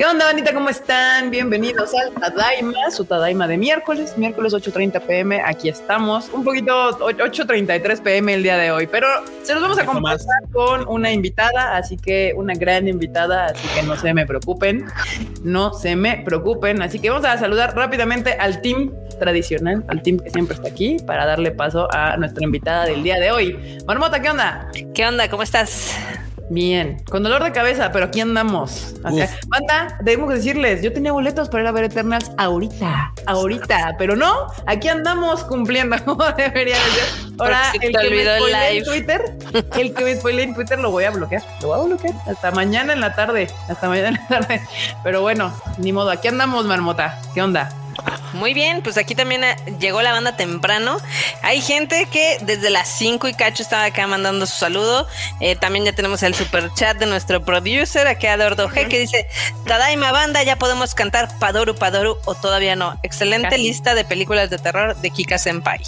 ¿Qué onda, bandita? ¿Cómo están? Bienvenidos al Tadaima, su Tadaima de miércoles, miércoles 8.30 pm. Aquí estamos, un poquito 8.33 pm el día de hoy, pero se los vamos a comenzar con una invitada, así que una gran invitada, así que no se me preocupen, no se me preocupen. Así que vamos a saludar rápidamente al team tradicional, al team que siempre está aquí, para darle paso a nuestra invitada del día de hoy. Marmota, ¿qué onda? ¿Qué onda? ¿Cómo estás? Bien, con dolor de cabeza, pero aquí andamos. O sea, banda, debemos decirles, yo tenía boletos para ir a ver Eternals ahorita, ahorita, pero no, aquí andamos cumpliendo como debería ser. Ahora, el que me spoilé en Twitter, el que me spoilé en Twitter lo voy a bloquear, lo voy a bloquear hasta mañana en la tarde, hasta mañana en la tarde. Pero bueno, ni modo, aquí andamos, marmota. ¿Qué onda? Muy bien, pues aquí también eh, llegó la banda temprano. Hay gente que desde las 5 y cacho estaba acá mandando su saludo. Eh, también ya tenemos el super chat de nuestro producer, aquí Adordo G, que dice: Tadaima banda, ya podemos cantar Padoru Padoru o todavía no. Excelente lista de películas de terror de Kika Senpai.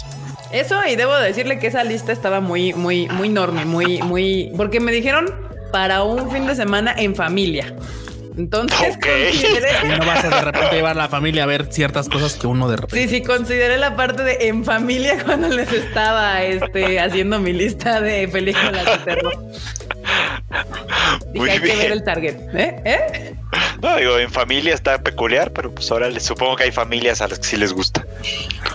Eso, y debo decirle que esa lista estaba muy, muy, muy enorme, muy, muy. Porque me dijeron para un fin de semana en familia. Entonces, no vas a de repente llevar a la familia a ver ciertas cosas que uno de repente. Sí, sí, consideré la parte de en familia cuando les estaba este, haciendo mi lista de películas de terror. Dije, hay que ver el target. ¿Eh? ¿Eh? No, digo, en familia está peculiar, pero pues ahora les supongo que hay familias a las que sí les gusta.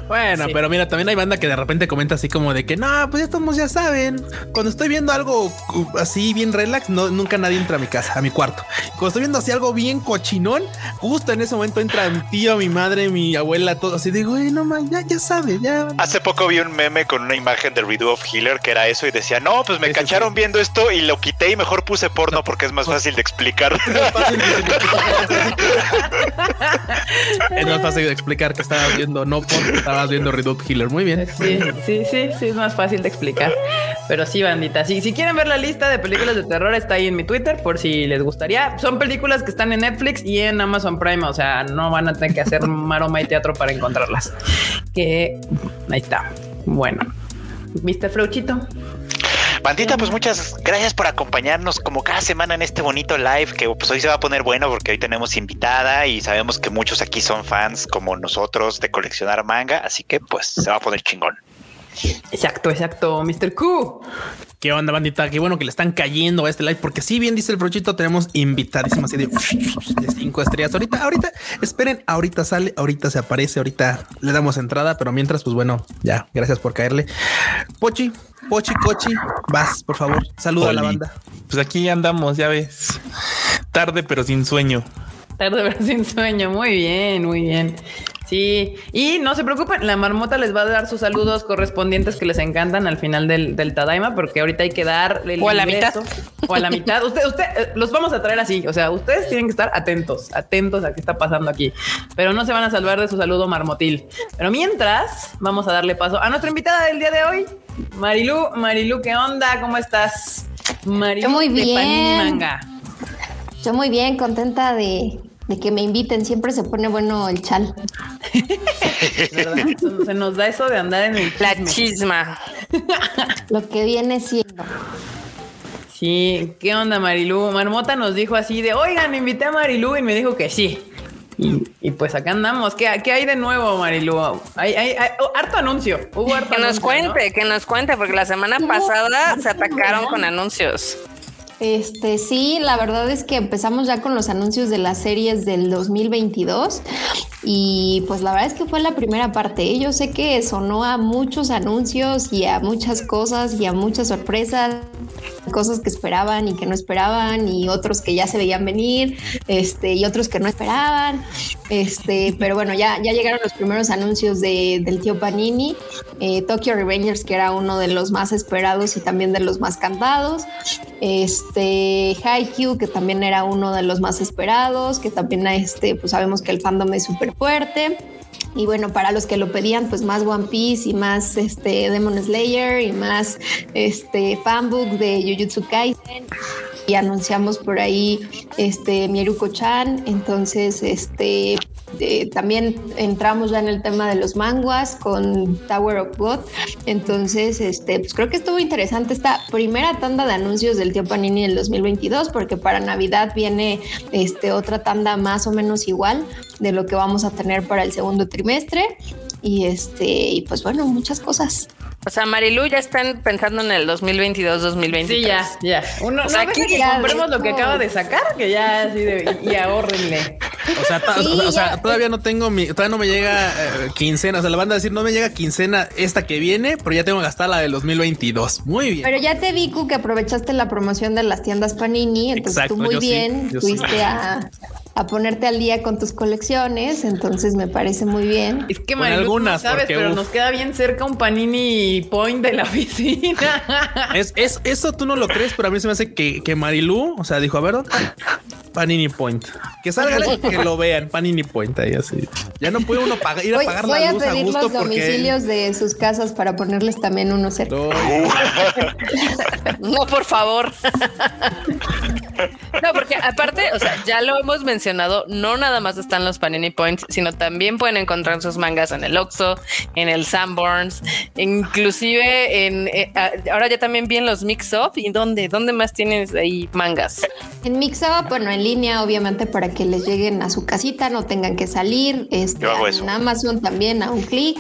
Bueno, pero mira, también hay banda que de repente comenta así como de que no, pues ya estamos, ya saben. Cuando estoy viendo algo así bien relax, no, nunca nadie entra a mi casa, a mi cuarto. Cuando estoy viendo así algo bien cochinón, justo en ese momento entra mi tío, mi madre, mi abuela, todo así. Digo, güey, no man, ya, ya sabe, ya. Hace poco vi un meme con una imagen del Redo of Healer que era eso y decía, no, pues me cacharon viendo esto y lo quité y mejor puse porno porque es más fácil de explicar. es más fácil de explicar que estabas viendo, no estabas viendo Redoop Healer. Muy bien. Sí, sí, sí, sí, es más fácil de explicar. Pero sí, bandita. Si, si quieren ver la lista de películas de terror, está ahí en mi Twitter por si les gustaría. Son películas que están en Netflix y en Amazon Prime. O sea, no van a tener que hacer maroma y teatro para encontrarlas. Que ahí está. Bueno, ¿viste, Flauchito? Bandita, pues muchas gracias por acompañarnos como cada semana en este bonito live que pues hoy se va a poner bueno porque hoy tenemos invitada y sabemos que muchos aquí son fans como nosotros de coleccionar manga, así que pues se va a poner chingón. Exacto, exacto, Mr. Q. ¿Qué onda, bandita? Qué bueno que le están cayendo a este live, porque si bien dice el brochito, tenemos invitadísimas de, de cinco estrellas. Ahorita, ahorita, esperen, ahorita sale, ahorita se aparece, ahorita le damos entrada, pero mientras, pues bueno, ya, gracias por caerle. Pochi, Pochi, Cochi, vas, por favor, saluda a la banda. Pues aquí andamos, ya ves. Tarde, pero sin sueño. Tarde, pero sin sueño. Muy bien, muy bien. Sí, y no se preocupen, la marmota les va a dar sus saludos correspondientes que les encantan al final del, del Tadaima, porque ahorita hay que dar el o a la mitad o a la mitad. Usted, usted, eh, los vamos a traer así. O sea, ustedes tienen que estar atentos, atentos a qué está pasando aquí, pero no se van a salvar de su saludo marmotil. Pero mientras, vamos a darle paso a nuestra invitada del día de hoy, Marilu. Marilu, ¿qué onda? ¿Cómo estás? Marilu muy bien. Manga. Yo muy bien, contenta de, de que me inviten. Siempre se pone bueno el chal. se nos da eso de andar en el La chisma. Lo que viene siendo. Sí, ¿qué onda Marilu? Marmota nos dijo así de, oigan, invité a Marilu y me dijo que sí. Y, pues acá andamos. ¿Qué, hay de nuevo, Marilu? Hay, hay, oh, harto anuncio. Hubo harto que nos cuente, que nos cuente, porque la semana pasada se atacaron con anuncios. Este, sí, la verdad es que empezamos ya con los anuncios de las series del 2022 y pues la verdad es que fue la primera parte. ¿eh? Yo sé que sonó a muchos anuncios y a muchas cosas y a muchas sorpresas, cosas que esperaban y que no esperaban y otros que ya se veían venir, este, y otros que no esperaban. Este, pero bueno, ya, ya llegaron los primeros anuncios de, del tío Panini, eh, Tokyo Revengers, que era uno de los más esperados y también de los más cantados. Este, Haikyuu, que también era uno de los más esperados, que también este, pues sabemos que el fandom es súper fuerte. Y bueno, para los que lo pedían, pues más One Piece y más este Demon Slayer y más este fanbook de Jujutsu Kaisen. Y anunciamos por ahí este Mieruko Chan. Entonces, este eh, también entramos ya en el tema de los manguas con Tower of God. Entonces, este, pues creo que estuvo interesante esta primera tanda de anuncios del tío Panini del 2022, porque para Navidad viene este, otra tanda más o menos igual de lo que vamos a tener para el segundo trimestre. Y este, y pues bueno, muchas cosas. O sea, Marilu ya están pensando en el 2022-2023. Sí, ya, ya. Uno, O sea, aquí que ya compremos lo que acaba de sacar, que ya así de, y ahorrenle. O sea, ta- Sí, o sea, todavía no tengo mi, todavía no me llega eh, quincena. O sea, la banda a decir no me llega quincena esta que viene, pero ya tengo que gastar la del 2022. Muy bien. Pero ya te vi, Ku, que aprovechaste la promoción de las tiendas Panini, entonces Exacto, tú muy sí, bien, sí. fuiste a, a ponerte al día con tus colecciones, entonces me parece muy bien. Es que Con Marilu, tú algunas, no sabes, porque, pero uf. nos queda bien cerca un Panini Point de la oficina. Es, es, eso tú no lo crees, pero a mí se me hace que, que Marilu, o sea, dijo, a ver. Panini Point. Que salga y que lo vean, Panini Point ahí así. Ya no puede uno pagar, ir a pagar voy la a luz a pedir gusto los porque... domicilios de sus casas para ponerles también uno cerca. No, No, por favor. No, porque aparte, o sea, ya lo hemos mencionado, no nada más están los Panini Points, sino también pueden encontrar sus mangas en el Oxxo, en el Sanborns, inclusive en eh, ah, ahora ya también vi en los Mix Up y dónde, dónde más tienes ahí mangas. En Mixup, bueno, en línea, obviamente, para que les lleguen a su casita, no tengan que salir. Este, Yo hago en eso. Amazon también a un clic.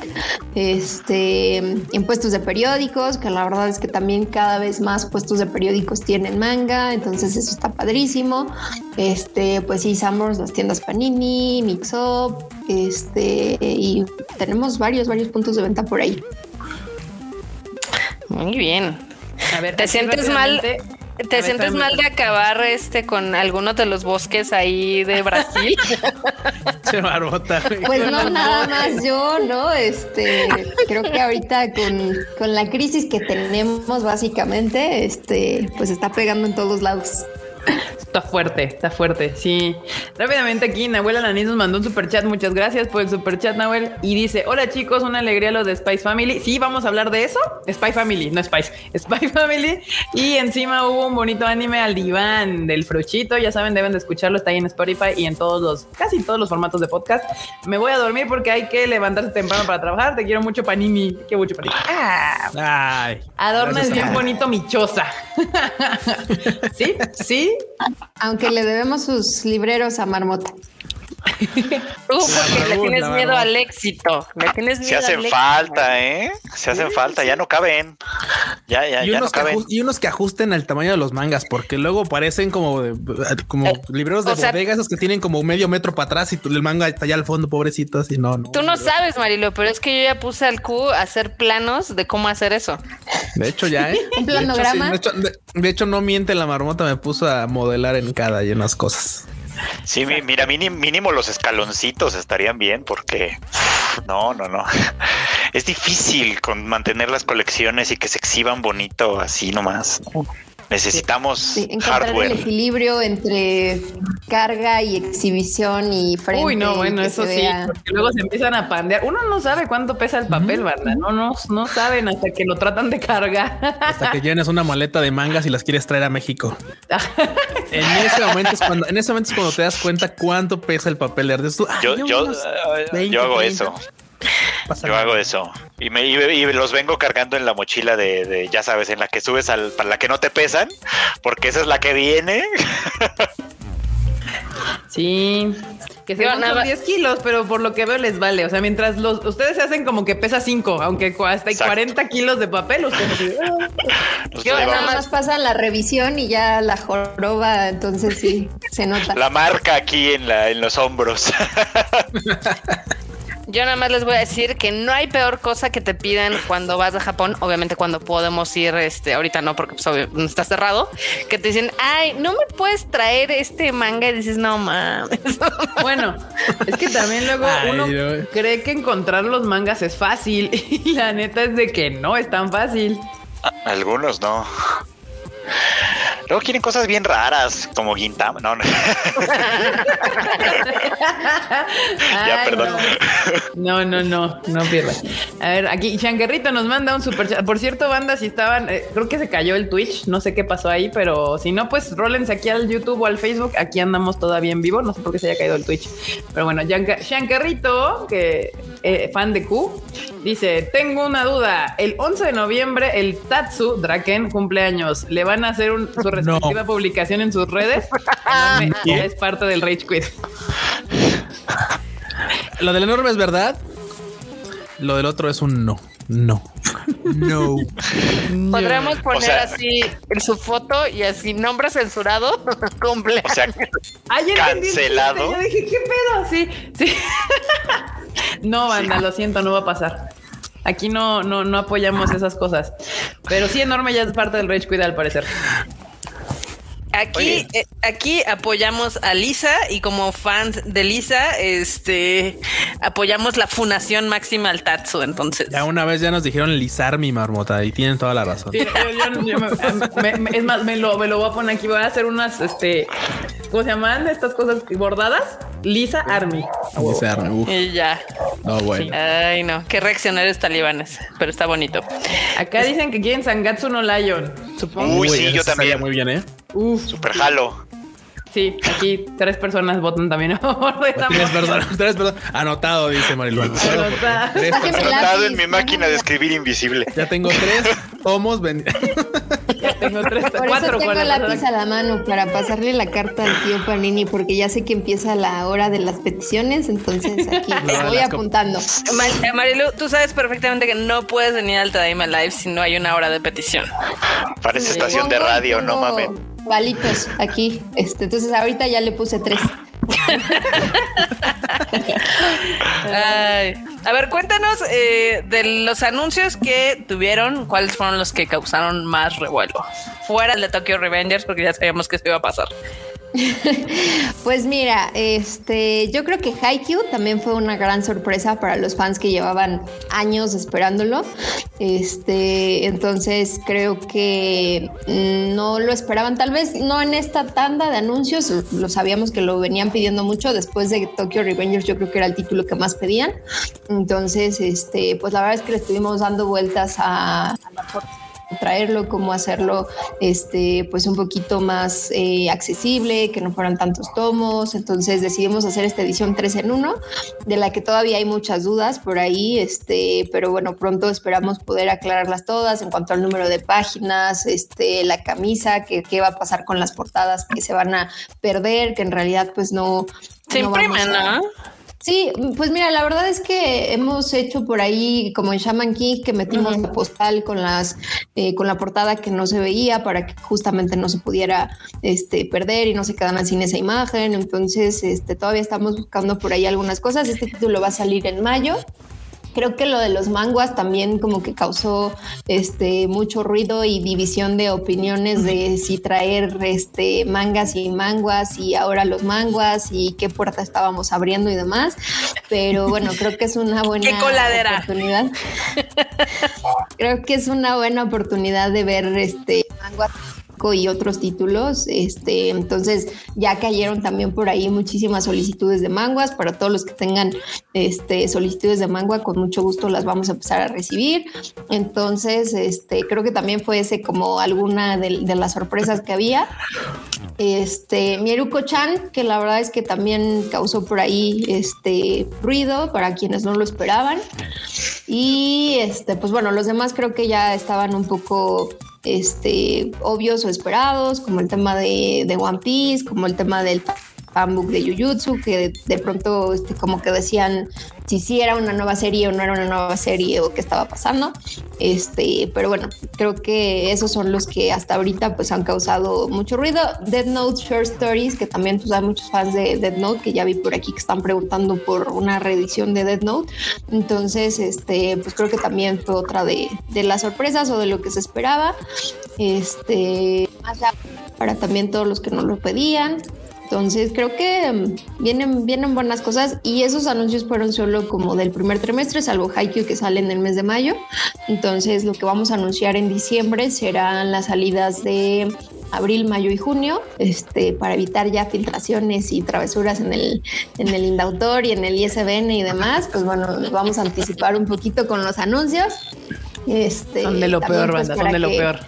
Este, en puestos de periódicos, que la verdad es que también cada vez más puestos de periódicos tienen manga, entonces eso está padrísimo. Este, pues sí, Las tiendas Panini, Mixup, este, y tenemos varios, varios puntos de venta por ahí. Muy bien. A ver, ¿Te sientes mal? ¿Te ver, sientes mal de acabar este con alguno de los bosques ahí de Brasil? barbota. güey. Pues no, nada más yo, ¿no? Este, creo que ahorita con, con la crisis que tenemos, básicamente, este, pues está pegando en todos lados. Está fuerte, está fuerte. Sí. Rápidamente aquí, Nahuel Alanis nos mandó un super chat. Muchas gracias por el super chat, Nahuel. Y dice: Hola chicos, una alegría lo de Spice Family. Sí, vamos a hablar de eso. Spy Family, no Spice, Spy Family. Y encima hubo un bonito anime al diván del Frochito. Ya saben, deben de escucharlo. Está ahí en Spotify y en todos los, casi todos los formatos de podcast. Me voy a dormir porque hay que levantarse temprano para trabajar. Te quiero mucho, Panini. Qué mucho, Panini. Ah, Ay. gracias, bien bonito mi choza. sí, sí. Aunque le debemos sus libreros a Marmota. Tú porque le tienes la miedo al éxito. Le tienes miedo Se hacen al éxito. falta, ¿eh? Se hacen falta, ya no caben. Ya, ya, Y ya no caben. y unos que ajusten al tamaño de los mangas, porque luego parecen como, de- como Eh, libreros de o sea- bodega, esos que tienen como medio metro para atrás y tú- el manga está allá al fondo, pobrecito, así no, no. Tú no sabes, Marilo, pero es que yo ya puse al Q a hacer planos de cómo hacer eso. De hecho, ya, ¿eh? Un De hecho, planograma. sí, de, hecho, de- de hecho, no miente la marmota, me puso a modelar en cada y unas cosas. Sí, mi- mira, mínimo, mínimo los escaloncitos estarían bien porque no, no, no. Es difícil con mantener las colecciones y que se exhiban bonito así nomás. Necesitamos Sí, encontrar hardware. el equilibrio entre carga y exhibición y frente. Uy, no, bueno, eso sí, vea. porque luego se empiezan a pandear. Uno no sabe cuánto pesa el papel, ¿verdad? No, no, no saben hasta que lo tratan de cargar. Hasta que llenes una maleta de mangas y las quieres traer a México. En ese momento es cuando, en ese momento es cuando te das cuenta cuánto pesa el papel de arte. Tú, ay, Yo, no, yo, unos eh, 20, yo hago 30. eso. Pasa Yo hago eso. Y, me, y, y los vengo cargando en la mochila de, de, ya sabes, en la que subes al, para la que no te pesan, porque esa es la que viene. Sí, que según nada- son 10 kilos, pero por lo que veo les vale. O sea, mientras los ustedes se hacen como que pesa 5, aunque hasta hay Exacto. 40 kilos de papel, ustedes ah. Yo nada más pasan la revisión y ya la joroba, entonces sí, se nota. la marca aquí en, la, en los hombros. Yo nada más les voy a decir que no hay peor cosa que te pidan cuando vas a Japón, obviamente cuando podemos ir, este, ahorita no, porque pues, obvio, está cerrado, que te dicen, ay, no me puedes traer este manga y dices, no mames. Bueno, es que también luego Ay, uno no. cree que encontrar los mangas es fácil y la neta es de que no es tan fácil. Algunos no. Luego quieren cosas bien raras, como Gintama. No, no. ya, Ay, perdón. No, no, no, no pierda. A ver, aquí Shankerrito nos manda un super chat. Por cierto, banda, si estaban, eh, creo que se cayó el Twitch, no sé qué pasó ahí, pero si no, pues rólense aquí al YouTube o al Facebook. Aquí andamos todavía en vivo. No sé por qué se haya caído el Twitch. Pero bueno, Shankerrito, que eh, fan de Q, dice: Tengo una duda. El 11 de noviembre, el Tatsu Draken cumpleaños. ¿Le van a hacer un- su respectiva publicación en sus redes? Enorme, ya es parte del Rage Quit. Lo del enorme es verdad. Lo del otro es un no. No. No. Podríamos poner sea- así en su foto y así nombre censurado cumple. O sea, el Cancelado. Yo dije, ¿qué pedo? Sí, sí. no, banda, lo siento, no va a pasar. Aquí no, no, no apoyamos esas cosas. Pero sí, enorme ya es parte del Rage Quit al parecer. Aquí, eh, aquí apoyamos a Lisa y como fans de Lisa, este apoyamos la fundación máxima al Tatsu. Entonces, Ya una vez ya nos dijeron lisar mi marmota y tienen toda la razón. Sí, yo- yo- yo me- me- me- es más, me lo, me lo voy a poner aquí. Voy a hacer unas, este, ¿cómo se llaman? Estas cosas bordadas. Lisa Army. Lisar, uf, y ya. no, bueno. Ay, no, qué reaccionarios talibanes, pero está bonito. Acá dicen que quieren Sangatsu no Lion. Supongo. Uy, sí, yo también. Muy bien, ¿eh? Uf, super jalo. sí, aquí tres personas votan también a favor de esta Tres personas, tres personas. Anotado, dice Marilu. Anotado, tres personas. Anotado en mi máquina de escribir invisible. Ya tengo tres tomos. ven- Tengo tres, Por eso cuatro. tengo con la lápiz a la mano para pasarle la carta al tío Panini porque ya sé que empieza la hora de las peticiones, entonces aquí de voy apuntando. Eh, Marilu, tú sabes perfectamente que no puedes venir al Tadaima Live si no hay una hora de petición. Parece estación de radio, no mames. Palitos aquí. Este, entonces ahorita ya le puse tres. A ver, cuéntanos eh, de los anuncios que tuvieron, cuáles fueron los que causaron más revuelo. Fuera de Tokyo Revengers, porque ya sabíamos que esto iba a pasar. Pues mira, este, yo creo que Haikyuu también fue una gran sorpresa para los fans que llevaban años esperándolo. Este, entonces creo que mm, no lo esperaban, tal vez no en esta tanda de anuncios, lo sabíamos que lo venían pidiendo mucho después de Tokyo Revengers, yo creo que era el título que más pedían. Entonces, este, pues la verdad es que le estuvimos dando vueltas a, a la traerlo, cómo hacerlo este, pues un poquito más eh, accesible, que no fueran tantos tomos. Entonces decidimos hacer esta edición 3 en 1, de la que todavía hay muchas dudas por ahí, este, pero bueno, pronto esperamos poder aclararlas todas en cuanto al número de páginas, este, la camisa, que qué va a pasar con las portadas que se van a perder, que en realidad pues no... Se no imprimen, ¿no? Sí, pues mira, la verdad es que hemos hecho por ahí, como en Shaman King, que metimos la postal con las, eh, con la portada que no se veía para que justamente no se pudiera este, perder y no se quedaran sin esa imagen. Entonces, este, todavía estamos buscando por ahí algunas cosas. Este título va a salir en mayo. Creo que lo de los manguas también como que causó este mucho ruido y división de opiniones de si traer este mangas y manguas y ahora los manguas y qué puerta estábamos abriendo y demás. Pero bueno, creo que es una buena ¡Qué coladera! oportunidad. creo que es una buena oportunidad de ver este manguas y otros títulos. Este, entonces ya cayeron también por ahí muchísimas solicitudes de manguas. Para todos los que tengan este, solicitudes de mangua, con mucho gusto las vamos a empezar a recibir. Entonces, este, creo que también fue ese como alguna de, las sorpresas que había. Este, Mieruko-chan, que la verdad es que también causó por ahí este ruido para quienes no lo esperaban. Y este, pues bueno, los demás creo que ya estaban un poco este, obvios o esperados, como el tema de, de One Piece, como el tema del fanbook de Jujutsu, que de, pronto este, como que decían si sí era una nueva serie o no era una nueva serie o qué estaba pasando. Este, pero bueno, creo que esos son los que hasta ahorita pues han causado mucho ruido. Dead Note Short Stories, que también pues hay muchos fans de Dead Note que ya vi por aquí que están preguntando por una reedición de Dead Note. Entonces, este, pues creo que también fue otra de, de las sorpresas o de lo que se esperaba. Este, para también todos los que no lo pedían. Entonces creo que mm, vienen, vienen buenas cosas y esos anuncios fueron solo como del primer trimestre, salvo Haikyuu que sale en el mes de mayo. Entonces lo que vamos a anunciar en diciembre serán las salidas de abril, mayo y junio, este, para evitar ya filtraciones y travesuras en el, en el Indautor y en el ISBN y demás, pues bueno, vamos a anticipar un poquito con los anuncios. Este, son de lo peor, pues, banda, son de lo peor.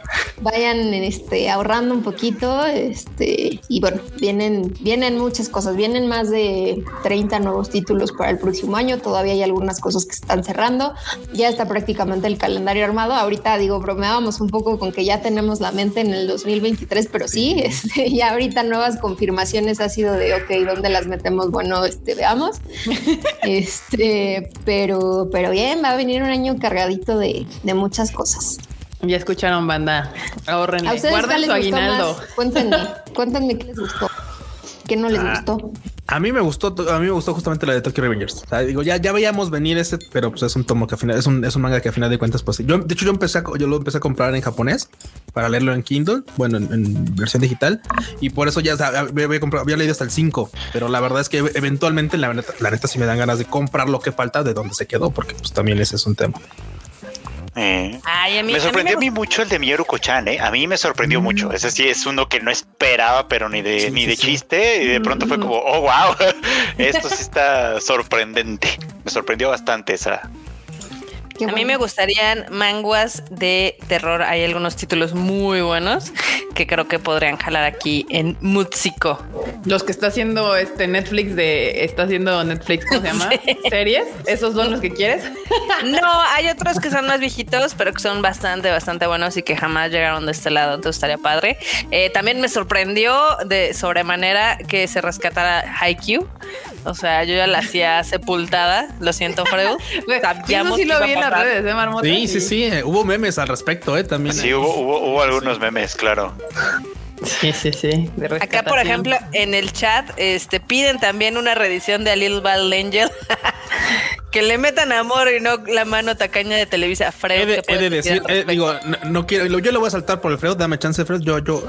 Vayan este, ahorrando un poquito. Este, y bueno, vienen, vienen muchas cosas. Vienen más de 30 nuevos títulos para el próximo año. Todavía hay algunas cosas que se están cerrando. Ya está prácticamente el calendario armado. Ahorita digo, bromeábamos un poco con que ya tenemos la mente en el 2023, pero sí, este, ya ahorita nuevas confirmaciones ha sido de ok, ¿dónde las metemos? Bueno, este, veamos. este, pero, pero bien, va a venir un año cargadito de muchas cosas. Ya escucharon, banda. Ahorrenle. Guarden su aguinaldo. Cuéntenme, cuéntenme qué les gustó, qué no les ah, gustó. A mí me gustó, a mí me gustó justamente la de Tokyo Revengers. O sea, digo, ya, ya veíamos venir ese, pero pues es un tomo que al final es un, es un manga que a final de cuentas, pues yo, de hecho, yo empecé a, yo lo empecé a comprar en japonés para leerlo en Kindle, bueno, en, versión digital, y por eso ya había, comprado, había leído hasta el 5, pero la verdad es que eventualmente la neta, la neta sí me dan ganas de comprar lo que falta de donde se quedó, porque pues también ese es un tema. Eh, me sorprendió a mí, mucho el de Mieru Kochan, ¿eh? A mí me sorprendió mm. mucho. Ese sí es uno que no esperaba, pero ni de, ni de chiste. Y de pronto fue mm. como, oh, wow, esto sí está sorprendente. Me sorprendió bastante esa, a mí me gustarían manguas de terror. Hay algunos títulos muy buenos que creo que podrían jalar aquí en Mutsiko. Los que está haciendo este Netflix de está haciendo Netflix, ¿cómo se llama? ¿Series? ¿Esos son los que quieres? no, hay otros que son más viejitos, pero que son bastante, bastante buenos y que jamás llegaron de este lado. Entonces estaría padre. Eh, también me sorprendió de sobremanera que se rescatara Haikyuu. O sea, yo ya la hacía sepultada. Lo siento, Freud. Sabíamos sí lo vi en las redes, ¿eh, Marmota? Sí, sí, sí. Eh, hubo memes al respecto, ¿eh? También. Sí, hubo, hubo, hubo algunos memes, claro. Sí, sí, sí. Acá, por ejemplo, en el chat, este, piden también una reedición de A Little Bad Angel. que le metan amor y no la mano tacaña de Televisa a Fred. He de, decir, eh, digo, no, quiero, yo le voy a saltar por el Fred, dame chance, Fred, yo, yo,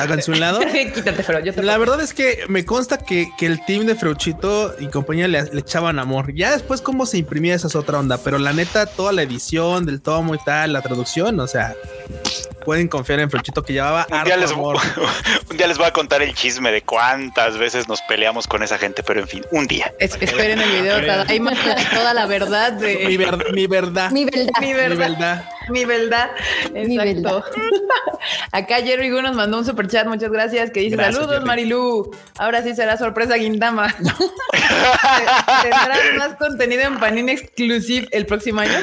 háganse un lado. Quítate, Fred, yo La verdad es que me consta que, que el team de Freuchito y compañía le, le, echaban amor. Ya después cómo se imprimía esa es otra onda, pero la neta, toda la edición del tomo y tal, la traducción, o sea, pueden confiar en Freuchito que llevaba día, les, un día les voy a contar el chisme de cuántas veces nos peleamos con esa gente, pero en fin, un día. esperen el video, hay más toda la verdad de mi, verdad. Mi verdad. Mi verdad. Mi verdad. Exacto. Acá Jerry Gu nos mandó un super chat, muchas gracias, que dice saludos Marilu. Ahora sí será sorpresa Guindama. ¿Tendrás más contenido en Panini Exclusive el próximo año?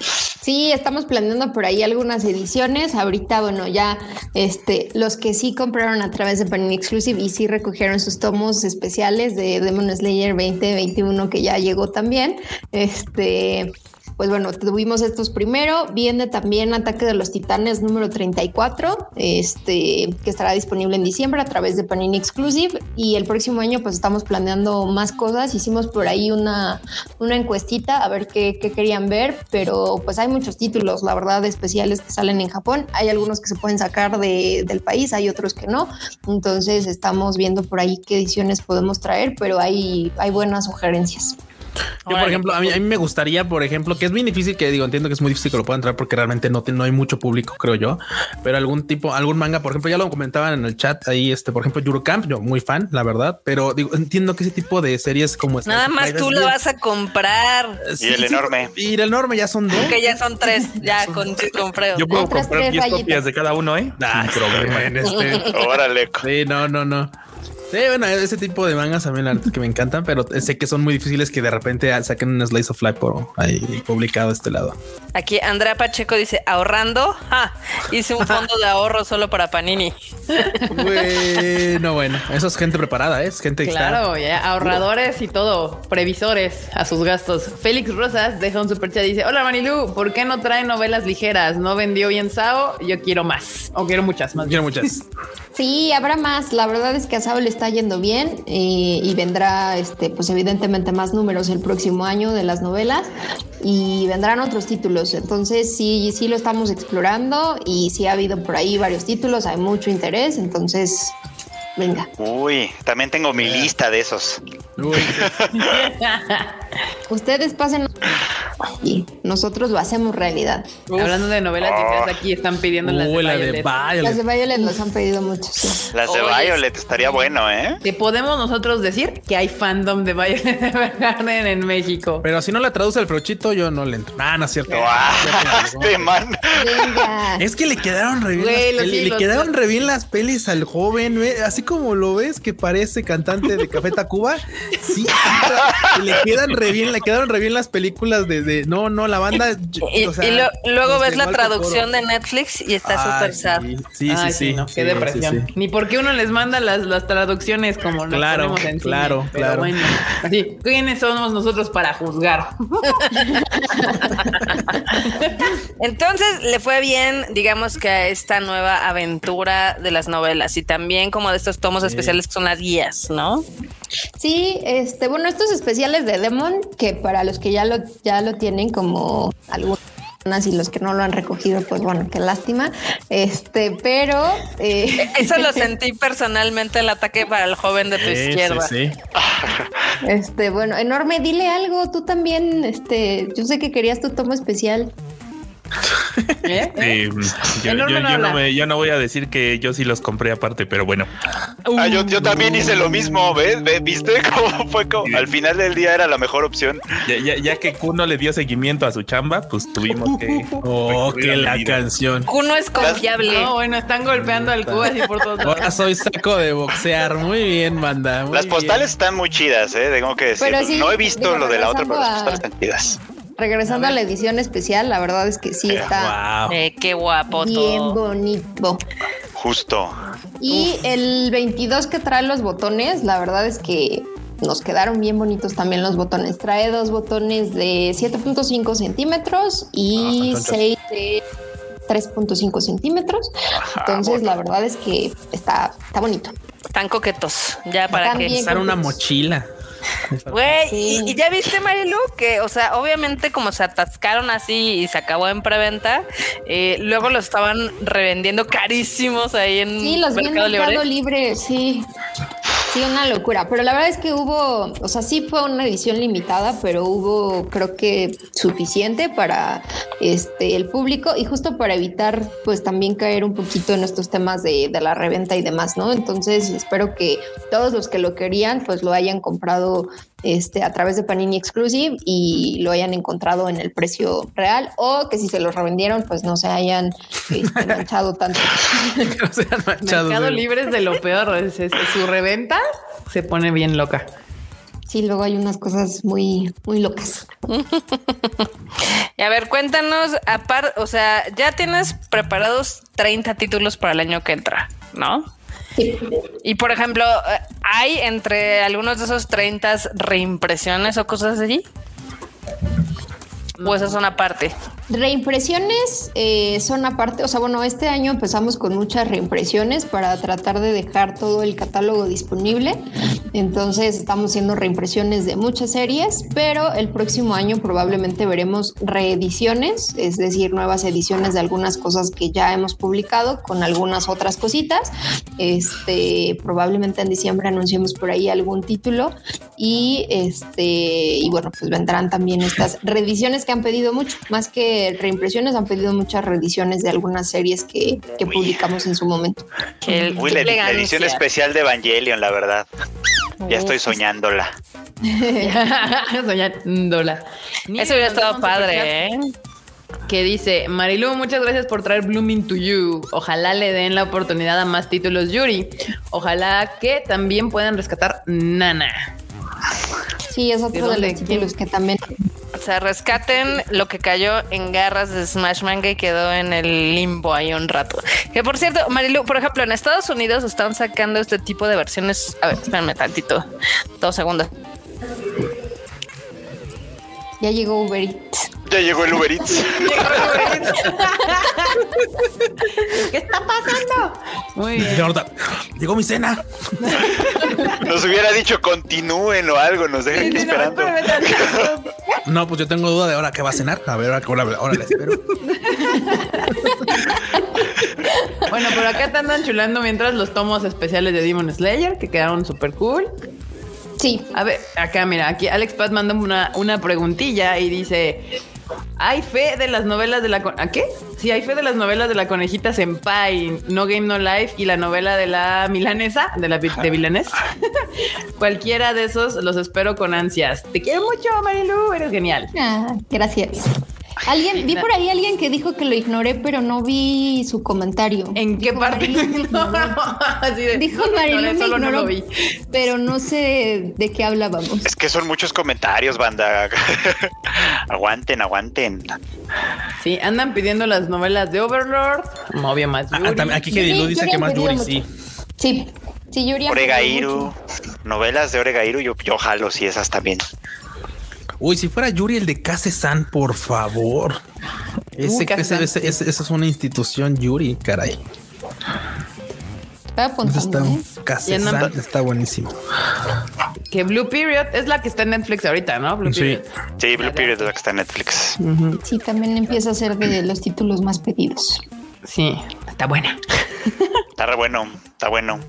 Sí, estamos planeando por ahí algunas ediciones. Ahorita, bueno, ya este, los que sí compraron a través de Panini Exclusive y sí recogieron sus tomos especiales de Demon Slayer 2021 que ya llegó también. Este, pues bueno, tuvimos estos primero. Viene también Ataque de los Titanes número 34, este, que estará disponible en diciembre a través de Panini Exclusive. Y el próximo año, pues estamos planeando más cosas. Hicimos por ahí una, una encuestita a ver qué, querían ver, pero pues hay muchos títulos, la verdad, especiales que salen en Japón. Hay algunos que se pueden sacar del país, hay otros que no. Entonces estamos viendo por ahí qué ediciones podemos traer, pero hay, hay buenas sugerencias. Yo, por ejemplo, a mí, a mí, me gustaría, por ejemplo, que es muy difícil que digo, entiendo que es muy difícil que lo pueda entrar porque realmente no, no hay mucho público, creo yo, pero algún tipo, algún manga, por ejemplo, ya lo comentaban en el chat ahí, este, por ejemplo, Eurocamp, yo muy fan, la verdad, pero digo, entiendo que ese tipo de series como esta. Nada más tú lo vas a comprar. y el enorme. y el enorme ya son dos. Que ya son tres, ya con, con Yo puedo comprar 10 copias de cada uno, ¿eh? Ah, problema en este. Órale. Sí, no, no, no. Sí, bueno, ese tipo de mangas también la que me encantan, pero sé que son muy difíciles que de repente saquen un slice of life por ahí publicado este lado. Aquí Andrea Pacheco dice ahorrando. hice un fondo de ahorro solo para Panini. Bueno, bueno, eso es gente preparada, ¿eh? es gente Claro, ya, ahorradores y todo, previsores a sus gastos. Félix Rosas deja un super chat y dice: Hola Manilu, ¿por qué no trae novelas ligeras? No vendió bien Sao, yo quiero más. O quiero muchas más. Quiero muchas. Sí, habrá más. La verdad es que a Sao le está yendo bien eh, y vendrá, este, pues evidentemente más números el próximo año de las novelas y vendrán otros títulos. Entonces sí, sí lo estamos explorando y sí ha habido por ahí varios títulos, hay mucho interés. Entonces Venga. Uy, también tengo mi lista de esos. Ustedes pasen. y nosotros lo hacemos realidad. Hablando de novelas oh. aquí están pidiendo las de, Violet. Las de Violet nos han pedido mucho. Las de Violet estaría bueno, ¿eh? Te podemos nosotros decir que hay fandom de Violet Evergarden en México. Pero si no la traduce el frochito, yo no le entro. Ah, no es cierto. Es que le quedaron re bien, las, le quedaron re bien las pelis al joven, así como lo ves que parece cantante de Café Tacuba. Sí, le quedan re bien, le quedaron re bien las películas de, no, no, la banda. Y, luego ves la traducción de Netflix y está súper sad. Sí, sí, sí. qué depresión. Ni porque uno les manda las, las traducciones como las claro, en claro, claro. Bueno, así, ¿quiénes somos nosotros para juzgar? Entonces le fue bien, digamos que a esta nueva aventura de las novelas y también como de estos tomos especiales que son las guías, ¿no? Sí, este, bueno, estos especiales de Demon, que para los que ya lo, ya lo tienen como algunas y los que no lo han recogido, pues bueno, qué lástima. Este, pero eh, eso lo sentí personalmente el ataque para el joven de tu izquierda. Sí, Este, bueno, enorme, dile algo, tú también, este, yo sé que querías tu tomo especial. ¿Eh? yo, no voy a decir que yo sí los compré aparte, pero bueno. Ah, yo, también hice lo mismo, ¿ves? ¿Viste cómo fue? Como, al final del día era la mejor opción. Ya, que Kuno le dio seguimiento a su chamba, pues tuvimos que. Oh, que la canción. Kuno es confiable. No, bueno, están golpeando al Cuba así por todos Ahora soy saco de boxear. Muy bien, manda. las postales están muy chidas, ¿eh? Tengo que decir. no he visto lo de la otra, pero las postales están chidas regresando a, la edición especial, la verdad es que sí está. Eh, qué guapo Bien bonito. Justo. Y el 22 que trae los botones, la verdad es que nos quedaron bien bonitos también los botones. Trae dos botones de 7.5 centímetros y 6 ah, de 3.5 centímetros. Entonces, la verdad es que está, está bonito. Están coquetos, ya para que usar una mochila. Güey, y, ya viste, Marilu, que, o sea, obviamente como se atascaron así y se acabó en preventa, eh, luego lo estaban revendiendo carísimos ahí en sí, los Mercado, Mercado Libre. Sí, una locura. Pero la verdad es que hubo, o sea, sí fue una edición limitada, pero hubo, creo que suficiente para este el público y justo para evitar, pues también caer un poquito en estos temas de, de la reventa y demás, ¿no? Entonces espero que todos los que lo querían, pues lo hayan comprado este, a través de Panini Exclusive y lo hayan encontrado en el precio real o que si se los revendieron pues no se hayan este, manchado tanto. no se han manchado. Mercado Libre es de lo peor. su reventa se pone bien loca. Sí, luego hay unas cosas muy, muy locas. y a ver, cuéntanos, aparte, o sea, ya tienes preparados 30 títulos para el año que entra, ¿no? Y por ejemplo, ¿hay entre algunos de esos 30 reimpresiones o cosas así? ¿O esas son aparte? Reimpresiones eh, son aparte, o sea, bueno, este año empezamos con muchas reimpresiones para tratar de dejar todo el catálogo disponible. Entonces estamos haciendo reimpresiones de muchas series, pero el próximo año probablemente veremos reediciones, es decir, nuevas ediciones de algunas cosas que ya hemos publicado con algunas otras cositas. Este, probablemente en diciembre anunciemos por ahí algún título y este, y bueno, pues vendrán también estas reediciones que han pedido mucho, más que reimpresiones, han pedido muchas reediciones de algunas series que, publicamos en su momento. la, edición especial de Evangelion, la verdad. Ya estoy soñándola. soñándola. Eso hubiera estado padre, ¿eh? que dice, Marilu, muchas gracias por traer Blooming to You. Ojalá le den la oportunidad a más títulos Yuri. Ojalá que también puedan rescatar Nana. Sí, es otro de, los títulos que también o sea, rescaten lo que cayó en garras de Smash Manga y quedó en el limbo ahí un rato. Que por cierto, Marilu, por ejemplo, en Estados Unidos están sacando este tipo de versiones. A ver, espérame tantito. Dos segundos. Ya llegó Uber Eats. Ya llegó el Uber Eats. ¿Qué está pasando? Muy bien. Llegó mi cena. Nos hubiera dicho continúen o algo, nos dejan aquí esperando. No, pues yo tengo duda de ahora qué va a cenar. A ver, ahora, ahora le espero. bueno, por acá te andan chulando mientras los tomos especiales de Demon Slayer, que quedaron súper cool. Sí. A ver, acá mira, aquí Alex Paz manda una, una preguntilla y dice, ¿hay fe de las novelas de la... ¿A qué? Sí, hay fe de las novelas de la conejita Senpai, No Game No Life y la novela de la milanesa, de la de Milanés. Cualquiera de esos los espero con ansias. Te quiero mucho, Marilu, eres genial. Ah, gracias. Alguien, vi por ahí alguien que dijo que lo ignoré, pero no vi su comentario. ¿En qué parte? dijo Marilu me ignoró, no vi. pero no sé de qué hablábamos. Es que son muchos comentarios, banda. aguanten, aguanten. Sí, andan pidiendo las novelas de Overlord, novia más ah, Yuri. aquí que dice que más Yuri, sí. Sí, sí, Yuri. Oregairu, novelas de Oregairu, yo, yo jalo si esas también. Uy, si fuera Yuri el de Kase-san, por favor. Ese, ese, esa es una institución Yuri, caray. Está, ¿eh? está, está buenísimo. Que Blue Period es la que está en Netflix ahorita, ¿no? Blue sí. sí, Blue Period es la que está en Netflix. Sí, también empieza a ser de los títulos más pedidos. Sí, está buena. Está re bueno, está bueno.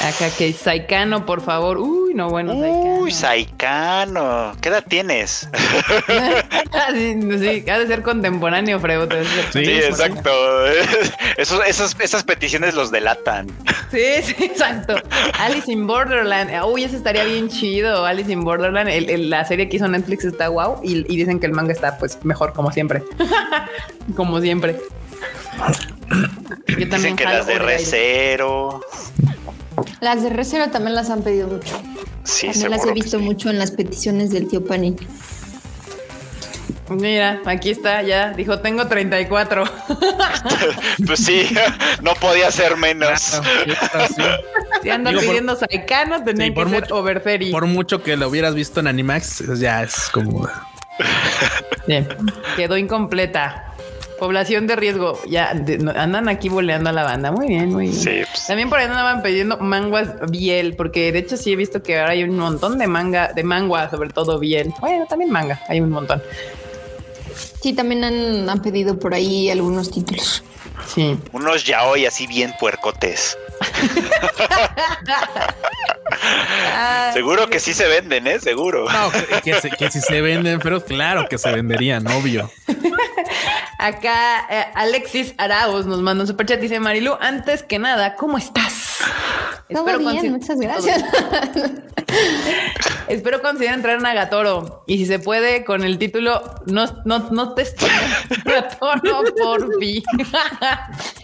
Acá que Saikano, por favor. Uy, no, bueno, Uy, Saikano. ¿Qué edad tienes? sí, ha de ser contemporáneo, Freud. Sí, exacto. esas, esas peticiones los delatan. Sí, sí, exacto. Alice in Borderland. Uy, ese estaría bien chido. Alice in Borderland. la serie que hizo Netflix está guau. Y, dicen que el manga está, pues, mejor, como siempre. como siempre. Yo también dicen que las de Recero. Las de Recero también las han pedido mucho. Sí, también las he visto mucho en las peticiones del tío Panin. Mira, aquí está, ya. Dijo, tengo 34. pues sí, no podía ser menos. Si andan pidiendo Saikano, tenían que ser Overferry. Por mucho que lo hubieras visto en Animax, ya es como... Bien, quedó incompleta. Población de riesgo. Ya andan aquí boleando a la banda. Muy bien, muy bien. Pues. También por ahí andaban pidiendo manguas biel, porque de hecho sí he visto que ahora hay un montón de manga, de mangua, sobre todo biel. Bueno, también manga, hay un montón. Sí, también han, pedido por ahí algunos títulos. Sí. Unos ya hoy así bien puercotes. Seguro que sí se venden, ¿eh? Seguro. No, que, que, si se venden, pero claro que se venderían, obvio. Acá eh, Alexis Arauz nos manda un superchat. Dice Marilu, antes que nada, ¿cómo estás? Todo bien, muchas gracias. Espero considerar entrar en Nagatoro. Y si se puede, con el título No, no, no te estoy Nagatoro por fin.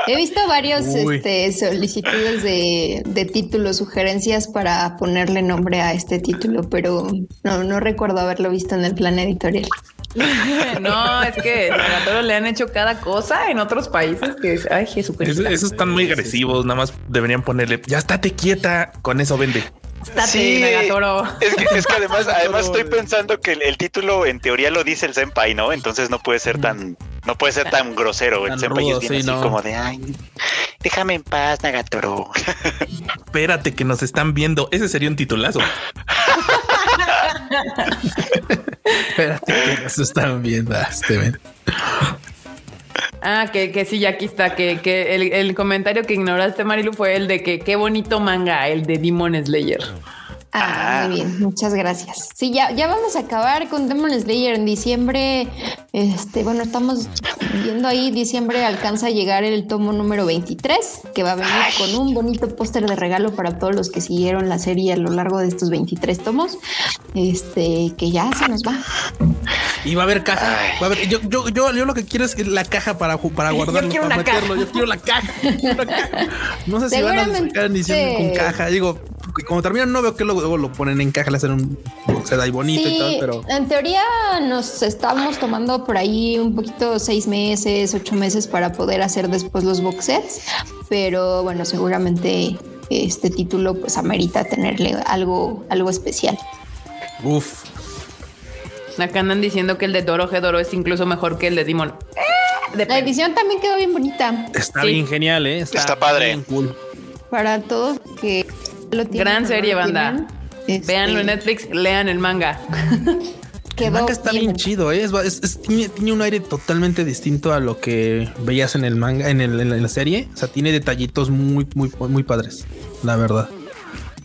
He visto varios este, solicitudes de, de, títulos, sugerencias para ponerle nombre a este título, pero no, no recuerdo haberlo visto en el plan editorial. no, es que Nagatoro le han hecho cada cosa en otros países que ay, Jesucristo. esos están muy agresivos. Nada más deberían ponerle ya estate quieta. Con eso vende. sí, Es que, es que además, además estoy pensando que el, título en teoría lo dice el senpai, ¿no? Entonces no puede ser tan, no puede ser tan grosero. el senpai es bien así como de ay, déjame en paz, Nagatoro. Espérate que nos están viendo. Ese sería un titulazo. Espérate que nos están viendo, Steven. Ah, que, que sí, ya aquí está. Que, que el, el, comentario que ignoraste, Marilu, fue el de que qué bonito manga, el de Demon Slayer. Ah, muy bien, muchas gracias. Sí, ya, ya vamos a acabar con Demon Slayer en diciembre. Este, bueno, estamos viendo ahí, diciembre alcanza a llegar el tomo número 23, que va a venir con un bonito póster de regalo para todos los que siguieron la serie a lo largo de estos 23 tomos. Este, que ya se nos va. Y va a haber caja. Va a haber, yo, yo, yo, yo, lo que quiero es la caja para, para guardarlo, yo para meterlo. Yo quiero la caja. No sé si van a sacar diciendo con caja. Digo, como terminan, no veo que luego lo ponen en caja, le hacen un se ahí bonito y tal, pero en teoría nos estamos tomando por ahí un poquito seis meses, ocho meses para poder hacer después los box sets, pero bueno, seguramente este título pues amerita tenerle algo, algo especial. Uf. Acá andan diciendo que el de Doro Gedoro es incluso mejor que el de Dimon. Eh, la edición también quedó bien bonita. Está bien genial, ¿eh? Está, padre. cool. Para todos que Gran serie, banda. Este, Veanlo en Netflix, lean el manga. el manga está bien, chido, ¿eh? tiene, un aire totalmente distinto a lo que veías en el manga, en, la serie. O sea, tiene detallitos muy, muy, muy padres, la verdad.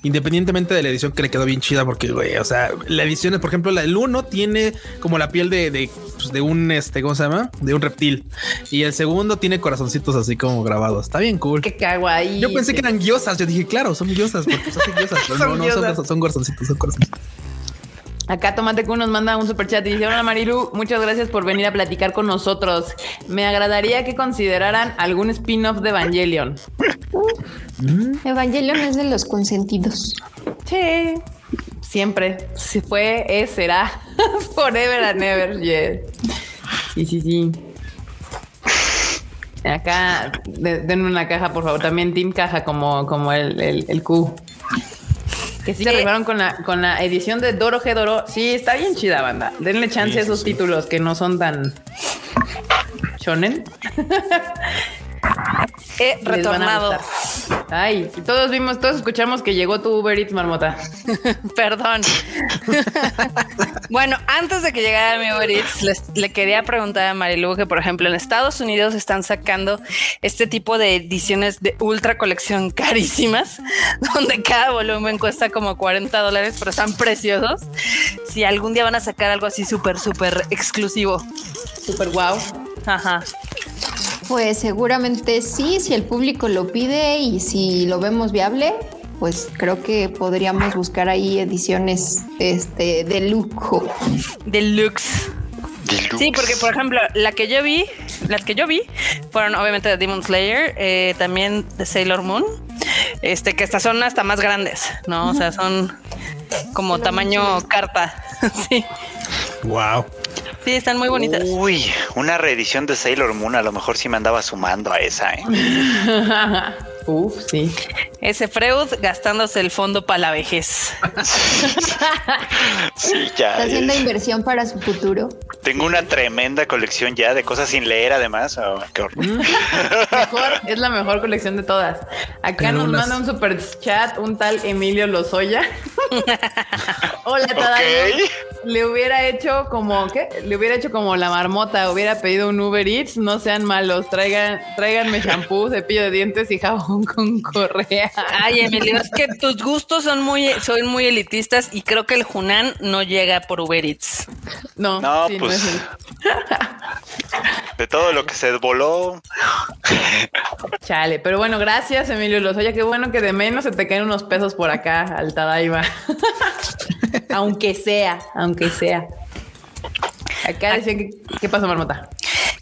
Independientemente de la edición que le quedó bien chida, porque, güey, o sea, la edición, por ejemplo, la del 1 tiene como la piel de, de, pues, de, un, este, ¿cómo se llama? De un reptil. Y el segundo tiene corazoncitos así como grabados. Está bien cool. Qué ahí. Yo pensé que eran guiosas. Yo dije, claro, son guiosas, porque son guiosas. son, no, son, son corazoncitos, son corazoncitos. Acá Tomate Q nos manda un super chat y dice: Hola Marilu, muchas gracias por venir a platicar con nosotros. Me agradaría que consideraran algún spin-off de Evangelion. Mm. Evangelion es de los consentidos. Sí, siempre. Si fue, es, será. Forever and ever. Yeah. Sí, sí, sí. Acá, denme una caja, por favor. También Team Caja, como, como el, el, el Q. Que sí, se arribaron con la, con la edición de Doro G Doro. Sí, está bien chida, banda. Denle chance a esos títulos que no son tan shonen. He retornado. Ay, todos vimos, todos escuchamos que llegó tu Uber Eats, Marmota. Perdón. bueno, antes de que llegara mi Uber Eats, le quería preguntar a Marilu que, por ejemplo, en Estados Unidos están sacando este tipo de ediciones de ultra colección carísimas, donde cada volumen cuesta como 40 dólares, pero están preciosos. Si algún día van a sacar algo así súper, súper exclusivo. Súper wow. Ajá. Pues seguramente sí, si el público lo pide y si lo vemos viable, pues creo que podríamos buscar ahí ediciones este, de lujo. Deluxe. Sí, porque por ejemplo, la que yo vi, las que yo vi fueron obviamente de Demon Slayer, eh, también de Sailor Moon, este que estas son hasta más grandes, ¿no? O sea, son como tamaño carta. sí. Wow. Sí, están muy bonitas. Uy, una reedición de Sailor Moon, a lo mejor sí me andaba sumando a esa, ¿eh? Uf, sí. Ese Freud gastándose el fondo para la vejez. sí, ya. Está haciendo inversión para su futuro. Tengo una tremenda colección ya de cosas sin leer, además. Oh, mm. mejor, es la mejor colección de todas. Acá nos manda un super chat un tal Emilio Lozoya. Hola, okay. Le hubiera hecho como, ¿qué? Le hubiera hecho como la marmota, hubiera pedido un Uber Eats, no sean malos, traigan, tráiganme shampoo, cepillo de dientes y jabón con correa. Ay, Emilio, es que tus gustos son muy, son muy elitistas y creo que el Hunan no llega por Uber Eats. No, no, pues. de todo lo que se voló. Chale, pero bueno, gracias, Emilio Lozoya. Qué bueno que de menos se te caen unos pesos por acá al Tadaima. aunque sea, aunque sea. Acá decían que, ¿qué pasa, Marmota?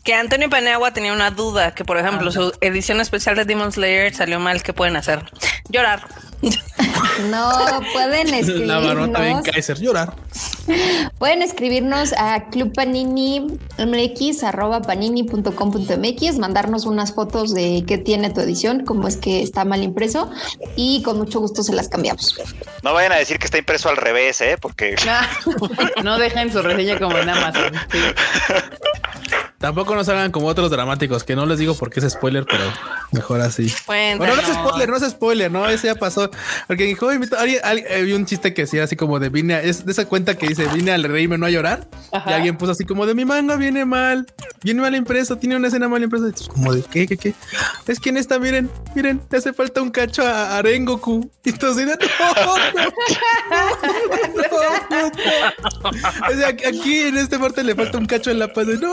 Que Antonio Paniagua tenía una duda, que por ejemplo, su edición especial de Demon Slayer salió mal, ¿qué pueden hacer? Llorar. No, pueden escribirnos. La bien Kaiser, llorar. Pueden escribirnos a clubpaninimx arroba panini.com.mx, mandarnos unas fotos de qué tiene tu edición, cómo es que está mal impreso y con mucho gusto se las cambiamos. No vayan a decir que está impreso al revés, ¿eh? Porque... no dejen su reseña como en Amazon. Tampoco nos hagan como otros dramáticos, que no les digo porque es spoiler, pero mejor así. Bueno, no es spoiler, no es spoiler, no, ese ya pasó. Porque dijo, vi un chiste que decía así como de vine, es de esa cuenta que dice vine al reírme, no a llorar. Y alguien puso así como de mi manga viene mal, viene mal impreso, tiene una escena mal impresa. Como de qué, qué, qué. Es que en esta, miren, miren, le hace falta un cacho a Arengoku. Y entonces, no, no, no, aquí en este parte le falta un cacho en la paz. No.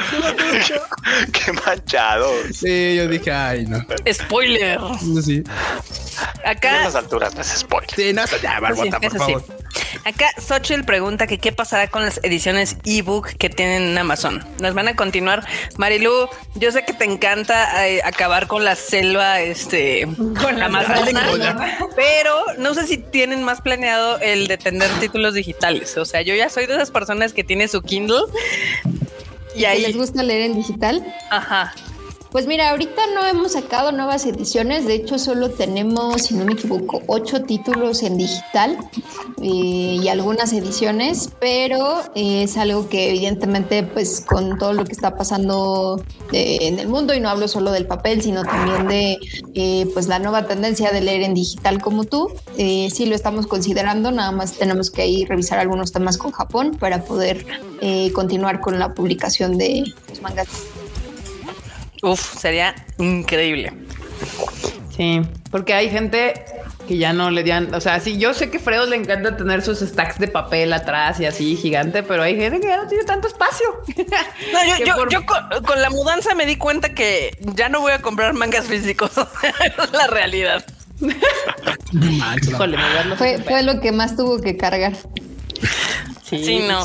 Qué manchado. Sí, yo dije, ay, no. Spoiler. Sí. Acá. A las alturas no es spoiler. Sí, no, ya, Barbota, por favor. Acá Xochitl pregunta que qué pasará con las ediciones ebook que tienen en Amazon. ¿Nos van a continuar? Marilu, yo sé que te encanta eh, acabar con la selva, este, con la más pero no sé si tienen más planeado el de tener títulos digitales. O sea, yo ya soy de esas personas que tiene su Kindle y ahí les gusta leer en digital. Ajá. Pues mira, ahorita no hemos sacado nuevas ediciones, de hecho solo tenemos, si no me equivoco, ocho títulos en digital eh, y algunas ediciones, pero eh, es algo que evidentemente pues con todo lo que está pasando eh, en el mundo, y no hablo solo del papel, sino también de pues la nueva tendencia de leer en digital como tú, sí lo estamos considerando, nada más tenemos que ir revisar algunos temas con Japón para poder continuar con la publicación de los mangas. Uf, sería increíble. Sí, porque hay gente que ya no le dan, o sea, sí, yo sé que Fredo le encanta tener sus stacks de papel atrás y así gigante, pero hay gente que ya no tiene tanto espacio. No, yo, yo, yo con, con, la mudanza me di cuenta que ya no voy a comprar mangas físicos. es la realidad. Híjole, fue, fue lo que más tuvo que cargar. Sí, no.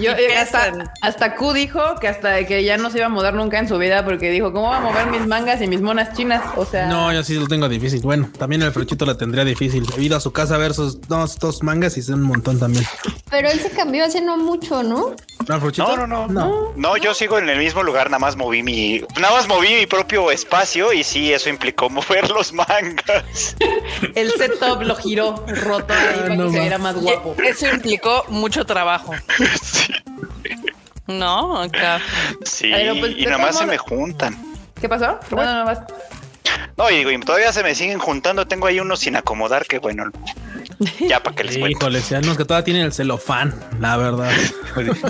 Yo eh, hasta, hasta Q dijo que hasta que ya no se iba a mudar nunca en su vida porque dijo, ¿cómo va a mover mis mangas y mis monas chinas? O sea... No, yo sí lo tengo difícil. Bueno, también el Frochito la tendría difícil. He ido a su casa a ver sus dos, dos mangas y son un montón también. Pero él se cambió hace no mucho, ¿no? ¿No, no, no, no, no. yo sigo en el mismo lugar, nada más moví mi... Nada más moví mi propio espacio y sí, eso implicó mover los mangas. el setup lo giró roto ahí para que se viera más guapo. Eso implicó mucho trabajo. sí. No, acá. Sí, pues, y nada más se me juntan. ¿Qué pasó? No, no, no, no, y digo, y todavía se me siguen juntando. Tengo ahí unos sin acomodar que bueno. Ya para que les cuente. Híjole, sean que todavía tienen el celofán, la verdad.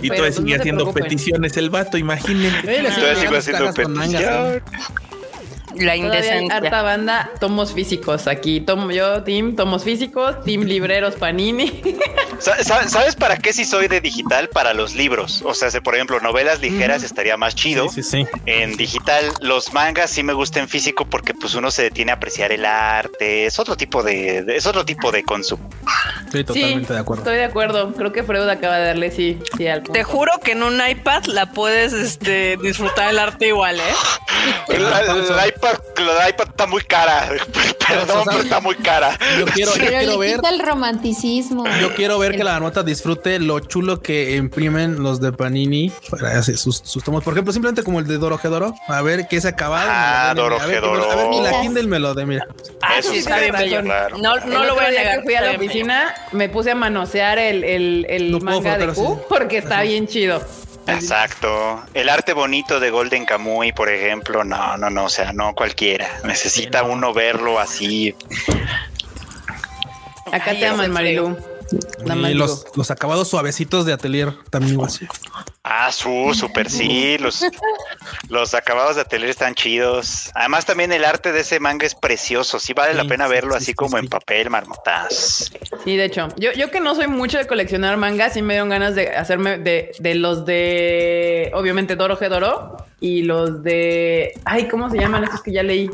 y todavía sigue haciendo peticiones el vato, imagínense. Todavía sigue haciendo peticiones. La indecencia. harta banda, tomos físicos aquí. Tomo yo, team, tomos físicos, team libreros Panini. ¿Sabes para qué si soy de digital? Para los libros. O sea, si por ejemplo novelas ligeras estaría más chido. Sí, sí, En digital, los mangas sí me gustan en físico porque pues uno se detiene a apreciar el arte. Es otro tipo de, es otro tipo de consumo. Sí, totalmente de acuerdo. Estoy de acuerdo. Creo que Freud acaba de darle sí, sí al Te juro que en un iPad la puedes este, disfrutar el arte igual, ¿eh? el, iPad, la iPad está muy cara. Perdón, pero está muy cara. Yo quiero, yo quiero ver el romanticismo. Yo quiero ver que la nota disfrute lo chulo que imprimen los de Panini para hacer sus, tomos. Por ejemplo, simplemente como el de Doro Gedoro. A ver qué se acabado. Ah, Doro A ver, a ver, ni la Kindle me lo de, mira. Ah, sí, está bien bello. No, no lo voy a negar. Fui a la oficina, me puse a manosear el, el, el manga de Q porque está bien chido. Exacto. El arte bonito de Golden Kamuy, por ejemplo, no, no, no, o sea, no cualquiera. Necesita uno verlo así. Acá te aman, Marilu. Y los, los, acabados suavecitos de Atelier también igual. Ah, su, super sí. Los, los acabados de Atelier están chidos. Además, también el arte de ese manga es precioso. Sí vale la pena verlo así como en papel, marmotas. Sí, de hecho, yo, yo que no soy mucho de coleccionar mangas, sí me dieron ganas de hacerme de, de los de obviamente Doro Gedoro y los de. Ay, ¿cómo se llaman estos que ya leí?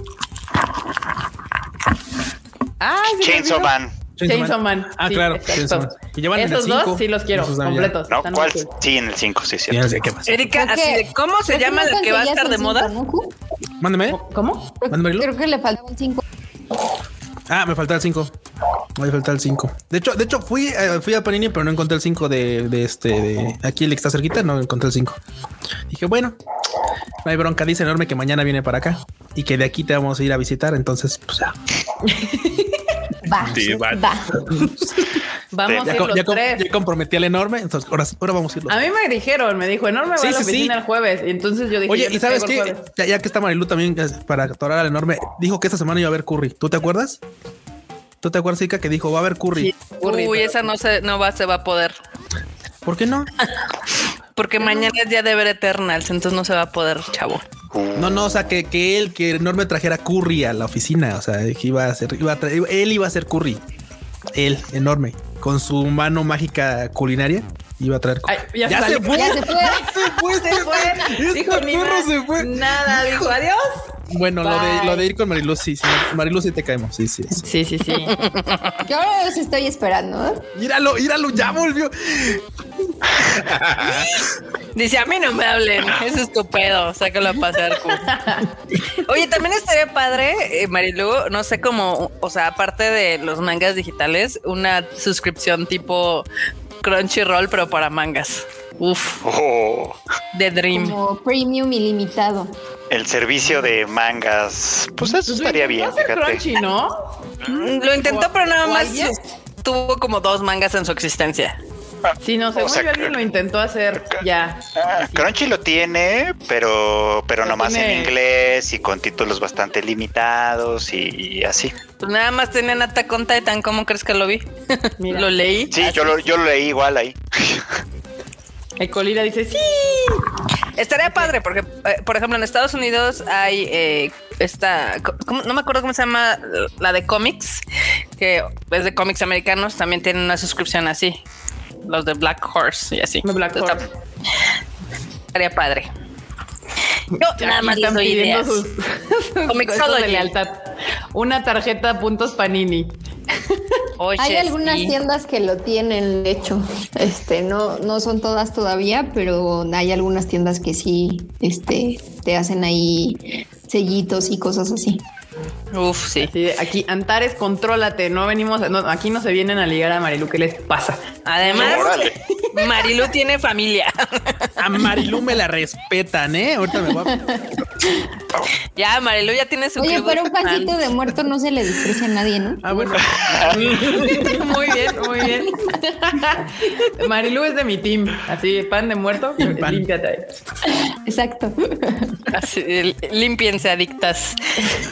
Ah, Chainsaw Man. Chainsaw Man. Ah, claro. Y llevan Esos dos sí los quiero, completos. No, ¿cuál? Sí, en el 5, sí, sí. Erika, así de, ¿cómo se llama el que va a estar de moda? Mándeme. ¿Cómo? Mándeme. Creo que le falta un 5. Ah, me falta el 5. Me falta el 5. De hecho, de hecho fui, eh, fui a Panini, pero no encontré el 5 de, de, este. De aquí el que está cerquita, no encontré el 5. Dije, bueno, no hay bronca, dice enorme que mañana viene para acá y que de aquí te vamos a ir a visitar. Entonces, pues ya. Va. Sí, va. Vamos a ir los ya, tres. ya comprometí al enorme, entonces ahora, ahora vamos a ir los A mí me dijeron, me dijo, enorme va a la oficina el jueves. Y entonces yo dije, oye, ¿y sabes qué? Ya, ya, que está Marilu también para atorar al enorme, dijo que esta semana iba a haber curry. ¿Tú te acuerdas? ¿Tú te acuerdas, Ica, que dijo va a haber curry? Sí, curry Uy, esa no se, no va, se va a poder. ¿Por qué no? Porque mañana es día de ver Eternals, entonces no se va a poder, chavo. No, no, o sea, que, que él, que enorme trajera curry a la oficina, o sea, que iba a hacer, iba a traer, él iba a hacer curry. Él, enorme, con su mano mágica culinaria, iba a traer. Ay, ya, ya, se fue, ya, se fue. se fue. Se fue. Dijo perro se fue. Nada, dijo adiós. Bueno, lo de, lo de, ir con Marilu, sí, sí. Marilu, sí te caemos. Sí, sí. Sí, sí, sí. Yo ahora los estoy esperando. ¿eh? Míralo, míralo, ya volvió. Dice, a mí no me hablen, es tu pedo, sácalo a pasear. Oye, también estaría padre, eh, Marilu, no sé cómo, o sea, aparte de los mangas digitales, una suscripción tipo Crunchyroll, pero para mangas. Uf. Oh. The Dream. Como premium ilimitado. El servicio de mangas. Pues eso estaría bien, fíjate. Crunchy, ¿no? Lo intentó, pero nada más tuvo como dos mangas en su existencia. Sí, no, según yo alguien lo intentó hacer ya. Ah, Crunchy lo tiene, pero, pero nomás en inglés y con títulos bastante limitados y, así. Pues nada más tenían Attack on Titan, ¿cómo crees que lo vi? lo leí. Sí, yo lo, yo lo leí igual ahí. El Colira dice, sí. Estaría padre porque, eh, por ejemplo, en Estados Unidos hay eh, esta, no me acuerdo cómo se llama, la de cómics, que es de cómics americanos, también tienen una suscripción así. Los de Black Horse y así. Black Horse. Estaría padre. Yo nada más están pidiendo sus, sus de lealtad. Una tarjeta puntos Panini. Hay algunas tiendas que lo tienen, de hecho, este, no, no son todas todavía, pero hay algunas tiendas que sí, este, te hacen ahí sellitos y cosas así. Uf, sí. Aquí, Antares, contrólate. No venimos, aquí no se vienen a ligar a Marilu. ¿Qué les pasa? Además, Marilu tiene familia. A Marilu me la respetan, ¿eh? Ahorita me voy a... Ya, Marilu ya tiene su. Oye, pero un panquito de muerto no se le desprecia a nadie, ¿no? Ah, bueno. muy bien, muy bien. Marilu es de mi team. Así, pan de muerto, límpiate. Exacto. Así, límpiense, adictas.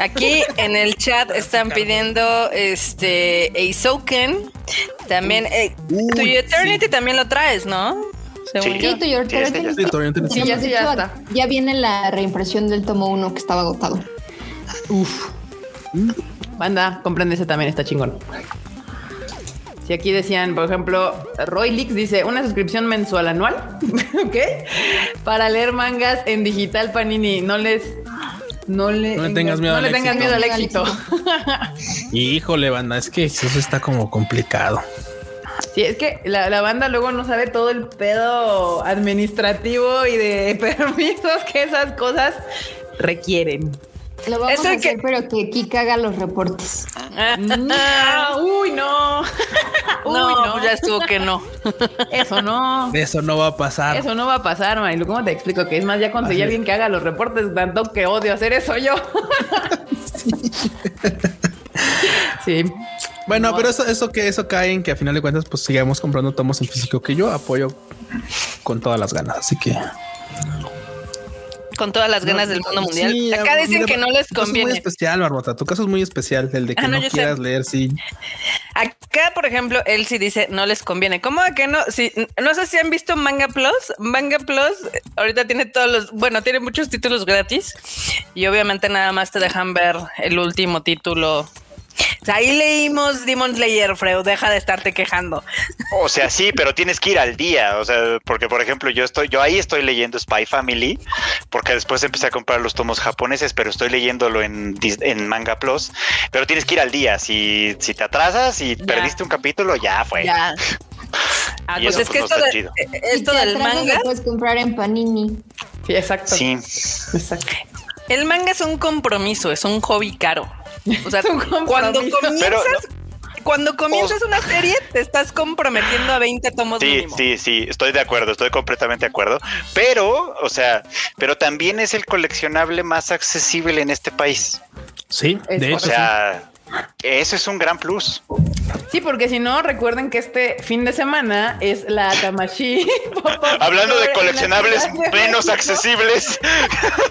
Aquí en el chat están pidiendo este Aizouken. También, eh, tu Eternity también lo traes, ¿no? Sí, tu Eternity. Sí, ya, ya está. Ya viene la reimpresión del tomo 1 que estaba agotado. Uf. Banda, comprende ese también, está chingón. Si aquí decían, por ejemplo, Roy Leaks dice una suscripción mensual anual, ¿ok? Para leer mangas en digital Panini. No les no le, tengas miedo, no le tengas miedo al éxito. Híjole, banda, es que eso está como complicado. Sí, es que la, banda luego no sabe todo el pedo administrativo y de permisos que esas cosas requieren. Lo vamos a hacer, pero que Kika haga los reportes. uy, no. uy, no, pues ya estuvo que no. Eso no. Eso no va a pasar. Eso no va a pasar, Marilu. ¿Cómo te explico? Que es más, ya conseguí a alguien que haga los reportes, tanto que odio hacer eso yo. sí. Bueno, pero eso, eso que eso cae en que a final de cuentas, pues sigamos comprando tomos en físico que yo apoyo con todas las ganas. Así que con todas las ganas del mundo mundial. Acá dicen que no les conviene. es muy especial, Barbota. Tu caso es muy especial, el de que ah, no, quieras leer, sí. Acá, por ejemplo, él sí dice no les conviene. ¿Cómo que no? Si, no sé si han visto Manga Plus. Manga Plus ahorita tiene todos los, bueno, tiene muchos títulos gratis y obviamente nada más te dejan ver el último título ahí leímos Demon Slayer, Freud, deja de estarte quejando. O sea, sí, pero tienes que ir al día, o sea, porque por ejemplo, yo estoy, yo ahí estoy leyendo Spy Family, porque después empecé a comprar los tomos japoneses, pero estoy leyéndolo en, Manga Plus, pero tienes que ir al día, si, si te atrasas y perdiste un capítulo, ya fue. Ya. Ah, pues es que esto, de, esto del manga lo puedes comprar en Panini. Sí, exacto. Sí. Exacto. El manga es un compromiso, es un hobby caro. O sea, cuando comienzas, cuando comienzas una serie, te estás comprometiendo a 20 tomos. Sí, sí, sí, estoy de acuerdo, estoy completamente de acuerdo. Pero, o sea, pero también es el coleccionable más accesible en este país. Sí, de hecho. O sea, eso es un gran plus. Sí, porque si no, recuerden que este fin de semana es la Tamashi. hablando de coleccionables menos accesibles.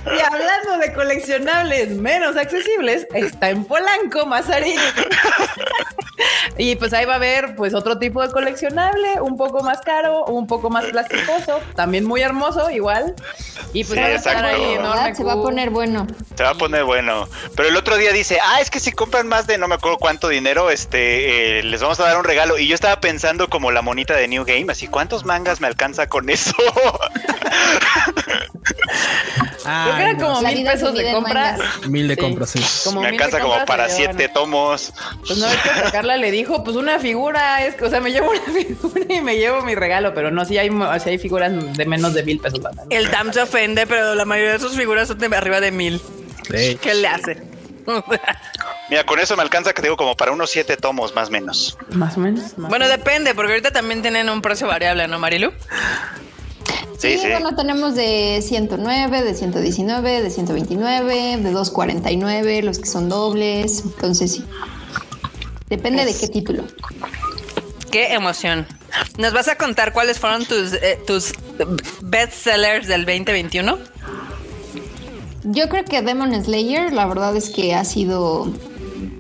Y hablando de coleccionables menos accesibles, está en Polanco, Mazarín. y pues ahí va a haber pues otro tipo de coleccionable, un poco más caro, un poco más plasticoso, también muy hermoso, igual. Y pues va a estar ahí enorme. Se va a poner bueno. Se va a poner bueno. Pero el otro día dice, ah, es que si compran más de no me acuerdo cuánto dinero, este, eh, les vamos a dar un regalo. Y yo estaba pensando como la monita de New Game, así, ¿cuántos mangas me alcanza con eso? Creo que eran como mil pesos de compra. Mil de compra, sí. me alcanza como para siete tomos. Pues no, es que Carla le dijo, pues una figura, es que, o sea, me llevo una figura y me llevo mi regalo, pero no, si hay, si hay figuras de menos de mil pesos. El DAM se ofende, pero la mayoría de sus figuras son de arriba de mil. ¿Qué le hace? Mira, con eso me alcanza que digo como para unos siete tomos, más o menos. Más o menos. bueno, depende, porque ahorita también tienen un precio variable, ¿no, Marilu? Sí, sí, bueno, tenemos de 109, de 119, de 129, de 249, los que son dobles. Entonces, sí. Depende de qué título. Qué emoción. ¿Nos vas a contar cuáles fueron tus, eh, tus best sellers del 2021? Yo creo que Demon Slayer, la verdad es que ha sido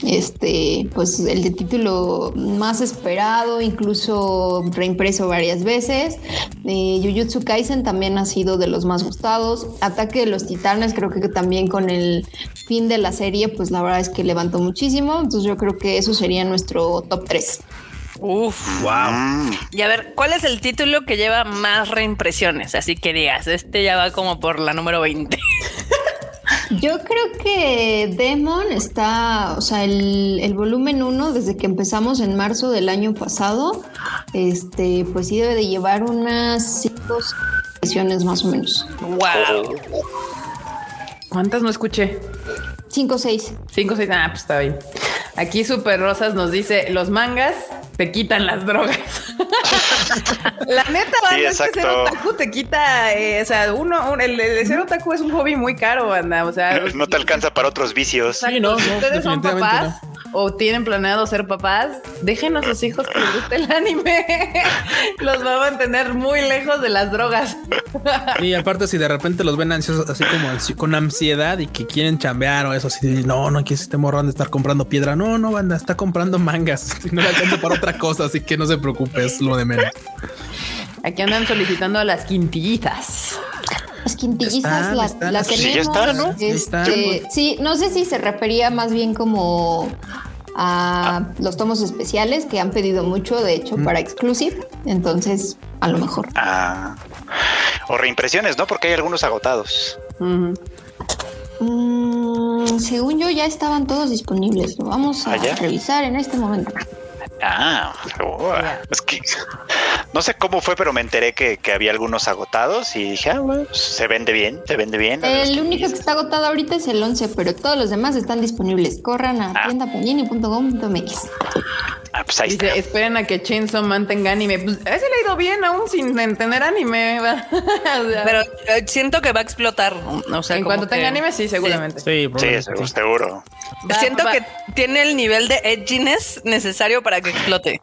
este, pues el de título más esperado, incluso reimpreso varias veces. Eh, Jujutsu Kaisen también ha sido de los más gustados. Ataque de los Titanes, creo que también con el fin de la serie, pues la verdad es que levantó muchísimo. Entonces yo creo que eso sería nuestro top 3. Uf, wow. Y a ver, ¿cuál es el título que lleva más reimpresiones? Así que digas, este ya va como por la número 20. Yo creo que Demon está, o sea, el, volumen 1, desde que empezamos en marzo del año pasado, este, pues sí debe de llevar unas 5 sesiones más o menos. Wow. ¿Cuántas no escuché? 5 o 6. 5 o 6, ah, pues está bien. Aquí Super Rosas nos dice, los mangas te quitan las drogas. la neta, banda, es que ser otaku te quita, eh, o sea, uno, el, el, ser otaku es un hobby muy caro, banda, o sea. No te alcanza para otros vicios. Sí, no, ustedes son papás o tienen planeado ser papás, déjenos a sus hijos que les guste el anime. los va a mantener muy lejos de las drogas. y aparte, si de repente los ven ansiosos, así como con ansiedad y que quieren chambear o eso, así, no, no, aquí se esté morrando de estar comprando piedra. No, no, banda, está comprando mangas. No le alcanza para otra cosa, así que no se preocupe, es lo de menos. Aquí andan solicitando a las quintillitas. Las quintillizas las, tenemos. Sí, está, ¿no? Este, sí, no sé si se refería más bien como a los tomos especiales que han pedido mucho, de hecho, mm. para Exclusive. Entonces, a lo mejor. Ah. O reimpresiones, ¿no? Porque hay algunos agotados. Mm, según yo, ya estaban todos disponibles. Lo vamos a ¿Ah, revisar en este momento. Ah, es que no sé cómo fue, pero me enteré que, había algunos agotados y dije, ah, bueno, se vende bien, se vende bien. El único que está agotado ahorita es el 11, pero todos los demás están disponibles. Corran a ah. tiendapanini.com.mx. Ah, pues ahí Dice, esperen a que Chainsaw Man tenga anime. Pues ese le ha ido bien aún sin tener anime. pero eh, siento que va a explotar. O sea, en cuanto tenga anime, sí, seguramente. Sí, sí, seguro. Siento que tiene el nivel de edginess necesario para que explote.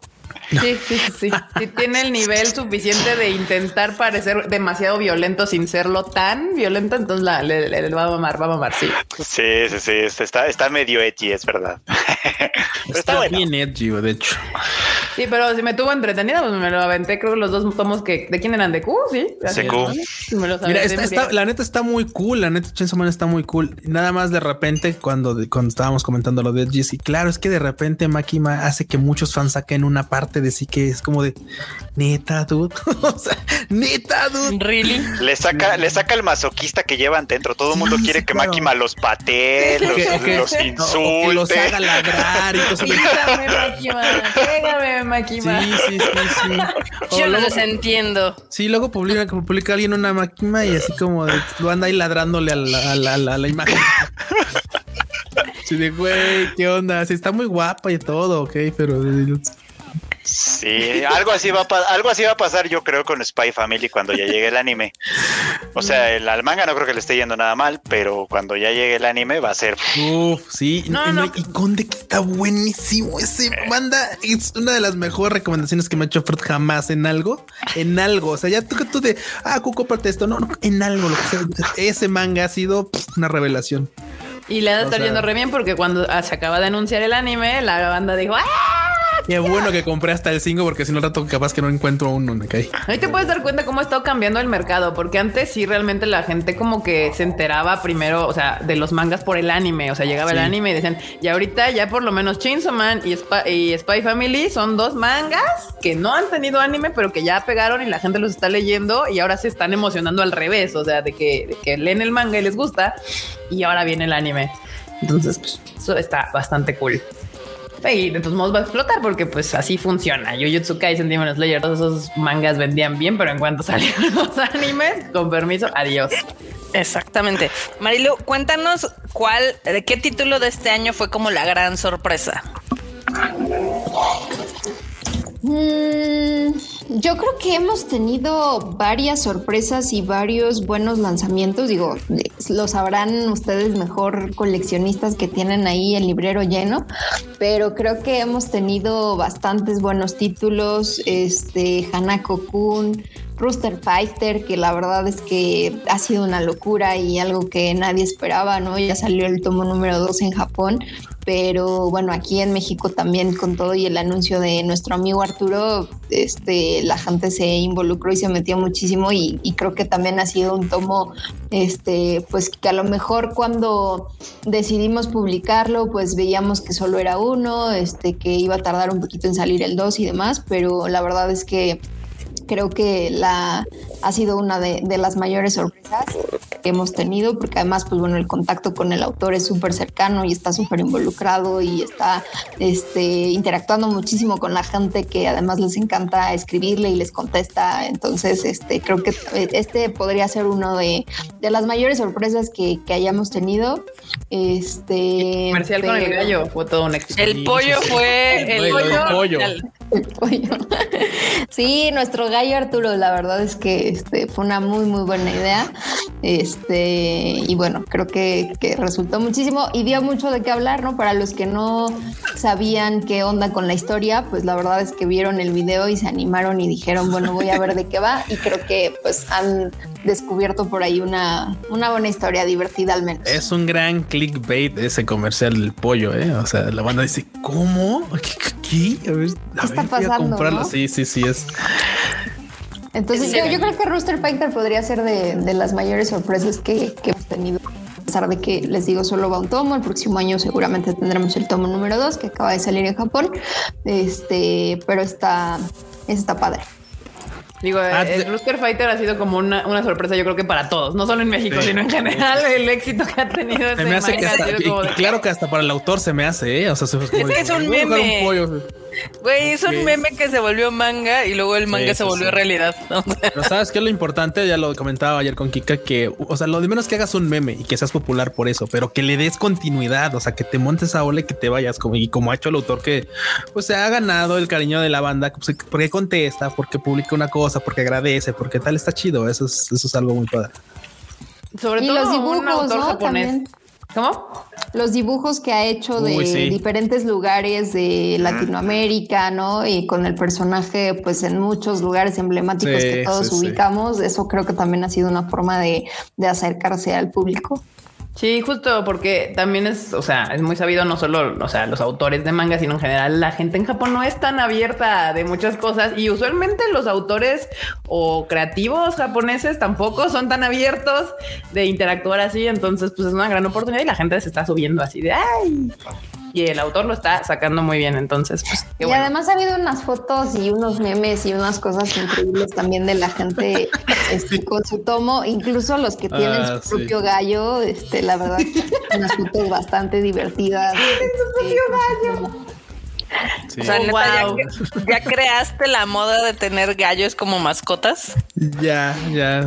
Sí, sí, sí, sí. tiene el nivel suficiente de intentar parecer demasiado violento sin serlo tan violento, entonces la, le, va a mamar, va a mamar, sí. Sí, sí, sí. Está, está medio edgy, es verdad. está, bien edgy, de hecho. Sí, pero si me tuvo entretenida, pues me lo aventé. Creo que los dos tomos que de quién eran de Q, sí. Mira, la neta está muy cool. La neta, Chainsaw Man está muy cool. Nada más de repente, cuando, cuando estábamos comentando lo de edgy, y claro, es que de repente Makima hace que muchos fans saquen una parte de sí que es como de neta, dude. o sea, neta, dude. Really? Le saca, le saca el masoquista que llevan dentro. Todo el mundo quiere que Makima los patee, los, los insulte. que los haga ladrar y todo Pégame, Makima. Pégame, Makima. Sí, sí, sí, sí. Yo no los entiendo. Sí, luego publica, publica alguien una Makima y así como lo anda ahí ladrándole a la, a la, a la imagen. Sí, de güey, ¿qué onda? Sí, está muy guapa y todo, ok, pero Sí, algo así va a algo así va a pasar yo creo con Spy Family cuando ya llegue el anime. O sea, el al manga no creo que le esté yendo nada mal, pero cuando ya llegue el anime va a ser Uf, sí, no, no, y Conde que está buenísimo ese manda es una de las mejores recomendaciones que me ha hecho Fred jamás en algo, en algo, o sea, ya tú que tú de ah, Cuco parte esto, no, no, en algo lo que sea, ese manga ha sido una revelación. Y le ha de estar yendo re bien porque cuando ah, se acaba de anunciar el anime, la banda dijo ¡Ah! Qué bueno que compré hasta el 5 porque si no rato capaz que no encuentro uno, me caí. Ahí te puedes dar cuenta cómo ha estado cambiando el mercado, porque antes sí realmente la gente como que se enteraba primero, o sea, de los mangas por el anime, o sea, llegaba el anime y decían, y ahorita ya por lo menos Chainsaw Man y Spy, Family son dos mangas que no han tenido anime, pero que ya pegaron y la gente los está leyendo y ahora se están emocionando al revés, o sea, de que, de que leen el manga y les gusta y ahora viene el anime. Entonces, pues, eso está bastante cool. Y de todos modos va a explotar porque pues así funciona. Jujutsu Kaisen, Demon Slayer, todos esos mangas vendían bien, pero en cuanto salieron los animes, con permiso, adiós. Exactamente. Marilu, cuéntanos cuál, de qué título de este año fue como la gran sorpresa. Mm, yo creo que hemos tenido varias sorpresas y varios buenos lanzamientos. Digo, lo sabrán ustedes mejor coleccionistas que tienen ahí el librero lleno, pero creo que hemos tenido bastantes buenos títulos. Este Hanako Kun, Rooster Fighter, que la verdad es que ha sido una locura y algo que nadie esperaba, ¿no? Ya salió el tomo número 2 en Japón pero bueno, aquí en México también con todo y el anuncio de nuestro amigo Arturo, este, la gente se involucró y se metió muchísimo y, y creo que también ha sido un tomo, este, pues que a lo mejor cuando decidimos publicarlo, pues veíamos que solo era uno, este, que iba a tardar un poquito en salir el 2 y demás, pero la verdad es que creo que la ha sido una de, de las mayores sorpresas que hemos tenido, porque además, pues bueno, el contacto con el autor es súper cercano y está súper involucrado y está este, interactuando muchísimo con la gente que además les encanta escribirle y les contesta. Entonces, este, creo que este podría ser uno de, de las mayores sorpresas que, que hayamos tenido. Este, el comercial pero... con el gallo fue todo un éxito. El pollo fue el, el pollo. pollo. El sí, nuestro gallo Arturo, la verdad es que este, fue una muy, muy buena idea. Este, y bueno, creo que, que, resultó muchísimo y dio mucho de qué hablar, ¿no? Para los que no sabían qué onda con la historia, pues la verdad es que vieron el video y se animaron y dijeron, bueno, voy a ver de qué va. Y creo que pues han descubierto por ahí una, una buena historia divertida al menos. Es un gran clickbait ese comercial del pollo, ¿eh? O sea, la banda dice, ¿cómo? ¿Qué? qué? A ver, a ¿Qué está ver, pasando? ¿no? Sí, sí, sí, es. Entonces yo, yo, creo que Rooster Fighter podría ser de, de las mayores sorpresas que, que, hemos tenido. A pesar de que les digo solo va un tomo, el próximo año seguramente tendremos el tomo número 2 que acaba de salir en Japón. Este, pero está, está padre. Digo, ah, el Rooster Fighter ha sido como una, una, sorpresa, yo creo que para todos, no solo en México, sí. sino en general, el éxito que ha tenido ese me hace que hasta, y. Claro que hasta para el autor se me hace, ¿eh? O sea, se, es, que es un meme. Un pollo, Güey, es un meme que se volvió manga y luego el manga sí, se volvió sí. realidad. ¿no? Pero sabes que lo importante, ya lo comentaba ayer con Kika, que, o sea, lo de menos que hagas un meme y que seas popular por eso, pero que le des continuidad, o sea, que te montes a ole y que te vayas, como, y como ha hecho el autor que, pues, se ha ganado el cariño de la banda, pues, porque contesta, porque publica una cosa, porque agradece, porque tal está chido. Eso es, eso es algo muy padre. Sobre y todo los dibujos, un autor ¿no? japonés. También. ¿Cómo? Los dibujos que ha hecho de Uy, sí. diferentes lugares de Latinoamérica, ¿no? Y con el personaje, pues en muchos lugares emblemáticos sí, que todos sí, ubicamos, eso creo que también ha sido una forma de, de acercarse al público. Sí, justo porque también es, o sea, es muy sabido no solo, o sea, los autores de manga, sino en general la gente en Japón no es tan abierta de muchas cosas y usualmente los autores o creativos japoneses tampoco son tan abiertos de interactuar así, entonces pues es una gran oportunidad y la gente se está subiendo así de ay y el autor lo está sacando muy bien. Entonces, pues, y bueno. además ha habido unas fotos y unos memes y unas cosas increíbles también de la gente este, con su tomo, incluso los que tienen ah, su propio sí. gallo. Este, la verdad, unas fotos bastante divertidas. Tienen su propio gallo. Sí. O sea, oh, neta, wow. ya, ya, creaste la moda de tener gallos como mascotas? Ya, ya.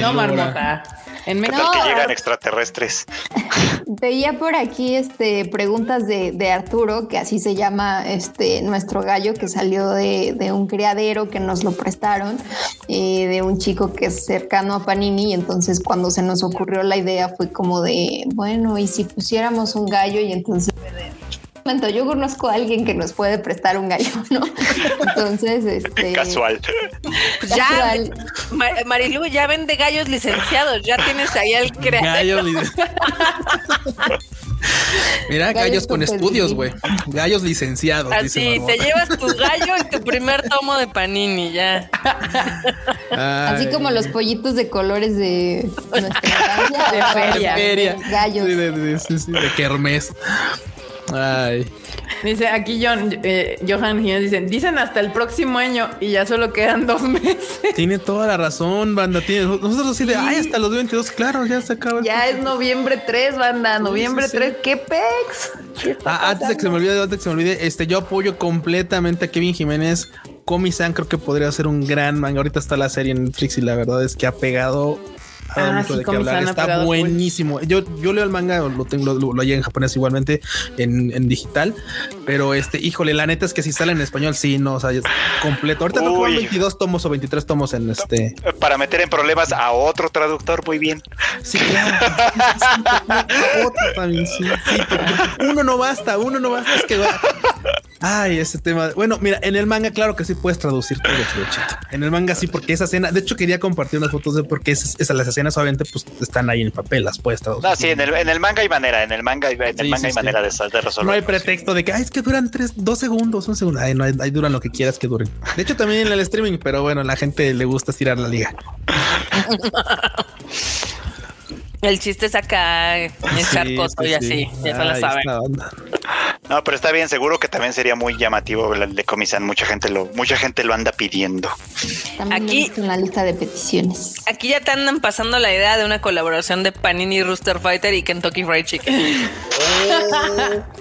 No, marmota. En ¿Qué tal que llegan extraterrestres? Veía por aquí este, preguntas de, de, Arturo, que así se llama este, nuestro gallo, que salió de, de un criadero que nos lo prestaron, eh, de un chico que es cercano a Panini. Y entonces, cuando se nos ocurrió la idea, fue como de, bueno, ¿y si pusiéramos un gallo? Y entonces yo conozco a alguien que nos puede prestar un gallo, ¿no? Entonces, este. Casual. Pues ya, Mar Marilu, ya vende gallos licenciados, ya tienes ahí al creador. Mira, gallos, gallos con estudios, güey. Gallos licenciados. Así, te llevas tu gallo y tu primer tomo de Panini, ya. Ay. Así como los pollitos de colores de nuestra de feria. De feria. Gallos. Sí, de, de, sí, sí, de kermés. Ay. Dice aquí John, eh, Johan Jiménez dicen, dicen hasta el próximo año y ya solo quedan dos meses. Tiene toda la razón, banda. Tiene, nosotros así de, ay, hasta los 22, claro, ya se acaba. Ya es noviembre 3, banda, noviembre sí, sí, 3, ¿qué pex? ¿Qué ah, antes de que se me olvide, antes de que se me olvide, este, yo apoyo completamente a Kevin Jiménez. Komi-san creo que podría ser un gran manga. Ahorita está la serie en Netflix y la verdad es que ha pegado Ah, mucho sí, de qué hablar. Está buenísimo. Yo, yo leo el manga, lo tengo, lo, lo, lo en japonés igualmente en, en, digital, pero este, híjole, la neta es que si sale en español, sí, no, o sea, es completo. Ahorita no 22 tomos o 23 tomos en este. Para meter en problemas a otro traductor, muy bien. Sí, claro. otro también, sí, sí, uno no basta, uno no basta, es que va Ay, ese tema. Bueno, mira, en el manga, claro que sí puedes traducir todo. En el manga sí, porque esa escena, de hecho, quería compartir unas fotos de porque esas, esas las escenas obviamente pues están ahí en el papel, las puedes traducir. No, sí, en el, en el manga hay manera, en el manga, hay- en el Sí, manga sí, hay sí. manera de, de resolver. No hay pretexto de que Ay, es que duran tres, dos segundos, un segundo. Ay, no, ahí duran lo que quieras que duren. De hecho, también en el streaming, pero bueno, la gente le gusta estirar la liga. El chiste es acá echar Sí, cosas sí, y sí. así, ya se la Ay, saben. No, pero está bien, seguro que también sería muy llamativo el de Comisan. Mucha gente lo, mucha gente lo anda pidiendo. También Aquí- en la lista de peticiones. Aquí ya te andan pasando la idea de una colaboración de Panini Rooster Fighter y Kentucky Fried Chicken.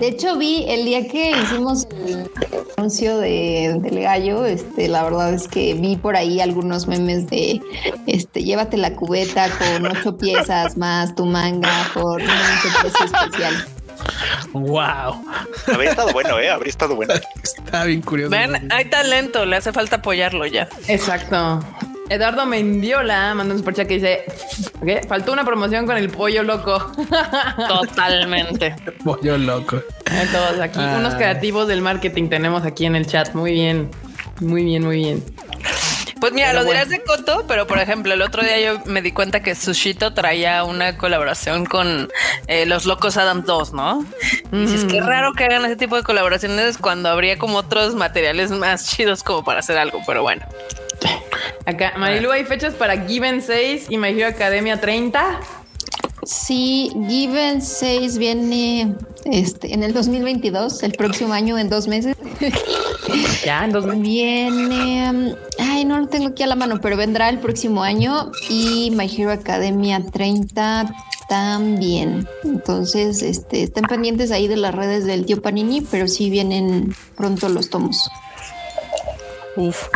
De hecho, vi el día que hicimos el anuncio de, del gallo, este, la verdad es que vi por ahí algunos memes de este, llévate la cubeta con ocho piezas más tu manga por un precio especial. Wow. Habría estado bueno, ¿eh? Habría estado bueno. Está bien curioso. Ven, hay talento, le hace falta apoyarlo ya. Exacto. Eduardo Mendiola mandó un superchat que dice: ¿qué? Faltó una promoción con el pollo loco. Totalmente. Pollo loco. Todos aquí, Ay. unos creativos del marketing tenemos aquí en el chat. Muy bien, muy bien, muy bien. Pues mira, Pero lo bueno. dirás de coto, pero por ejemplo, el otro día yo me di cuenta que Sushito traía una colaboración con eh, los Locos Adam 2, ¿no? Y dices, qué raro que hagan ese tipo de colaboraciones cuando habría como otros materiales más chidos como para hacer algo, pero bueno. Acá, Marilu, hay fechas para Given 6 y My Hero Academia 30. Sí, Given 6 viene este, en el 2022, el próximo año, en dos meses. Ya, en 2000. Viene, um, ay, no lo tengo aquí a la mano, pero vendrá el próximo año y My Hero Academia 30 también. Entonces, este, estén pendientes ahí de las redes del tío Panini, pero sí vienen pronto los tomos. Uf.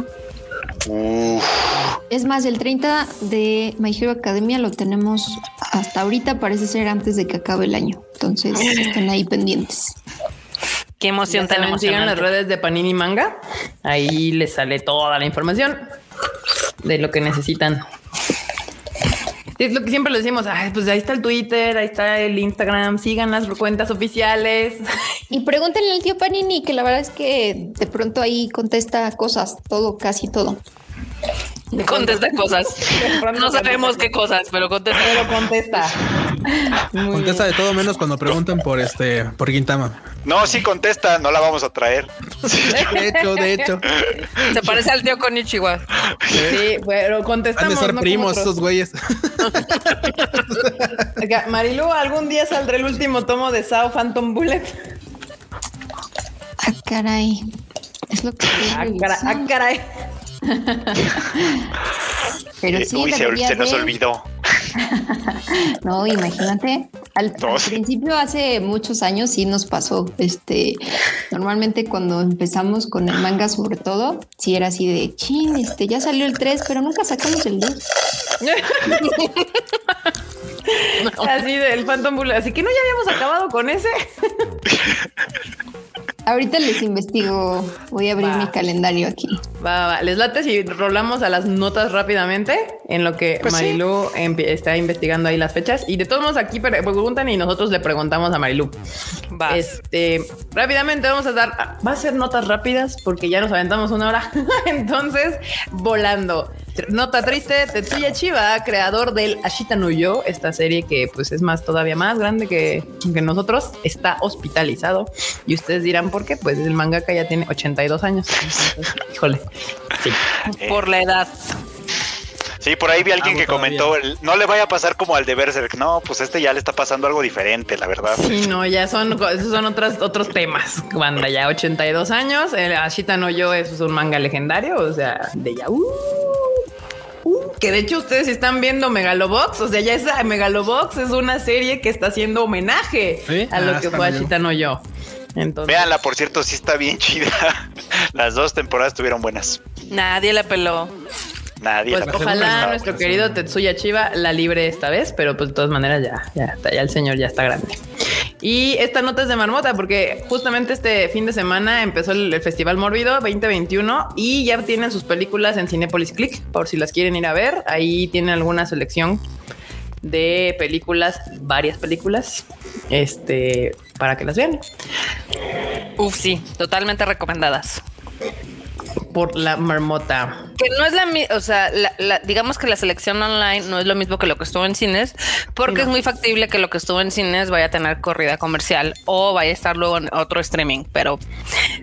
Uf, Es más, el 30 de My Hero Academia lo tenemos hasta ahorita, parece ser antes de que acabe el año. Entonces, estén ahí pendientes. Qué emoción tan sigan las emocionante. redes de Panini Manga. Ahí les sale toda la información de lo que necesitan. Es lo que siempre les decimos. Ay, pues ahí está el Twitter, ahí está el Instagram. Sigan las cuentas oficiales. Y pregúntenle al tío Panini, que la verdad es que de pronto ahí contesta cosas, todo, casi todo. Contesta cosas. No sabemos qué cosas, pero contesta. Pero contesta. Muy Contesta de todo menos cuando preguntan por este, por Quintama. no, sí contesta, no la vamos a traer. De hecho, de hecho. Se parece al tío Konichiwa. Sí, pero Han contestamos. de ser no primos estos güeyes. Marilu, algún día saldrá el último tomo de Sao Phantom Bullet. Ah, caray. Es lo que estoy Ah, cara- ah, caray. Pero Eh, sí, Uy, se, se nos olvidó. No, imagínate. Al, No, al sí. principio, hace muchos años, sí nos pasó. Este, normalmente cuando empezamos con el manga, sobre todo, sí era así de chin, este, ya salió el 3, pero nunca sacamos el 2. Así del Phantom Bullet. Así que no ya habíamos acabado con ese. Ahorita les investigo. Voy a abrir Va. mi calendario aquí. Va, va. Les late si rolamos a las notas rápidamente en lo que Pues sí. Marilu empie- está investigando ahí las fechas. Y de todos modos aquí pre- preguntan y nosotros le preguntamos a Marilu. Vas. Este, rápidamente vamos a dar, va a ser notas rápidas porque ya nos aventamos una hora. Entonces, volando. Nota triste, Tetsuya Chiba, creador del Ashita no Yo, esta serie que pues es más todavía más grande que, que nosotros, está hospitalizado. Y ustedes dirán por qué, pues el mangaka ya tiene 82 años. Entonces, híjole. Sí. Por la edad. Sí, por ahí vi a alguien que comentó, el- no le vaya a pasar como al de Berserk. No, pues este ya le está pasando algo diferente, la verdad. Sí, no, ya son, esos son otras, otros temas. Banda, ya 82 años. El Ashita no Yo es un manga legendario, o sea, de ya. uh, uh, que de hecho ustedes están viendo Megalobox, o sea, ya esa Megalobox es una serie que está haciendo homenaje ¿Sí? a lo Ah, que fue. Ashita no Yo. Entonces, Véanla, por cierto, sí está bien chida. Las dos temporadas estuvieron buenas. Nadie la peló. Nadie pues ojalá nuestro buena, querido Tetsuya Chiba la libre esta vez, pero pues de todas maneras ya, ya, está, ya el señor ya está grande. Y esta nota es de Marmota porque justamente este fin de semana empezó el, el Festival Mórbido 2021 y ya tienen sus películas en Cinepolis Click por si las quieren ir a ver. Ahí tienen alguna selección de películas, varias películas, este, para que las vean. Uf, sí, totalmente recomendadas por la marmota. Que no es la misma, o sea, digamos que la selección online no es lo mismo que lo que estuvo en cines, porque es muy factible que lo que estuvo en cines vaya a tener corrida comercial o vaya a estar luego en otro streaming. Pero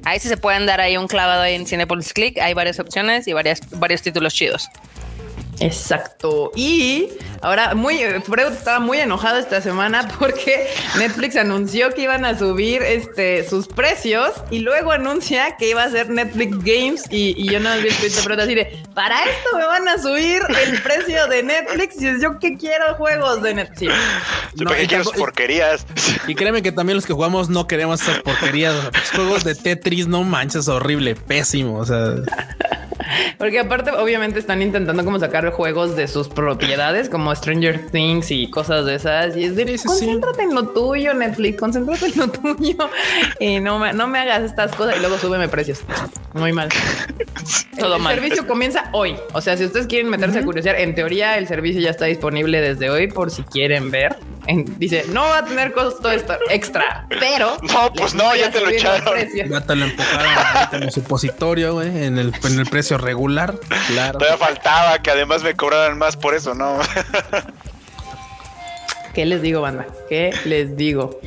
ahí sí se pueden dar ahí un clavado ahí en Cinepolis Click. Hay varias opciones y varias, varios títulos chidos. Exacto. Y ahora, muy, Freud estaba muy enojado esta semana porque Netflix anunció que iban a subir este, sus precios y luego anuncia que iba a ser Netflix Games. Y, yo no vi el Freud así de para esto me van a subir el precio de Netflix. Y yo que quiero juegos de Netflix. no, quiero porquerías. Y créeme que también los que jugamos no queremos esas porquerías. juegos de Tetris, no manches, horrible, pésimo. O sea. Porque aparte, obviamente, están intentando como sacar juegos de sus propiedades, como Stranger Things y cosas de esas. Y es de concéntrate en lo tuyo, Netflix, concéntrate en lo tuyo y no me, no me hagas estas cosas y luego súbeme precios. Muy mal. Todo mal. El servicio comienza hoy. O sea, si ustedes quieren meterse a curiosidad, en teoría el servicio ya está disponible desde hoy por si quieren ver. Dice, no va a tener costo esto extra, pero. No, pues no, ya te lo echaron. Ya te lo empujaron como supositorio, güey, en el, en el precio regular. Claro. Todavía faltaba que además me cobraran más por eso, ¿no? ¿Qué les digo, banda? ¿Qué les digo?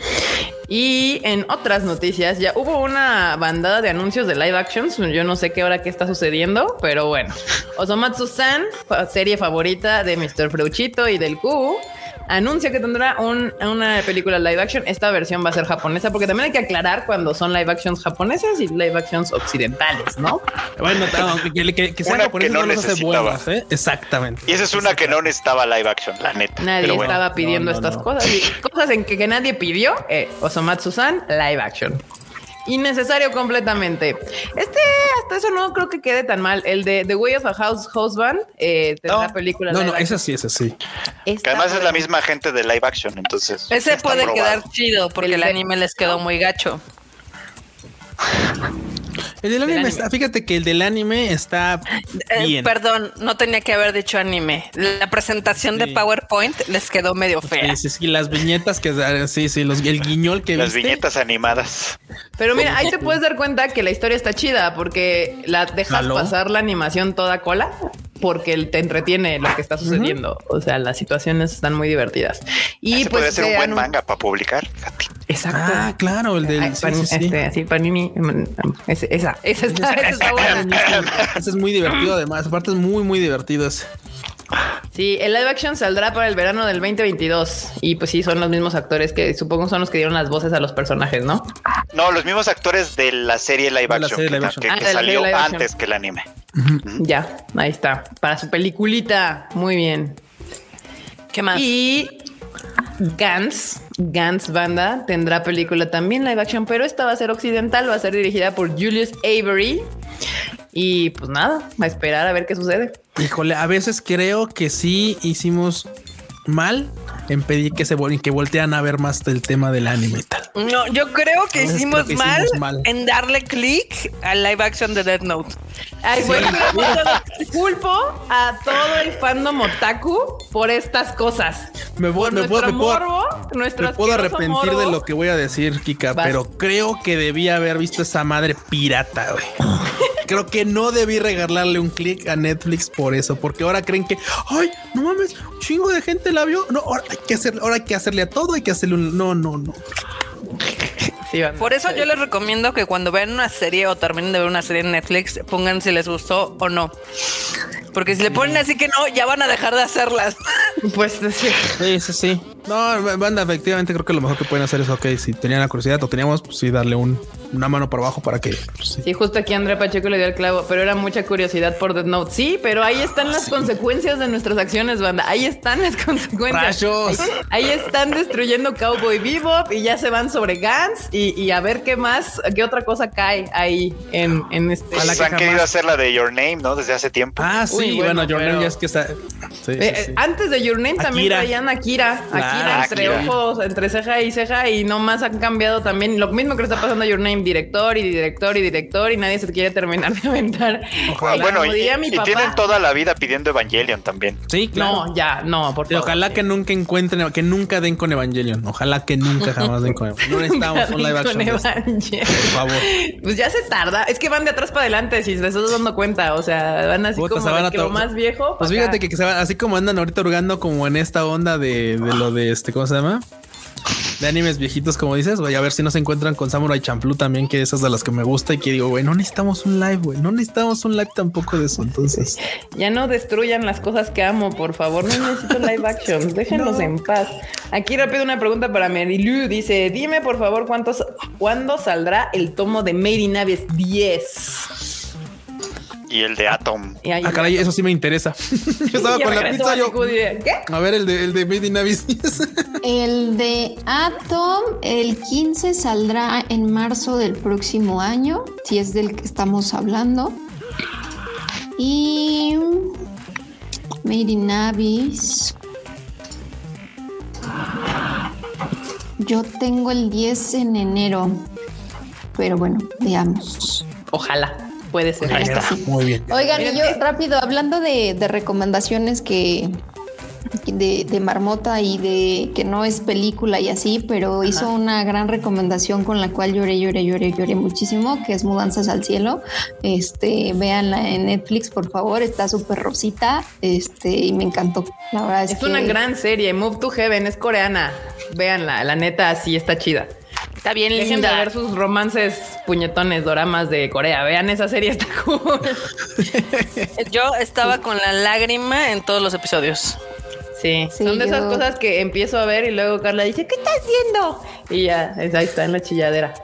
Y en otras noticias, ya hubo una bandada de anuncios de live actions. Yo no sé qué hora qué está sucediendo, pero bueno. Osamatsu-san, serie favorita de Mr. Freuchito y del Q, anuncia que tendrá una película live action. Esta versión va a ser japonesa, porque también hay que aclarar cuando son live actions japonesas y live actions occidentales, ¿no? Bueno, aunque que, que, sea japonesa no, no hace buenas, ¿eh? Exactamente. Y esa es una que no necesitaba live action, la neta. Nadie estaba pidiendo estas cosas. Y cosas en que, nadie pidió. Eh, Osamatsu-san, live action innecesario completamente. Este, hasta eso no creo que quede tan mal. El de The Way of a House Husband, eh, tendrá película. No, no, esa sí, esa sí. Que además es la misma gente de live action, entonces. Ese puede quedar chido porque el, anime les quedó muy gacho. El del anime, está, fíjate que el del anime está eh, bien. perdón, no tenía que haber dicho anime. La presentación de PowerPoint les quedó medio fea. Sí, sí, las viñetas que sí, sí, los, el guiñol que Las viñetas animadas. Pero mira, ahí te puedes dar cuenta que la historia está chida porque la dejas pasar la animación toda cola porque te entretiene lo que está sucediendo. O sea, las situaciones están muy divertidas. Y pues puede ser un buen manga para publicar. Exacto. Ah, claro, el del sí, este, sí, Panini. Mm, esa, esa, esa está, Ese es muy divertido, además. Aparte, es muy, muy divertido. Sí, el live action saldrá para el verano del 2022 y pues sí, son los mismos actores que supongo son los que dieron las voces a los personajes, ¿no? No, los mismos actores de la serie live action, que, ah, salió antes que el anime. Ya, ahí está, para su peliculita, muy bien. ¿Qué más? Y Gans, Gans Banda tendrá película también live action, pero esta va a ser occidental, va a ser dirigida por Julius Avery. Y pues nada, a esperar a ver qué sucede. Híjole, a veces creo que sí hicimos mal en pedir que se que voltean a ver más del tema del anime y tal. No, yo creo que, hicimos, mal en darle clic al live action de Dead Note. Ay, bueno, culpo a todo el fandom otaku por estas cosas. Me, voy, me, puedo, me puedo arrepentir de lo que voy a decir, Kika, pero creo que debía haber visto esa madre pirata, güey. creo que no debí regalarle un clic a Netflix por eso, porque ahora creen que, ay, no mames, un chingo de gente la vio. No, ahora hay que hacer, ahora hay que hacerle a todo, hay que hacerle un, no, no, no. Por eso yo les recomiendo que cuando vean una serie o terminen de ver una serie en Netflix, pongan si les gustó o no. Porque si le ponen así que no, ya van a dejar de hacerlas. Pues sí. Sí, sí, sí. No, banda, efectivamente creo que lo mejor que pueden hacer es, ok, si tenían la curiosidad o teníamos, pues sí, darle un, una mano por abajo para que... Pues, sí. justo aquí Andrea Pacheco le dio el clavo, pero era mucha curiosidad por Dead Note. Sí, pero ahí están las consecuencias de nuestras acciones, banda. Ahí están las consecuencias. Ahí, están destruyendo Cowboy Bebop y ya se van sobre Gans y, a ver qué más, qué otra cosa cae ahí en, en este... Pues han querido hacer la de Your Name, ¿no? Desde hace tiempo. Ah, sí. Muy bueno. Your Name ya es que está. Eh, antes de Your Name también traían Akira. Akira entre ojos, entre ceja y ceja, y nomás han cambiado también. Lo mismo que le está pasando a Your Name, director y director y director, y nadie se quiere terminar de aventar. Bueno, y, tienen toda la vida pidiendo Evangelion también. Sí, claro. No, ya, no, por favor. Ojalá que nunca encuentren, que nunca den con Evangelion. Ojalá que nunca jamás den con Evangelion. No necesitamos un live action. Por favor. Pues ya se tarda. Es que van de atrás para adelante, si te estás dando cuenta. O sea, van así como de que lo más viejo. Pues fíjate que, se van, así como andan ahorita hurgando como en esta onda de, de lo de este, ¿cómo se llama? de animes viejitos, como dices, voy a ver si no se encuentran con Samurai Champloo también, que esas de las que me gusta y que digo, güey, no necesitamos un live, güey, no necesitamos un live tampoco de eso. Entonces, ya no destruyan las cosas que amo, por favor, no necesito live action, déjenlos en paz. Aquí rápido una pregunta para Merilu, dice, dime por favor cuántos, cuándo saldrá el tomo de Made in Abyss 10 y el de Atom. Ah, caray, eso sí me interesa. yo estaba con la pizza. Yo, ¿Qué? A ver, el de, el de Made in Abyss. el de Atom, el 15 saldrá en marzo del próximo año, si es del que estamos hablando. Y Made in Abyss. Yo tengo el 10 en enero, pero bueno, veamos. Ojalá. Puede ser. Muy bien. Oigan, yo rápido, hablando de, recomendaciones que, de, Marmota y de que no es película y así, pero hizo una gran recomendación con la cual lloré, lloré, lloré, lloré muchísimo, que es Mudanzas al Cielo. Este, véanla en Netflix, por favor, está súper rosita, este, y me encantó. La verdad es, es una gran serie, Move to Heaven, es coreana. Véanla, la neta, sí está chida. Está bien Dejen linda. de ver sus romances puñetones, doramas de Corea. Vean esa serie, está cool. Yo estaba con la lágrima en todos los episodios. Sí, son de esas cosas que empiezo a ver y luego Carla dice, ¿qué estás viendo? Y ya, ahí está en la chilladera.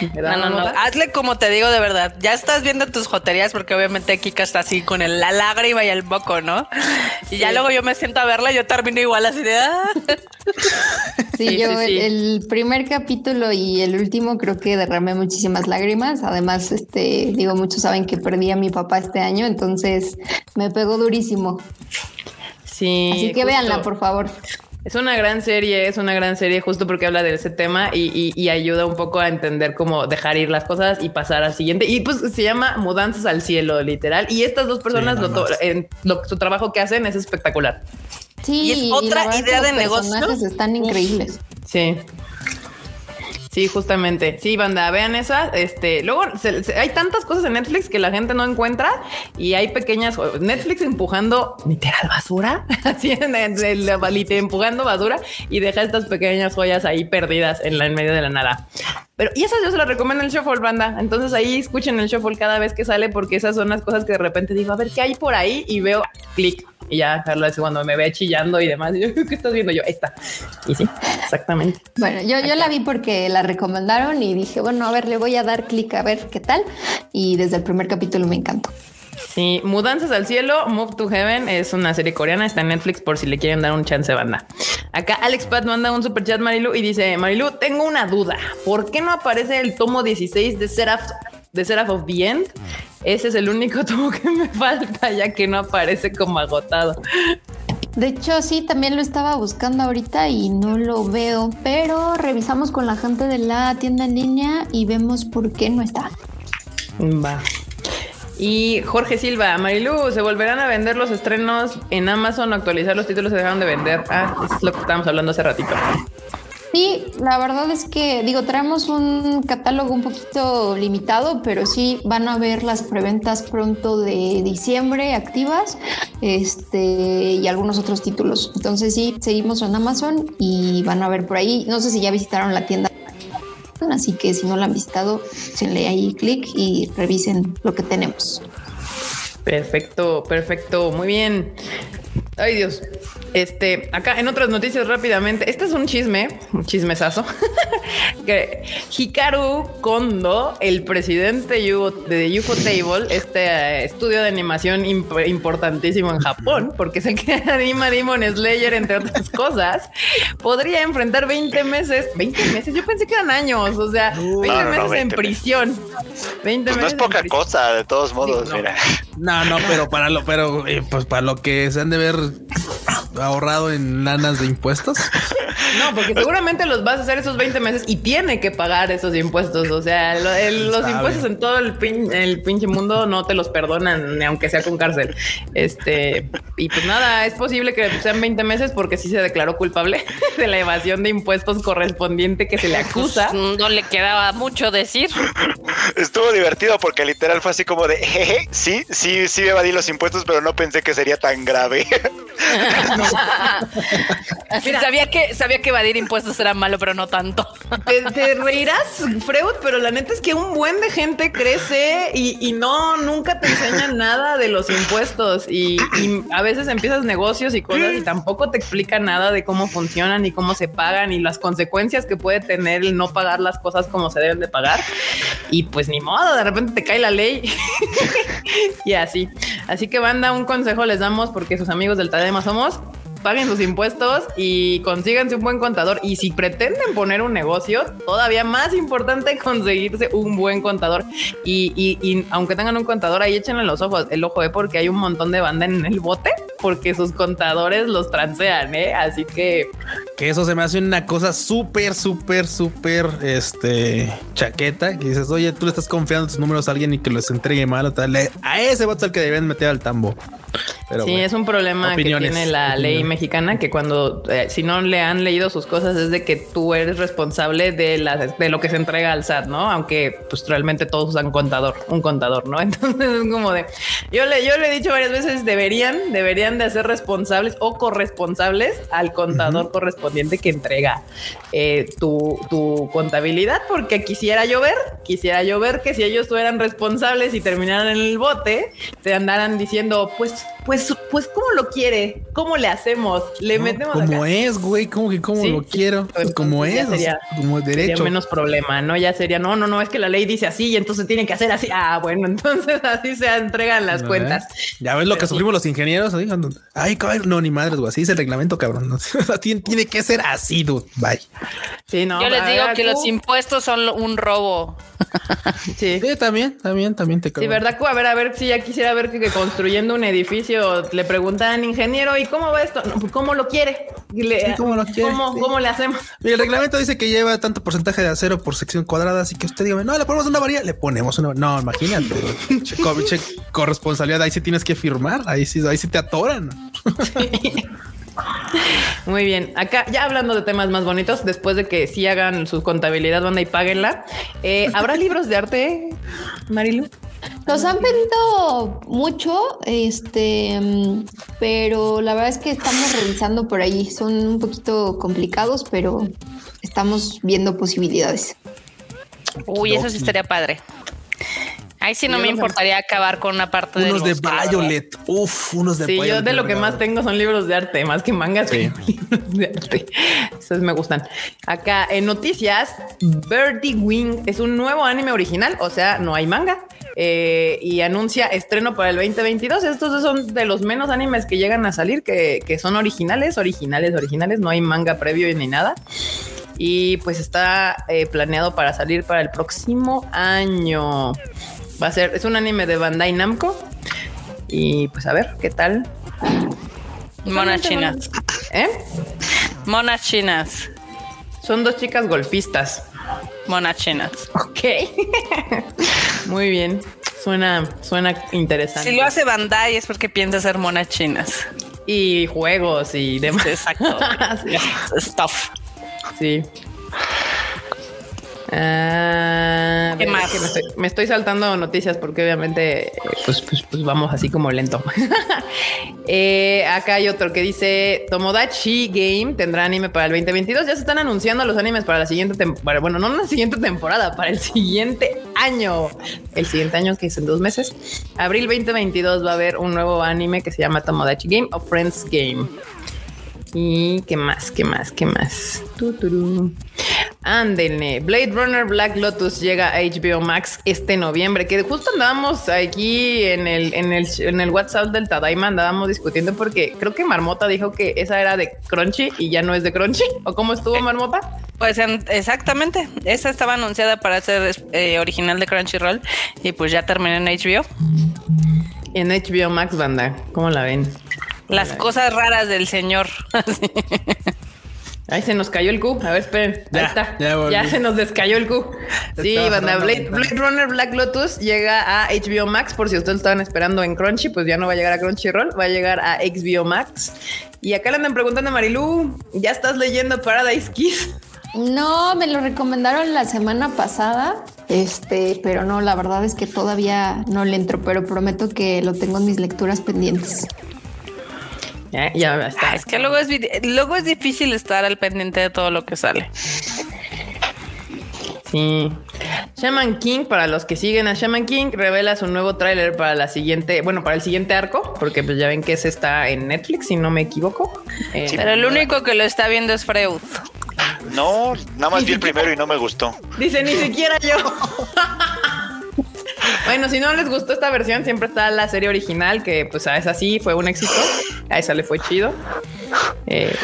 No, no, no. Hazle como te digo de verdad. Ya estás viendo tus joterías porque obviamente Kika está así con el, la lágrima y el moco, ¿no? Y ya luego yo me siento a verla y yo termino igual así de... Ah". Sí, yo el, primer capítulo y el último creo que derramé muchísimas lágrimas. Además, este, digo, muchos saben que perdí a mi papá este año, entonces me pegó durísimo. Sí. Así que véanla, por favor. Es una gran serie, es una gran serie justo porque habla de ese tema y, ayuda un poco a entender cómo dejar ir las cosas y pasar al siguiente. Y pues se llama Mudanzas al Cielo, literal. Y estas dos personas, en lo, su trabajo que hacen es espectacular. Sí, y es otra idea de negocio. Están increíbles. Sí. Sí, justamente. Sí, banda, vean esa. Este, luego hay tantas cosas en Netflix que la gente no encuentra y hay pequeñas Netflix empujando literal basura, así en el, empujando basura y deja estas pequeñas joyas ahí perdidas en la en medio de la nada. Pero y esas yo se las recomiendo en el shuffle, banda. Entonces ahí escuchen el shuffle cada vez que sale porque esas son las cosas que de repente digo, a ver qué hay por ahí y veo clic y ya Carla cuando me ve chillando y demás. yo, ¿qué estás viendo? Yo, esta. Y sí, exactamente. Bueno, yo, yo la vi porque la recomendaron y dije, bueno, a ver, le voy a dar clic a ver qué tal. Y desde el primer capítulo me encantó. Sí, Mudanzas al Cielo, Move to Heaven es una serie coreana, está en Netflix por si le quieren dar un chance banda. Acá Alex Pat manda un super chat Marilu y dice, Marilu, tengo una duda, ¿por qué no aparece el tomo 16 de Seraph, de Seraph of the End? Ese es el único tomo que me falta ya que no aparece como agotado. De hecho, sí, también lo estaba buscando ahorita y no lo veo, pero revisamos con la gente de la tienda en línea y vemos por qué no está. Va. Y Jorge Silva, Marilu, ¿se volverán a vender los estrenos en Amazon o actualizar los títulos se dejaron de vender? Ah, es lo que estábamos hablando hace ratito. Sí, la verdad es que digo, traemos un catálogo un poquito limitado, pero sí van a ver las preventas pronto de diciembre activas, este y algunos otros títulos. Entonces sí, seguimos en Amazon y van a ver por ahí. No sé si ya visitaron la tienda Así que si no la han visitado, le ahí clic y revisen lo que tenemos. Perfecto, perfecto, muy bien. Ay Dios. Este, acá en otras noticias rápidamente, este es un chisme, un chismesazo, que Hikaru Kondo, el presidente de UFO Table, este eh, estudio de animación importantísimo en Japón, porque sé que anima Demon Slayer, entre otras cosas, podría enfrentar 20 meses, 20 meses, yo pensé que eran años, o sea, 20 meses en prisión. 20 pues meses no es poca cosa, de todos modos, mira. No, no, pero para lo, pero eh, pues para lo que se han de ver ahorrado en lanas de impuestos. No, porque seguramente los vas a hacer esos 20 meses y tiene que pagar esos impuestos. O sea, los impuestos en todo el, el, pinche mundo no te los perdonan, ni aunque sea con cárcel. Este, y pues nada, es posible que sean 20 meses porque sí se declaró culpable de la evasión de impuestos correspondiente que se le acusa. Pues, no le quedaba mucho decir. Estuvo divertido porque literal fue así como de, jeje, sí, sí, sí evadí los impuestos, pero no pensé que sería tan grave. sabía que sabía que evadir impuestos era malo, pero no tanto. Te, reirás, Freud, pero la neta es que un buen de gente crece y, no nunca te enseñan nada de los impuestos y, a veces empiezas negocios y cosas y tampoco te explican nada de cómo funcionan y cómo se pagan y las consecuencias que puede tener el no pagar las cosas como se deben de pagar. Y pues ni modo, de repente te cae la ley y así. Así que banda, un consejo les damos porque sus amigos del Tadema somos paguen sus impuestos y consíganse un buen contador. Y si pretenden poner un negocio, todavía más importante conseguirse un buen contador. Y, aunque tengan un contador, ahí échenle los ojos, el ojo, ¿eh? porque hay un montón de banda en el bote, porque sus contadores los transean, ¿eh? Así que... Que eso se me hace una cosa súper, súper, súper, este, chaqueta, que dices, oye, tú le estás confiando tus números a alguien y que los entregue mal o tal. A ese voto es el que deben meter al tambo. sí, es un problema que tiene la ley mexicana que cuando eh, si no le han leído sus cosas es de que tú eres responsable de la de lo que se entrega al SAT, ¿no? Aunque pues realmente todos usan contador, un contador, ¿no? Entonces es como de yo le yo le he dicho varias veces deberían deberían de hacer responsables o corresponsables al contador correspondiente que entrega eh, tu, tu contabilidad porque quisiera yo ver, quisiera yo ver que si ellos fueran responsables y terminaran en el bote, te andaran diciendo, pues pues pues cómo lo quiere, cómo le hacemos le metemos. Como es, güey, como que como lo quiero, pues, como es, sería, como derecho. menos problema, ¿no? Ya sería, no, no, no, es que la ley dice así y entonces tiene que hacer así. Ah, bueno, entonces así se entregan las cuentas. Ya ves lo que sufrimos los ingenieros. Ay, cabrón, no, ni madres, güey, así es el reglamento, cabrón. tiene, tiene que ser así, dude. Bye. Sí, no. Yo les digo que los impuestos son un robo. Sí. sí. también, también, también te creo. Sí, ¿verdad? A ver, a ver si ya quisiera ver que, construyendo un edificio le preguntan ingeniero, ¿y cómo va esto? ¿Cómo lo quiere? ¿cómo, lo quiere? ¿Cómo, le hacemos? El reglamento dice que lleva tanto porcentaje de acero por sección cuadrada, así que usted diga, no, le ponemos una varilla, le ponemos una. No, imagínate. che, corresponsabilidad, ahí sí tienes que firmar, ahí sí, ahí sí te atoran. Muy bien. Acá, ya hablando de temas más bonitos, después de que sí hagan su contabilidad, banda y páguenla, eh, ¿habrá libros de arte, Marilu? Nos han pedido mucho, este, pero la verdad es que estamos revisando por ahí. Son un poquito complicados, pero estamos viendo posibilidades. Uy, eso sí estaría padre. Ahí sí no me importaría acabar con una parte de unos de Violet. Uf, unos de Sí, yo de lo que más tengo son libros de arte, más que mangas, sí. libros de arte. Esos me gustan. Acá en noticias, Birdie Wing es un nuevo anime original, o sea, no hay manga. Eh, y anuncia estreno para el 2022. Estos son de los menos animes que llegan a salir, que, son originales, originales, originales. No hay manga previo ni nada. Y pues está eh, planeado para salir para el próximo año. Va a ser, es un anime de Bandai Namco. Y pues a ver, ¿qué tal? Monas chinas. ¿Eh? Monas chinas. Son dos chicas golfistas. Monas chinas. Ok. Muy bien. Suena, suena interesante. Si lo hace Bandai es porque piensa hacer monas chinas. Y juegos y demás. Exacto. Stuff. Sí. Ah, me, estoy, saltando noticias porque obviamente pues, pues, pues vamos así como lento. Eh, acá hay otro que dice Tomodachi Game tendrá anime para el 2022. Ya se están anunciando los animes para la siguiente temporada. Bueno, no la siguiente temporada, para el siguiente año. El siguiente año que es en dos meses. Abril 2022 va a haber un nuevo anime que se llama Tomodachi Game o Friends Game. ¿Y qué más? ¿Qué más? ¿Qué más? Ándenle. Blade Runner Black Lotus llega a HBO Max este noviembre, que justo andábamos aquí en el, en el, en el WhatsApp del Tadaima, andábamos discutiendo porque creo que Marmota dijo que esa era de Crunchy y ya no es de Crunchy. ¿O cómo estuvo Marmota? Pues exactamente, esa estaba anunciada para ser eh, original de Crunchyroll y pues ya terminó en HBO. En HBO Max, banda, ¿cómo la ven? Las cosas raras del señor. Ay, se nos cayó el Q. A ver, esperen. Ahí está. Ya, se nos descayó el Q. Sí, banda. Blade, Runner Black Lotus llega a HBO Max. Por si ustedes estaban esperando en Crunchy, pues ya no va a llegar a Crunchyroll, va a llegar a HBO Max. Y acá le andan preguntando a Marilu, ¿ya estás leyendo Paradise Kiss? No, me lo recomendaron la semana pasada, este, pero no, la verdad es que todavía no le entro, pero prometo que lo tengo en mis lecturas pendientes. Ya, está. Ah, es que luego es, luego es difícil estar al pendiente de todo lo que sale. Sí. Shaman King, para los que siguen a Shaman King, revela su nuevo tráiler para la siguiente, bueno, para el siguiente arco, porque pues ya ven que ese está en Netflix, si no me equivoco. Eh, pero el único que lo está viendo es Freud. No, nada más vi el primero y no me gustó. Dice, ni siquiera yo. Bueno, si no les gustó esta versión, siempre está la serie original, que pues es así, fue un éxito. A esa le fue chido. Eh,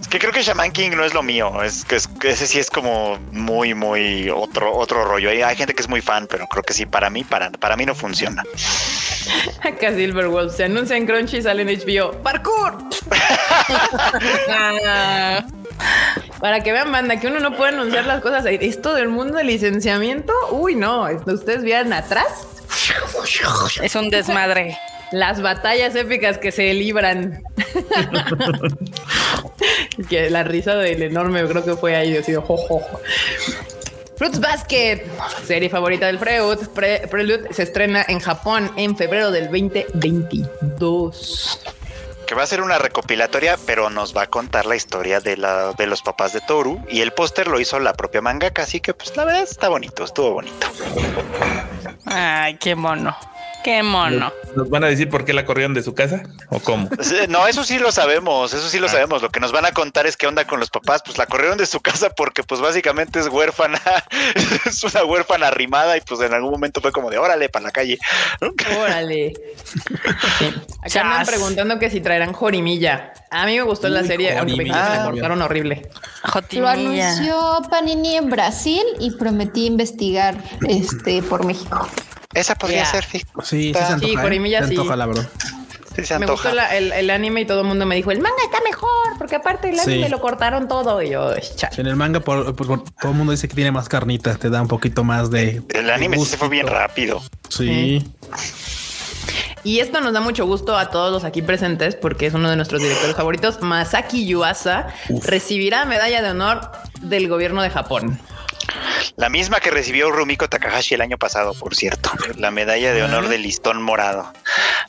es que creo que Shaman King no es lo mío. Es que, ese sí es como muy, muy otro, otro rollo. Hay, hay, gente que es muy fan, pero creo que sí, para mí, para, para mí no funciona. Acá Silverwolf se anuncia en Crunchy y sale en HBO. ¡Parkour! Para que vean, banda, que uno no puede anunciar las cosas. Esto del mundo de licenciamiento, uy, no. Ustedes vieron atrás. Es un desmadre. Las batallas épicas que se libran. que la risa del enorme, creo que fue ahí, decido, jo, Fruits Basket, serie favorita del Freud, Prelude, se estrena en Japón en febrero del 2022 que va a ser una recopilatoria, pero nos va a contar la historia de, la, de los papás de Toru. Y el póster lo hizo la propia mangaka, así que pues la verdad está bonito, estuvo bonito. Ay, qué mono. Qué mono. ¿Nos van a decir por qué la corrieron de su casa o cómo? No, eso sí lo sabemos, eso sí lo ah. sabemos. Lo que nos van a contar es qué onda con los papás. Pues la corrieron de su casa porque pues básicamente es huérfana, es una huérfana arrimada y pues en algún momento fue como de órale para la calle. Órale. Acá andan preguntando que si traerán Jorimilla. A mí me gustó la serie, aunque me cortaron horrible. Lo anunció Panini en Brasil y prometí investigar este por México. Esa podría ser, sí. Sí, sí se antoja, sí, Jorimilla ¿eh? sí. antoja, la verdad. Sí, se me gustó el, el, anime y todo el mundo me dijo, el manga está mejor, porque aparte el anime lo cortaron todo. Y yo, En el manga por, todo el mundo dice que tiene más carnitas, te da un poquito más de... El anime sí se fue bien rápido. Sí. Y esto nos da mucho gusto a todos los aquí presentes porque es uno de nuestros directores favoritos. Masaki Yuasa recibirá medalla de honor del gobierno de Japón. La misma que recibió Rumiko Takahashi el año pasado, por cierto, la medalla de honor del listón morado.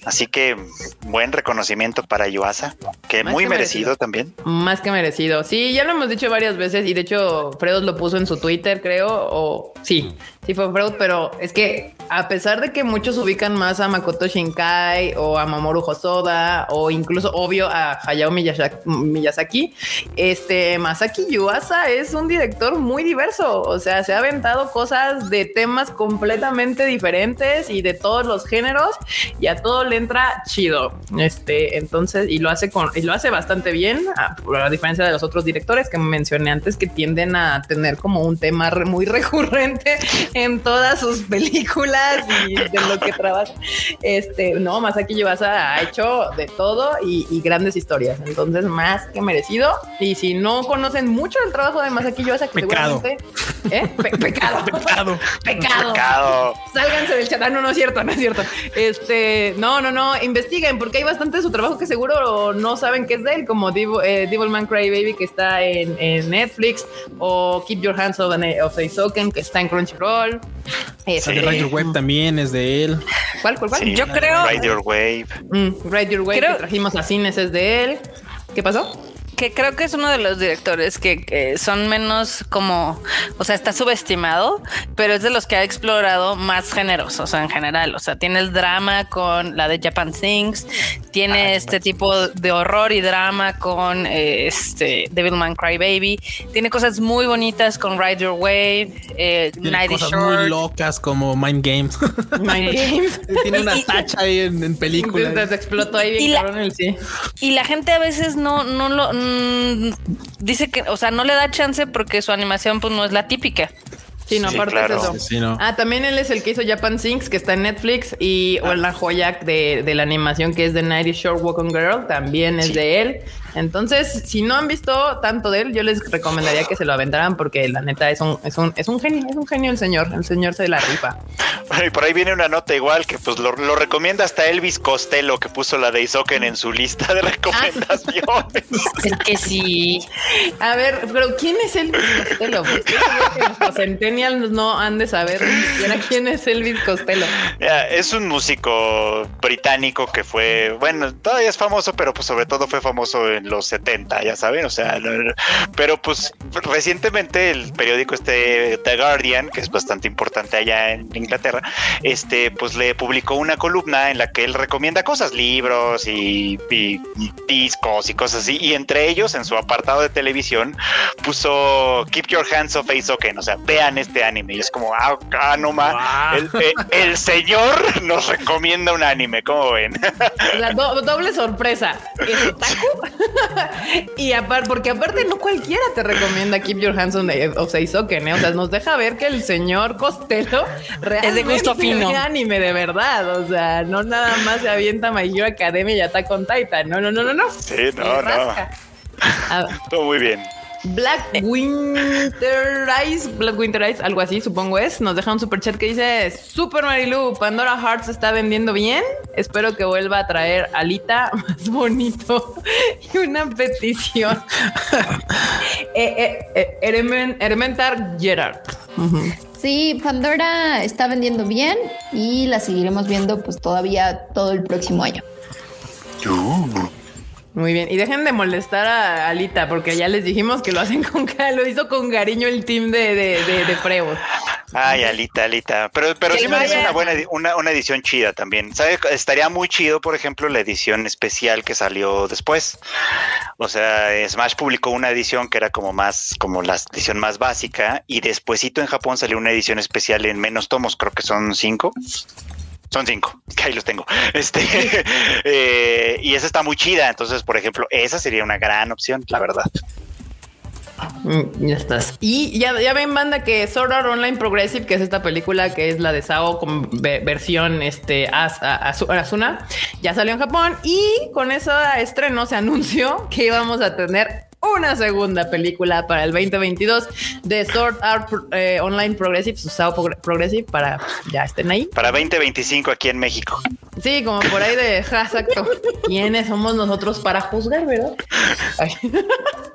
Así que buen reconocimiento para Yuasa, que muy merecido, también. Más que merecido. Sí, ya lo hemos dicho varias veces y de hecho Fredo lo puso en su Twitter, creo, o sí, sí fue Freud, pero es que a pesar de que muchos ubican más a Makoto Shinkai o a Mamoru Hosoda o incluso obvio a Hayao Miyazaki, este Masaki Yuasa es un director muy diverso, o sea, se ha aventado cosas de temas completamente diferentes y de todos los géneros y a todo le entra chido. Este, entonces, y lo hace con, y lo hace bastante bien, a diferencia de los otros directores que mencioné antes que tienden a tener como un tema muy recurrente en todas sus películas y de lo que trabaja. Este, no, Masaki Yuasa ha hecho de todo y, grandes historias. Entonces, más que merecido. Y si no conocen mucho el trabajo de Masaki Yuasa, que seguramente ¿Eh? pecado. pecado. Pecado. Sálganse del chat. Ah, no, no es cierto, no es cierto. Este, no, no, no. Investiguen porque hay bastante de su trabajo que seguro no saben qué es de él, como Devil, eh, Devilman Cry Baby que está en, Netflix o Keep Your Hands of, of Soken que está en Crunchyroll. Este, Ride Your Wave también es de él. ¿Cuál, cuál, cuál? Yo creo. Ride Your Wave. Mm, Ride Your Wave que trajimos a cines es de él. ¿Qué pasó? Que creo que es uno de los directores que, son menos como, o sea, está subestimado, pero es de los que ha explorado más géneros, o sea, en general. O sea, tiene el drama con la de Japan Things, tiene ah, este tipo de horror y drama con eh, este Devilman Crybaby. Tiene cosas muy bonitas con Ride Your Wave, eh, tiene cosas muy locas como Mind Games. Mind Games. tiene una tacha ahí en, películas. explotó ahí bien y la, el sí. Y la gente a veces no, no lo mm, dice que, o sea, no le da chance porque su animación pues no es la típica. Sí, no, aparte de eso. Ah, también él es el que hizo Japan Sinks, que está en Netflix, y o la joya de, de, la animación que es de Nighty Short Walk on Girl, también es de él. Entonces, si no han visto tanto de él, yo les recomendaría que se lo aventaran porque la neta es un, es un, es un genio, es un genio el señor, el señor se la rifa. y por ahí viene una nota igual que pues lo, recomienda hasta Elvis Costello que puso la de Isoken en su lista de recomendaciones. es que sí. A ver, pero ¿quién es Elvis Costello? Porque los centennials no han de saber ni siquiera quién es Elvis Costello. es un músico británico que fue, bueno, todavía es famoso, pero pues sobre todo fue famoso en los 70, ya saben, o sea, pero pues recientemente el periódico este The Guardian, que es bastante importante allá en Inglaterra, este pues le publicó una columna en la que él recomienda cosas, libros y, discos y cosas así, y entre ellos en su apartado de televisión puso Keep Your Hands Off Ace o sea, vean este anime y es como, ah, ah no eh, el, señor nos recomienda un anime, ¿cómo ven? La doble sorpresa, ¿es otaku? y aparte, porque aparte no cualquiera te recomienda Keep Your Hands on the of Seisoken, ¿eh? O sea, nos deja ver que el señor Costello realmente es de gusto fino. anime de verdad. O sea, no nada más se avienta My Hero Academia y Attack on Titan. No, no, no, no, no. Sí, no, no. Todo muy bien. Black Winter Ice, Black Winter Ice, algo así, supongo es. Nos deja un super chat que dice: Super Marilu, Pandora Hearts está vendiendo bien. Espero que vuelva a traer alita más bonito y una petición. eh, eh, eh, Gerard. Sí, Pandora está vendiendo bien y la seguiremos viendo pues todavía todo el próximo año. Uh. Muy bien. Y dejen de molestar a Alita, porque ya les dijimos que lo hacen con lo hizo con cariño el team de, de, de, Ay, Alita, Alita. Pero, pero sí me parece una buena una, una edición chida también. ¿Sabes? Estaría muy chido, por ejemplo, la edición especial que salió después. O sea, Smash publicó una edición que era como más, como la edición más básica, y despuesito en Japón salió una edición especial en menos tomos, creo que son cinco son cinco, que ahí los tengo. Este, eh, y esa está muy chida. Entonces, por ejemplo, esa sería una gran opción, la verdad. Mm, ya estás. Y ya, ya ven, banda, que Sword Online Progressive, que es esta película que es la de Sao con versión este, As, Asuna, ya salió en Japón y con ese estreno se anunció que íbamos a tener una segunda película para el 2022 de Sword Art eh, Online Progressive, Sao Progressive, para ya estén ahí. Para 2025 aquí en México. Sí, como por ahí de exacto. ¿Quiénes somos nosotros para juzgar, verdad?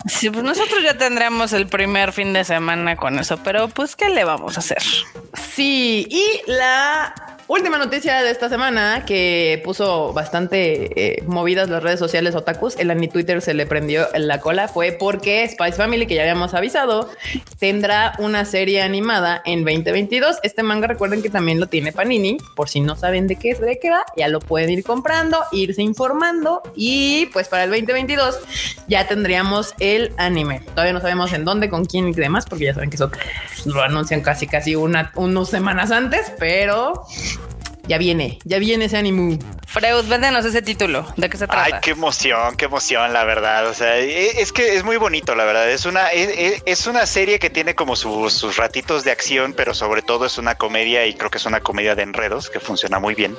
Sí, pues nosotros ya tendremos el primer fin de semana con eso, pero pues, ¿qué le vamos a hacer? Sí, y la Última noticia de esta semana que puso bastante eh, movidas las redes sociales otakus. El Ani Twitter se le prendió en la cola. Fue porque Spice Family, que ya habíamos avisado, tendrá una serie animada en 2022. Este manga, recuerden que también lo tiene Panini. Por si no saben de qué, de qué va, ya lo pueden ir comprando, irse informando. Y pues para el 2022 ya tendríamos el anime. Todavía no sabemos en dónde, con quién y demás, porque ya saben que eso lo anuncian casi, casi una, unas semanas antes, pero ya viene, ya viene ese anime. Freud, véndenos ese título. ¿De qué se trata? Ay, qué emoción, qué emoción, la verdad. O sea, e, es que es muy bonito, la verdad. Es una, e, e, es, una serie que tiene como sus, ratitos de acción, pero sobre todo es una comedia y creo que es una comedia de enredos que funciona muy bien.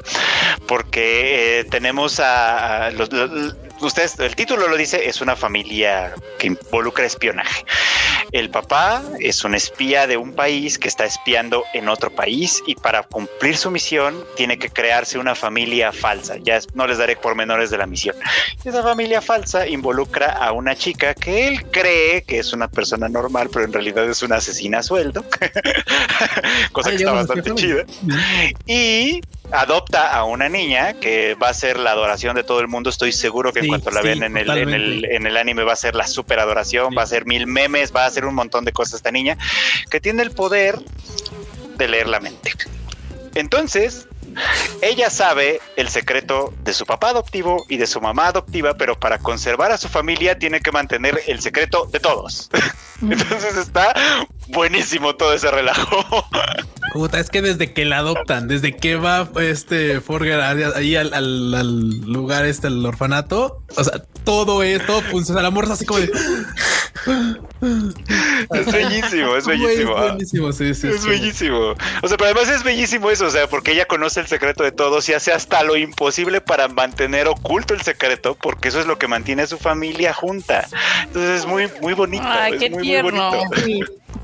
Porque eh, tenemos a, los, ustedes, el título lo dice, es una familia que involucra espionaje. El papá es un espía de un país que está espiando en otro país y para cumplir su misión tiene que crearse una familia falsa. Ya no les daré pormenores de la misión. Esa familia falsa involucra a una chica que él cree que es una persona normal, pero en realidad es una asesina a sueldo. Cosa que está bastante chida. Y adopta a una niña que va a ser la adoración de todo el mundo. Estoy seguro que en cuanto la ven en el, en el, en, el, anime va a ser la super adoración, va a ser mil memes, va a hacer un montón de cosas esta niña que tiene el poder de leer la mente. Entonces, Ella sabe el secreto de su papá adoptivo y de su mamá adoptiva, pero para conservar a su familia tiene que mantener el secreto de todos. Entonces está buenísimo todo ese relajo. Puta, es que desde que la adoptan, desde que va este Forger ahí al, lugar este, al orfanato, o sea, todo es, todo funciona. El amor es así como de... Es bellísimo, es bellísimo. Es bellísimo, sí, sí. Es bellísimo. O sea, pero además es bellísimo eso, o sea, porque ella conoce el secreto de todos y hace hasta lo imposible para mantener oculto el secreto, porque eso es lo que mantiene a su familia junta. Entonces es muy, muy bonito. Ay, qué tierno.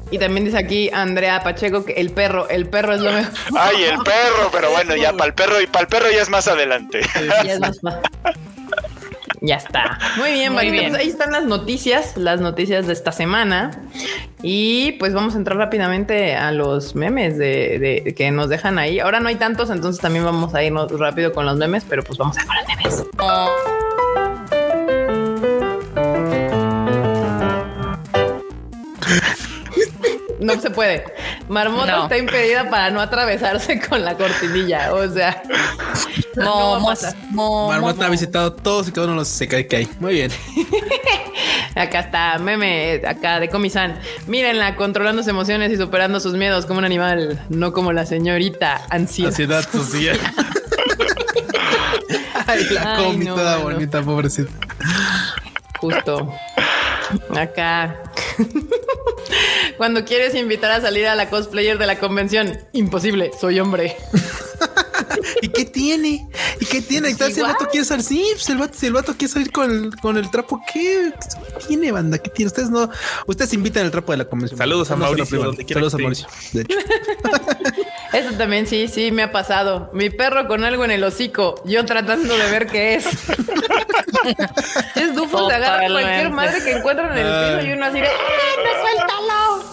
Y también dice aquí Andrea Pacheco que el perro, el perro es lo mejor. Ay, el perro, pero bueno, ya para el perro y para el perro ya es más adelante. Ya es más Ya está. Muy bien, Muy bien. Pues ahí están las noticias, las noticias de esta semana. Y pues vamos a entrar rápidamente a los memes de, que nos dejan ahí. Ahora no hay tantos, entonces también vamos a irnos rápido con los memes, pero pues vamos a con los memes. no se puede. Marmota está impedida para no atravesarse con la cortinilla. O sea, no, Marmota ha visitado todos y cada uno de los se cae que hay. Muy bien. acá está, meme, acá de Comisan. Mírenla, controlando sus emociones y superando sus miedos como un animal, no como la señorita ansiedad. Ansiedad social. Ay, la comi toda bonita, pobrecita. Justo. Acá. Cuando quieres invitar a salir a la cosplayer de la convención, imposible, soy hombre. ¿Y qué tiene? ¿Y qué tiene? si el vato quiere salir, sí, pues el vato, si el vato quiere salir con el, con el trapo, ¿qué? tiene, banda? ¿Qué tiene? Ustedes no, ustedes invitan el trapo de la convención. Saludos a Mauricio. Saludos a Mauricio, de hecho. Eso también sí, sí, me ha pasado. Mi perro con algo en el hocico, yo tratando de ver qué es. es dufo, se agarra cualquier madre que encuentran en el piso y uno así de ¡No suéltalo!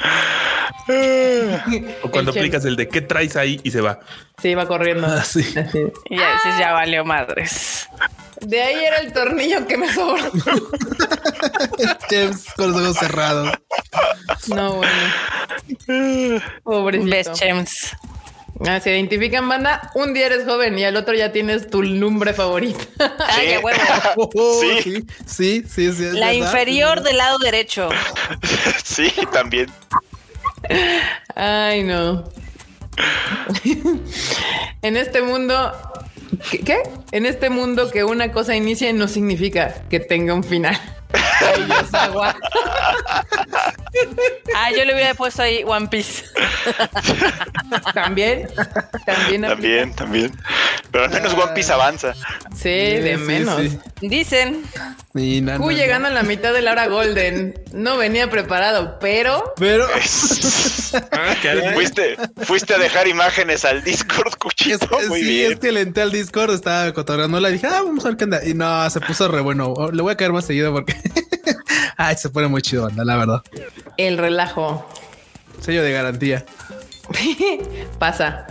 o cuando aplicas el de qué traes ahí y se va. Sí, va corriendo. Así. Y a veces ya valió madres. De ahí era el tornillo que me sobró. James con los ojos cerrados. No, bueno. Pobrecito. Best James. Ah, se identifican, banda. Un día eres joven y al otro ya tienes tu lumbre favorita. Ay, huevo. Oh, sí. sí, sí, sí. La inferior del lado derecho. Sí, también. Ay, no. en este mundo. ¿Qué? En este mundo que una cosa inicie no significa que tenga un final. Ah, yo le hubiera puesto ahí One Piece. también, también, también, también. Pero al menos One Piece avanza. Sí, de menos. Dicen. Y llegando a la mitad de la hora Golden. No venía preparado, pero. Pero. Ah, fuiste, fuiste a dejar imágenes al Discord, Cuchito. Muy sí, bien. es que le entré al Discord, estaba cotorreando la dije, ah, vamos a ver qué anda. Y no, se puso re bueno. Le voy a caer más seguido porque. Ay, se pone muy chido, anda, la verdad. El relajo. Sello de garantía. Pasa.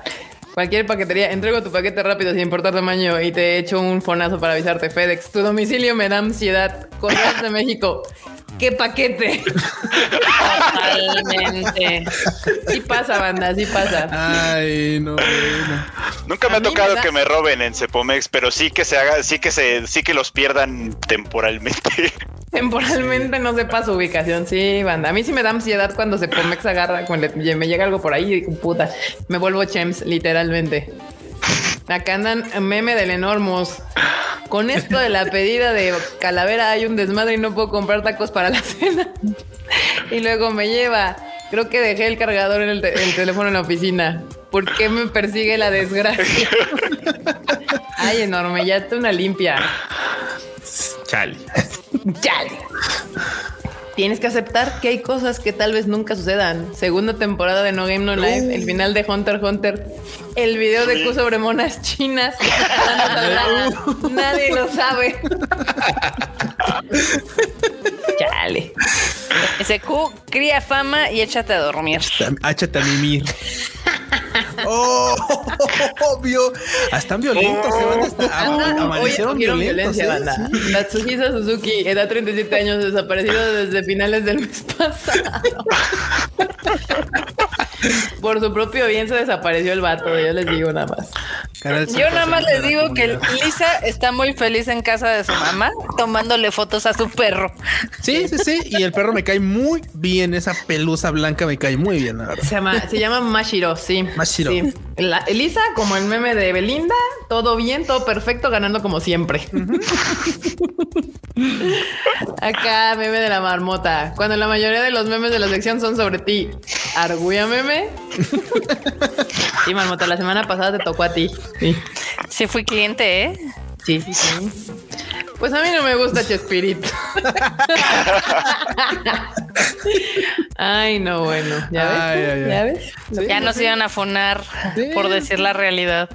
Cualquier paquetería, entrego tu paquete rápido sin importar tamaño y te echo un fonazo para avisarte. FedEx, tu domicilio me da ansiedad. Correos de México. ¿Qué paquete? Totalmente. Sí pasa, banda, sí pasa. Ay, no, Nunca me ha tocado que me roben en Cepomex, pero sí que se haga, sí que se, sí que los pierdan temporalmente. Temporalmente no sepa su ubicación, sí, banda. A mí sí me da ansiedad cuando Cepomex agarra, cuando me llega algo por ahí y puta, me vuelvo chems, literalmente. Acá andan meme del enormos. Con esto de la pedida de calavera hay un desmadre y no puedo comprar tacos para la cena. Y luego me lleva. Creo que dejé el cargador en el, teléfono en la oficina. ¿Por qué me persigue la desgracia? Ay, enorme, ya está una limpia. Chale. Chale. Tienes que aceptar que hay cosas que tal vez nunca sucedan. Segunda temporada de No Game No Life, el final de Hunter Hunter, el video de Q sobre monas chinas. Nadie lo sabe. Chale. Ese Q cría fama y échate a dormir. Échate a mimir. Oh, obvio. Están violentos, amanecieron violentos. Violencia, banda. Natsuhisa Suzuki, edad 37 años, desaparecido desde finales del mes pasado. Por su propio bien se desapareció el vato, yo les digo nada más. Yo nada más les digo que Lisa está muy feliz en casa de su mamá tomándole fotos a su perro. Sí, sí, sí. Y el perro me cae muy bien. Esa pelusa blanca me cae muy bien. Se llama, se llama Mashiro, sí. Mashiro. Lisa, como el meme de Belinda, todo bien, todo perfecto, ganando como siempre. Acá, meme de la marmota. Cuando la mayoría de los memes de la sección son sobre ti. Arguya meme. Sí, marmota, la semana pasada te tocó a ti. Sí. Sí, fui cliente, ¿eh? Sí, sí, sí. Pues a mí no me gusta Chespirito. Ay, no, bueno. ¿Ya ves? ¿Ya ves? ya nos iban a fonar por decir la realidad.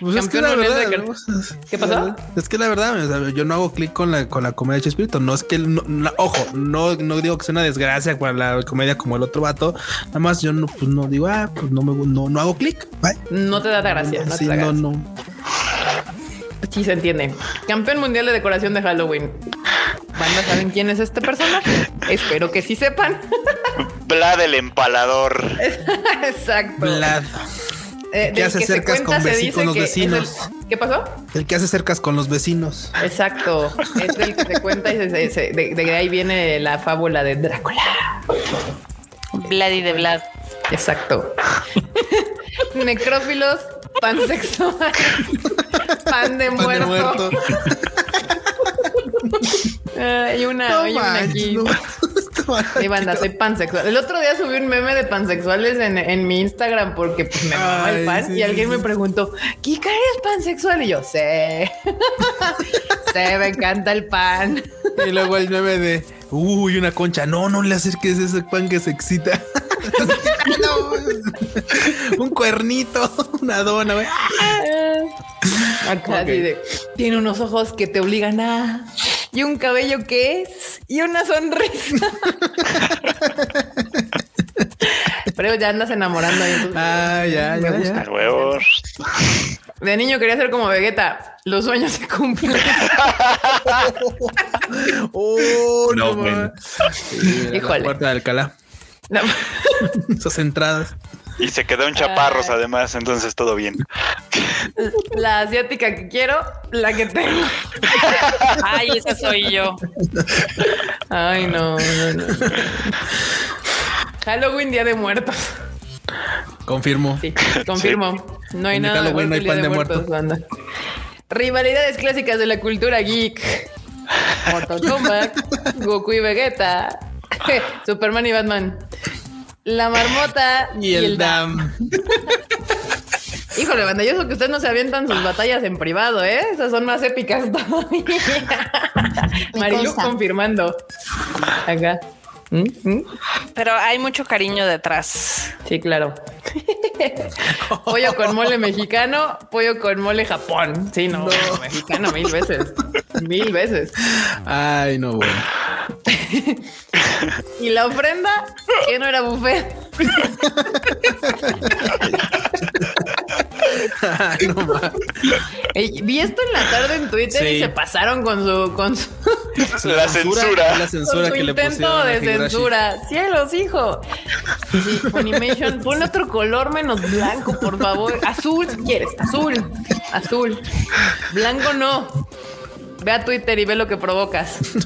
Pues es que la verdad, ¿Qué pasó? Es que la verdad, yo no hago clic con la, con la comedia de Chespirito. No es que, ojo, no, no digo que sea una desgracia con la comedia como el otro vato. Nada más yo no, pues no digo, ah, pues no, me, no, no hago clic. No te da la gracia. No, sí, no, no. Sí, se entiende. Campeón mundial de decoración de Halloween. ¿Banda saben quién es este personaje? Espero que sí sepan. Vlad el empalador. Exacto. Vlad. Eh, el que hace cercas con, los vecinos. ¿Qué pasó? El que hace cercas con los vecinos. Exacto. Es el que se cuenta y de, ahí viene la fábula de Drácula. Vlad y de Vlad. Exacto. Necrófilos pansexuales. Pan de muerto. Pan de muerto. hay una, hay una aquí. Y banda, soy pansexual. El otro día subí un meme de pansexuales en, en mi Instagram porque pues, me amaba el pan y alguien me preguntó, ¿Kika eres pansexual? Y yo, sé. sé, me encanta el pan. Y luego el meme de, uy, una concha. No, no le acerques ese pan que se excita. un cuernito, una dona, Acá de, tiene unos ojos que te obligan a y un cabello que es y una sonrisa. Pero ya andas enamorando. ah, ya, ya, ya. De niño quería ser como Vegeta. Los sueños se cumplen. oh, no, no Híjole. La puerta de Alcalá. Esas entradas. Y se quedó en chaparros, además, entonces todo bien. La asiática que quiero, la que tengo. Ay, esa soy yo. Ay, no, Halloween, Día de Muertos. Confirmo. Sí, confirmo. No hay nada Halloween, no hay pan de, muertos. Rivalidades clásicas de la cultura geek. Mortal Kombat, Goku y Vegeta, Superman y Batman. La marmota y, el, dam. Híjole, banda, yo que ustedes no se avientan sus batallas en privado, ¿eh? Esas son más épicas todavía. Marilu confirmando. Acá. Pero hay mucho cariño detrás. Sí, claro. pollo con mole mexicano, pollo con mole Japón. Sí, no, mexicano mil veces. Mil veces. Ay, no, bueno. y la ofrenda, que no era buffet. vi esto en la tarde en Twitter y se pasaron con su con su la censura, la censura que intento de censura. Cielos, hijo. Sí, Funimation, ponle otro color menos blanco, por favor. Azul, si quieres, azul, azul. Blanco no. Ve a Twitter y ve lo que provocas.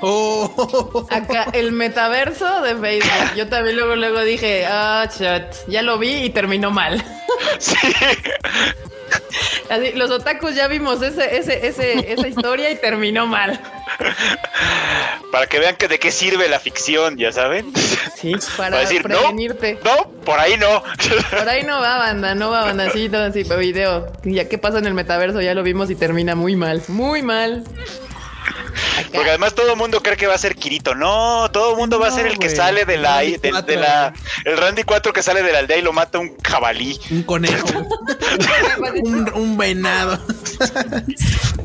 oh. Acá, el metaverso de Facebook. Yo también luego, luego dije, ah, chat, ya lo vi y terminó mal. Sí. Así, los otakus ya vimos ese, ese, ese, esa historia y terminó mal. Para que vean que de qué sirve la ficción, ya saben. Sí, para, decir, prevenirte. No, por ahí no. Por ahí no va, banda, no va, banda. Sí, todo así, video. Ya qué pasa en el metaverso, ya lo vimos y termina muy mal, muy mal. Porque además todo el mundo cree que va a ser Kirito. No, todo el mundo va a ser el que sale de la, de, la. El Randy 4 que sale de la aldea y lo mata un jabalí. Un conejo. un, venado.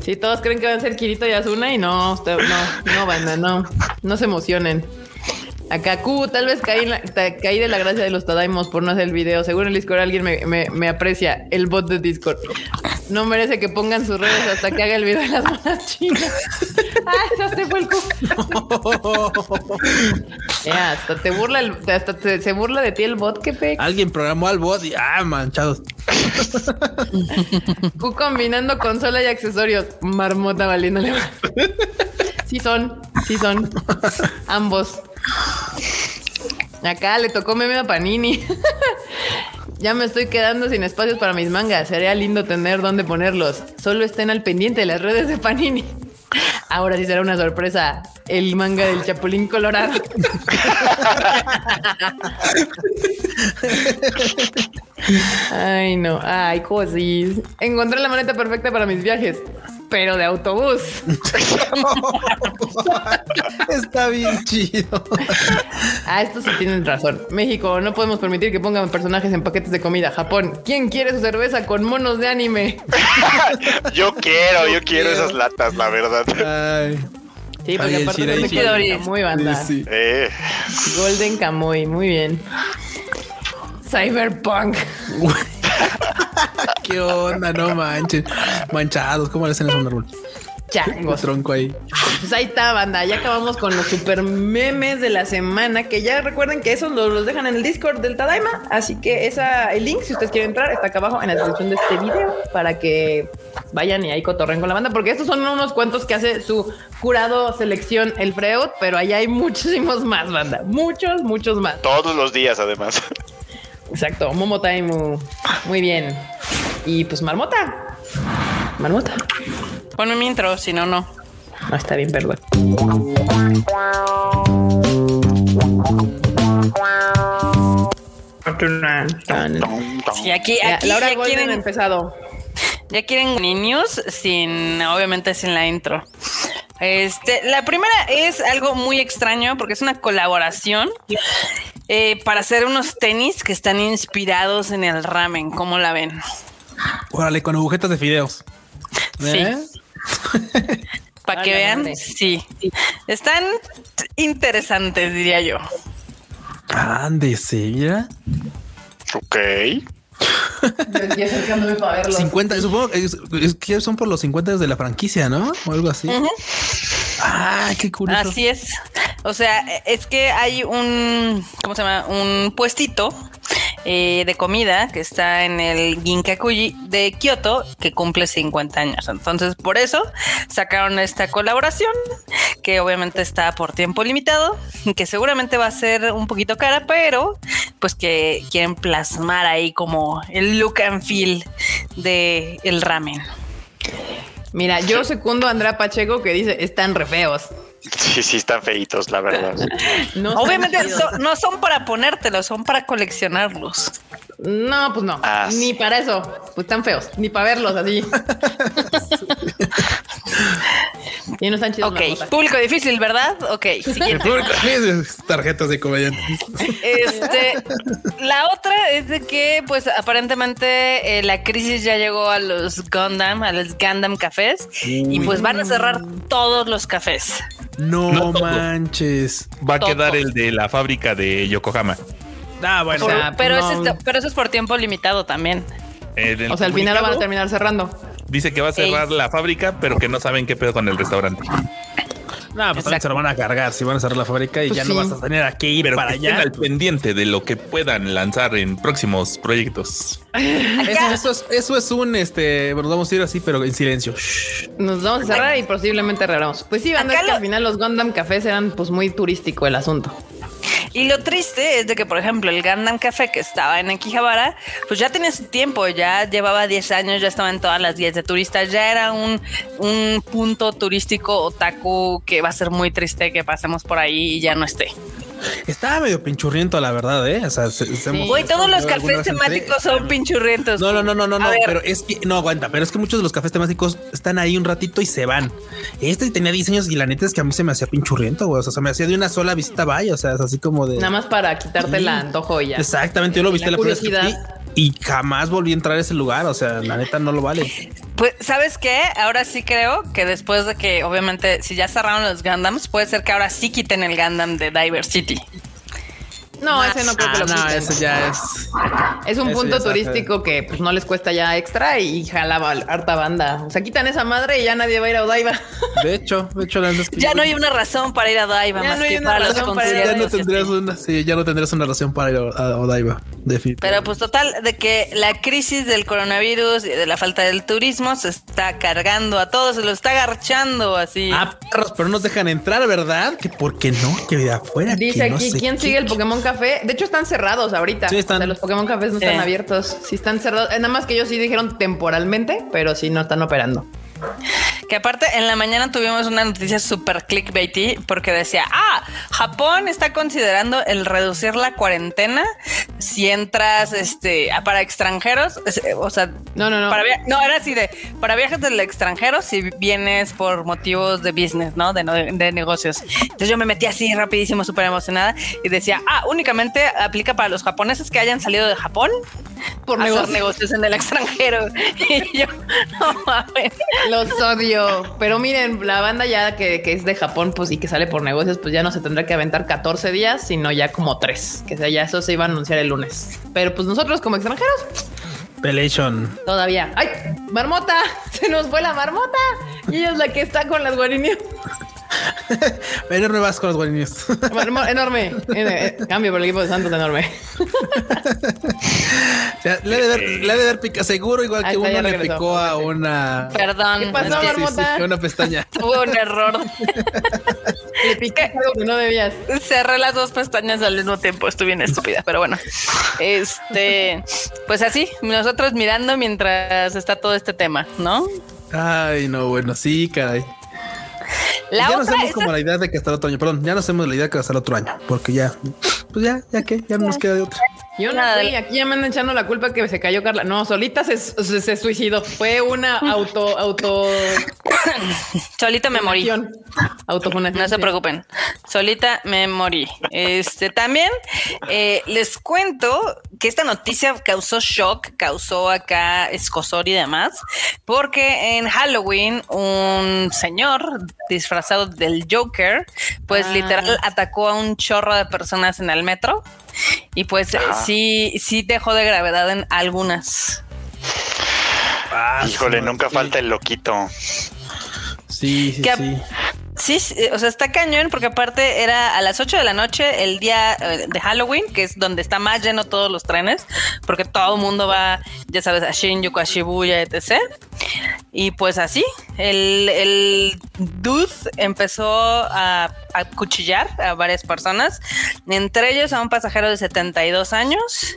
Sí, todos creen que va a ser Kirito y Asuna y no, no, no, banda, no. No se emocionen. Acá, Q, tal vez caí, caí, de la gracia de los Tadaimos por no hacer el video. Según el Discord alguien me, me, me aprecia. El bot de Discord. No merece que pongan sus redes hasta que haga el video de las monas chinas. ah, ya se fue el ya, hasta te burla el, hasta se burla de ti el bot, que pe. Alguien programó al bot y ah, manchados. Tú combinando consola y accesorios. Marmota valiéndole. sí son, sí son. Ambos. Acá le tocó meme a Panini. ya me estoy quedando sin espacios para mis mangas. Sería lindo tener dónde ponerlos. Solo estén al pendiente de las redes de Panini. Ahora sí será una sorpresa. El manga del Chapulín Colorado. Ay, no. Ay, cosis. Encontré la maleta perfecta para mis viajes pero de autobús. Está bien chido. Ah, esto sí tienen razón. México, no podemos permitir que pongan personajes en paquetes de comida. Japón, ¿quién quiere su cerveza con monos de anime? yo quiero, yo quiero esas latas, la verdad. Sí, porque aparte es muy banda. Eh. Golden Kamuy, muy bien. Cyberpunk. ¿Qué onda? No manches. Manchados, ¿cómo le hacen eso a un árbol? Ya, tronco ahí. Pues ahí está, banda. Ya acabamos con los super memes de la semana. Que ya recuerden que esos los, dejan en el Discord del Tadaima. Así que esa, el link, si ustedes quieren entrar, está acá abajo en la descripción de este video para que vayan y ahí cotorren con la banda. Porque estos son unos cuantos que hace su jurado selección el Freud, pero allá hay muchísimos más, banda. Muchos, muchos más. Todos los días, además. Exacto, Momo Time. Muy bien. Y pues Marmota. Marmota. Ponme mi intro, si no, no. No está bien, perdón. Sí, aquí, aquí Laura ya quieren empezado. Ya quieren niños sin, obviamente, sin la intro. Este, la primera es algo muy extraño porque es una colaboración eh, para hacer unos tenis que están inspirados en el ramen. ¿Cómo la ven? Órale, con agujetas de fideos. Sí. ¿Eh? para que vean, sí. Están interesantes, diría yo. Ande, sí, mira. Ok. 50, supongo que son por los 50 de la franquicia, ¿no? O algo así. Ah, qué curioso. Así es. O sea, es que hay un, ¿cómo se llama? Un puestito eh, de comida que está en el Ginkakuji de Kioto que cumple 50 años. Entonces, por eso sacaron esta colaboración que obviamente está por tiempo limitado, que seguramente va a ser un poquito cara, pero pues que quieren plasmar ahí como el look and feel de el ramen. Mira, yo secundo a Andrea Pacheco que dice están re feos. Sí, sí, están feitos, la verdad. Obviamente no son para ponértelos, son para coleccionarlos. No, pues no. Ah, ni para eso. Pues están feos. Ni para verlos así. y no están chidos. Ok, público difícil, ¿verdad? Ok, siguiente. Tarjetas de comediante. Este, la otra es de que, pues, aparentemente eh, la crisis ya llegó a los Gundam, a los Gundam cafés, y pues van a cerrar todos los cafés. No, manches. Va a quedar el de la fábrica de Yokohama. Ah, bueno. pero, eso es por tiempo limitado también. O sea, al final lo van a terminar cerrando. Dice que va a cerrar la fábrica, pero que no saben qué pedo con el restaurante. No, pues se lo van a cargar si van a cerrar la fábrica y pues ya no vas a tener a qué ir pero para que allá. al pendiente de lo que puedan lanzar en próximos proyectos. Eso, es, eso, es, un este, nos vamos a ir así, pero en silencio. Nos vamos a cerrar y posiblemente cerramos. Pues sí, van a que al final los Gundam Cafés eran pues muy turístico el asunto. Y lo triste es de que, por ejemplo, el Gundam Café que estaba en Akihabara, pues ya tenía su tiempo, ya llevaba 10 años, ya estaba en todas las guías de turistas, ya era un, un punto turístico otaku que va a ser muy triste que pasemos por ahí y ya no esté. Estaba medio pinchurriento, la verdad, ¿eh? O sea, se, se todos los cafés temáticos son pinchurrientos. No, no, no, no, no, no pero es que, no aguanta, pero es que muchos de los cafés temáticos están ahí un ratito y se van. Este tenía diseños y la neta es que a mí se me hacía pinchurriento, güey. O sea, se me hacía de una sola visita, vaya, o sea, es así como de. Nada más para quitarte la antojo ya. Exactamente, yo lo viste la, curiosidad. Y jamás volví a entrar a ese lugar. O sea, la neta no lo vale. Pues, ¿sabes qué? Ahora sí creo que después de que, obviamente, si ya cerraron los Gundams, puede ser que ahora sí quiten el Gundam de Diversity 50. No, ese no creo que lo no, quiten. eso ya es. Es un punto turístico que pues no les cuesta ya extra y jalaba harta banda. O sea, quitan esa madre y ya nadie va a ir a Odaiba. De hecho, de hecho, la verdad es que Ya no hay una razón para ir a Daiva Ya más no hay que una para los razón para ir a ya no conciertos. tendrías una, sí, ya no tendrías una razón para ir a, Odaiba, definitivamente. Pero pues total, de que la crisis del coronavirus y de la falta del turismo se está cargando a todos, se lo está agarchando así. Ah, perros, pero no nos dejan entrar, ¿verdad? Que por qué no, que de afuera. Dice que no aquí, sé ¿quién qué. sigue el Pokémon Café? De hecho, están cerrados ahorita. Sí, están. O sea, los Pokémon Cafés no están abiertos. Sí, están cerrados. Eh, Nada más que ellos sí dijeron temporalmente, pero sí no están operando. Que aparte en la mañana tuvimos una noticia súper clickbaity porque decía, ah, Japón está considerando el reducir la cuarentena si entras este para extranjeros, o sea, No, no, no. para no, era así de para viajes del extranjero si vienes por motivos de business, ¿no? De, no- de negocios. Entonces yo me metí así rapidísimo, súper emocionada y decía, ah, únicamente aplica para los japoneses que hayan salido de Japón Por negocios. negocios en el extranjero. Y yo, no mames. Los odio. Pero miren, la banda ya que, que es de Japón, pues y que sale por negocios, pues ya no se tendrá que aventar 14 días, sino ya como 3. Que sea, ya eso se iba a anunciar el lunes. Pero pues nosotros como extranjeros, Pelation. todavía. ¡Ay! ¡Marmota! Se nos fue la marmota. Y ella es la que está con las guarinias. Enorme vas con los guarinios. Marmo- enorme. Cambio por el equipo de Santos enorme. O sea, le ha de ver, le ha de ver pica, seguro igual Ahí que uno le picó a una. Perdón. ¿Qué pasó, Sí, sí, una pestaña. Tuve un error. Le piqué algo que no debías. Cerré las dos pestañas al mismo tiempo. Estoy bien estúpida, pero bueno. Este, pues así, nosotros mirando mientras está todo este tema, ¿no? Ay, no, bueno, sí, caray. La ya nos otra hacemos es como la idea de que hasta el otro año, perdón, ya no hacemos la idea que hasta el otro año, porque ya, pues ya, ya que, ya no nos queda de otra. Yo no fui, aquí ya me andan echando la culpa que se cayó Carla. No, solita se, se, se suicidó. Fue una auto, auto. solita me morí. Autofunación. No se preocupen, solita me morí. Este también eh, les cuento que esta noticia causó shock, causó acá escosor y demás, porque en Halloween un señor disfrazado del Joker, pues Ah. literal atacó a un chorro de personas en el metro y pues sí, sí dejó de gravedad en algunas. Ah, Híjole, sí, nunca sí. falta el loquito. Sí, sí, Que- sí. Sí, sí, o sea, está cañón porque aparte era a las 8 de la noche el día eh, de Halloween, que es donde está más lleno todos los trenes, porque todo el mundo va, ya sabes, a Shinjuku, a Shibuya, etc. Y pues así, el, el dude empezó a, a cuchillar a varias personas, entre ellos a un pasajero de 72 años,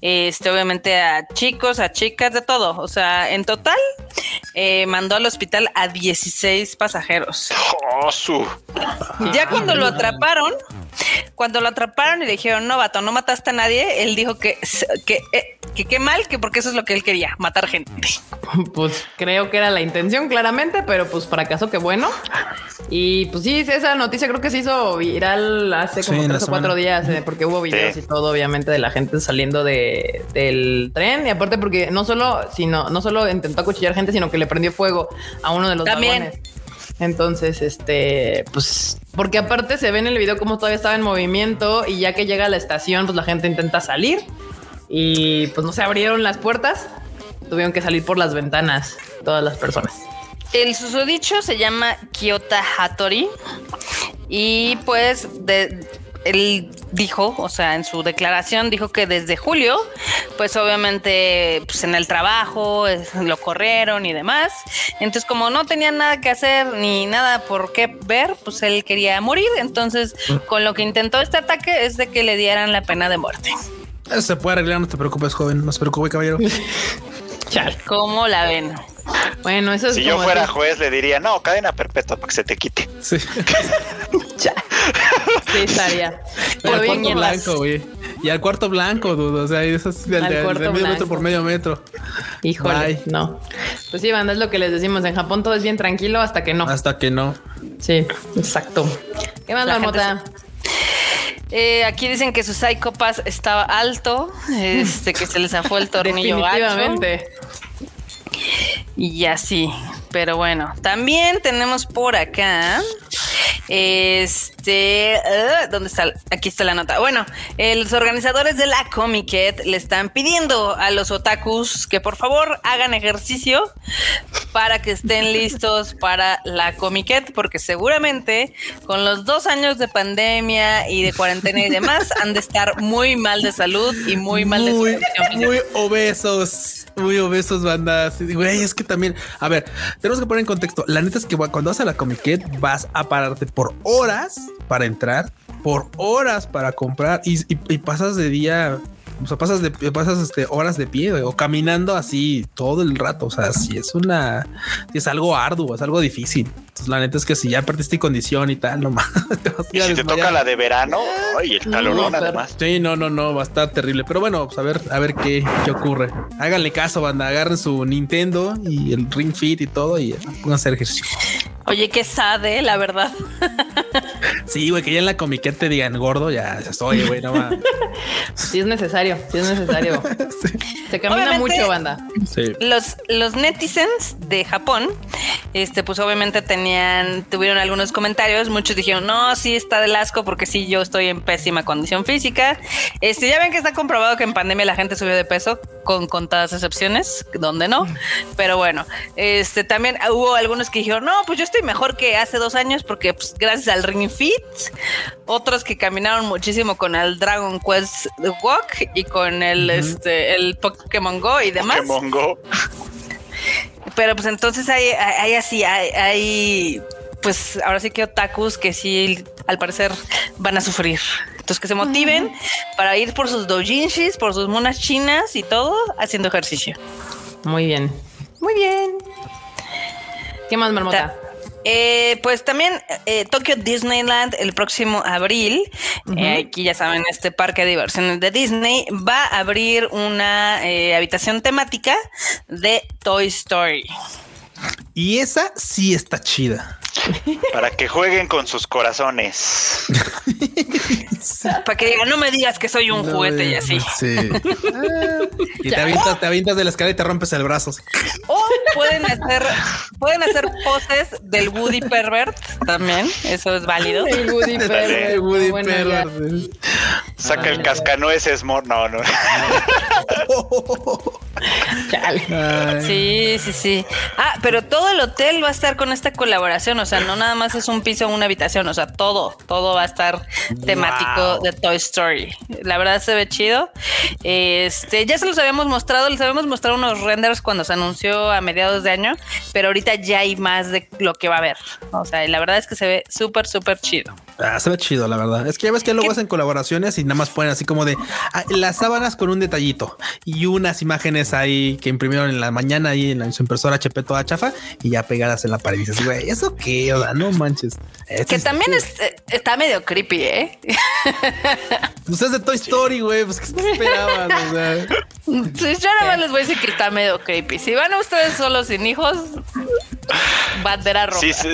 este, obviamente a chicos, a chicas, de todo. O sea, en total eh, mandó al hospital a 16 pasajeros. ¡Oh, su! Ya cuando lo atraparon, cuando lo atraparon y le dijeron, no, vato, no mataste a nadie, él dijo que, que, eh, que qué mal, que porque eso es lo que él quería, matar gente. Pues creo que era la intención, claramente, pero pues fracasó, qué bueno. Y pues sí, esa noticia creo que se hizo viral hace como tres o cuatro días, eh, porque hubo videos Sí. y todo, obviamente, de la gente saliendo de, del tren. Y aparte, porque no solo, sino, no solo intentó acuchillar gente, sino que le prendió fuego a uno de los También. vagones. Entonces, este, pues, porque aparte se ve en el video como todavía estaba en movimiento y ya que llega a la estación, pues la gente intenta salir y pues no se abrieron las puertas, tuvieron que salir por las ventanas todas las personas. El susodicho se llama Kyota Hattori y pues de, él dijo, o sea, en su declaración dijo que desde julio, pues obviamente pues en el trabajo es- lo corrieron y demás. Entonces como no tenía nada que hacer ni nada por qué ver, pues él quería morir. Entonces con lo que intentó este ataque es de que le dieran la pena de muerte. Eso se puede arreglar, no te preocupes, joven, no se preocupe, caballero. Chal. ¿Cómo la ven? Bueno, eso es Si yo fuera juez, le diría, no, cadena perpetua para que se te quite. Sí. Sí, estaría. Y Pero al bien, cuarto blanco, güey. Y al cuarto blanco, dudo. O sea, eso es del, Al del- cuarto de medio metro por medio metro. Híjole, Bye. no. Pues sí, banda, es lo que les decimos. En Japón todo es bien tranquilo hasta que no. Hasta que no. Sí, exacto. ¿Qué más, La Marmota? Eh, aquí dicen que su Psycho Pass estaba alto, este que se le zafó el tornillo. Definitivamente. Y así. Pero bueno, también tenemos por acá Este, uh, ¿dónde está? Aquí está la nota. Bueno, los organizadores de la Comiket le están pidiendo a los otakus que por favor hagan ejercicio para que estén listos para la Comiket, porque seguramente con los dos años de pandemia y de cuarentena y demás han de estar muy mal de salud y muy mal de muy, muy obesos, muy obesos bandas. Güey, es que también, a ver, tenemos que poner en contexto. La neta es que cuando vas a la Comiquet vas a por horas para entrar, por horas para comprar y, pasas de día o sea, pasas pasas este, horas de pie o caminando así todo el rato. O sea, si es una, es algo arduo, es algo difícil. Entonces, la neta es que si ya perdiste condición y tal, no más. y si te toca la de verano, y el calorón además. Sí, no, no, no, va a estar terrible. Pero bueno, pues a ver, a ver qué, qué ocurre. Háganle caso, banda. Agarren su Nintendo y el Ring Fit y todo y pongan a hacer ejercicio. Oye, qué sade, la verdad. Sí, güey, que ya en la comiqueta te digan gordo, ya estoy, güey, no va. Sí es necesario, sí es necesario. Se camina mucho, banda. Sí. Los, los netizens de Japón, este, pues obviamente tenían, tuvieron algunos comentarios. Muchos dijeron, no, sí está del asco porque sí, yo estoy en pésima condición física. Este, ya ven que está comprobado que en pandemia la gente subió de peso con contadas excepciones, donde no. Pero bueno, este, también hubo algunos que dijeron, no, pues yo estoy mejor que hace dos años porque pues, gracias al Ring Fit, otros que caminaron muchísimo con el Dragon Quest Walk y con el, este, el Pokémon Go y demás. Pokémon Go. Pero pues entonces hay, hay, así, hay, pues ahora sí que otakus que sí, al parecer van a sufrir. Entonces que se motiven para ir por sus doujinshis, por sus monas chinas y todo haciendo ejercicio. Muy bien. Muy bien. ¿Qué más, Marmota? Eh, pues también eh, Tokyo Disneyland el próximo abril, eh, aquí ya saben, este parque de diversiones de Disney va a abrir una habitación temática de Toy Story. Y esa sí está chida. Para que jueguen con sus corazones. Para que digan, no me digas que soy un juguete y así. Sí. y te avientas, te avientas de la escalera y te rompes el brazo. O pueden hacer, pueden hacer poses del Woody Pervert también. Eso es válido. El Woody Pervert. El Woody Pervert. Saca el cascanueces, no, no. Sí, sí, sí. Ah, pero todo el hotel va a estar con esta colaboración. O sea, no nada más es un piso o una habitación. O sea, todo, todo va a estar temático de Toy Story. La verdad se ve chido. Este, ya se los habíamos mostrado, les habíamos mostrado unos renders cuando se anunció a mediados de año, pero ahorita ya hay más de lo que va a haber. O sea, la verdad es que se ve súper, súper chido. Ah, se ve chido, la verdad. Es que ya ves que luego hacen colaboraciones y nada más ponen así como de ah, las sábanas con un detallito y unas imágenes ahí que imprimieron en la mañana ahí en, la, su impresora HP toda chafa y ya pegadas en la pared. Y dices, güey, ¿eso qué? O sea, no manches. que también eh, está medio creepy, ¿eh? Pues es de Toy Story, güey. Pues, ¿qué esperabas? O sea. yo nada más les voy a decir que está medio creepy. Si van ustedes solos sin hijos, bandera roja. Sí, sí.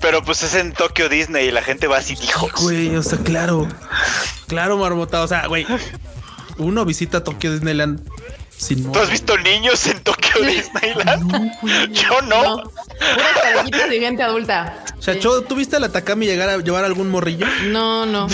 Pero pues es en Tokio Disney y la gente va así, hijos. Güey, o sea, claro. Claro, marmota. O sea, güey. Uno visita Tokio Disneyland ¿Tú has visto niños en Tokio Disneyland? Yo no. no. de gente adulta. O sea, ¿tú viste a la Takami llegar a llevar algún morrillo? No, no,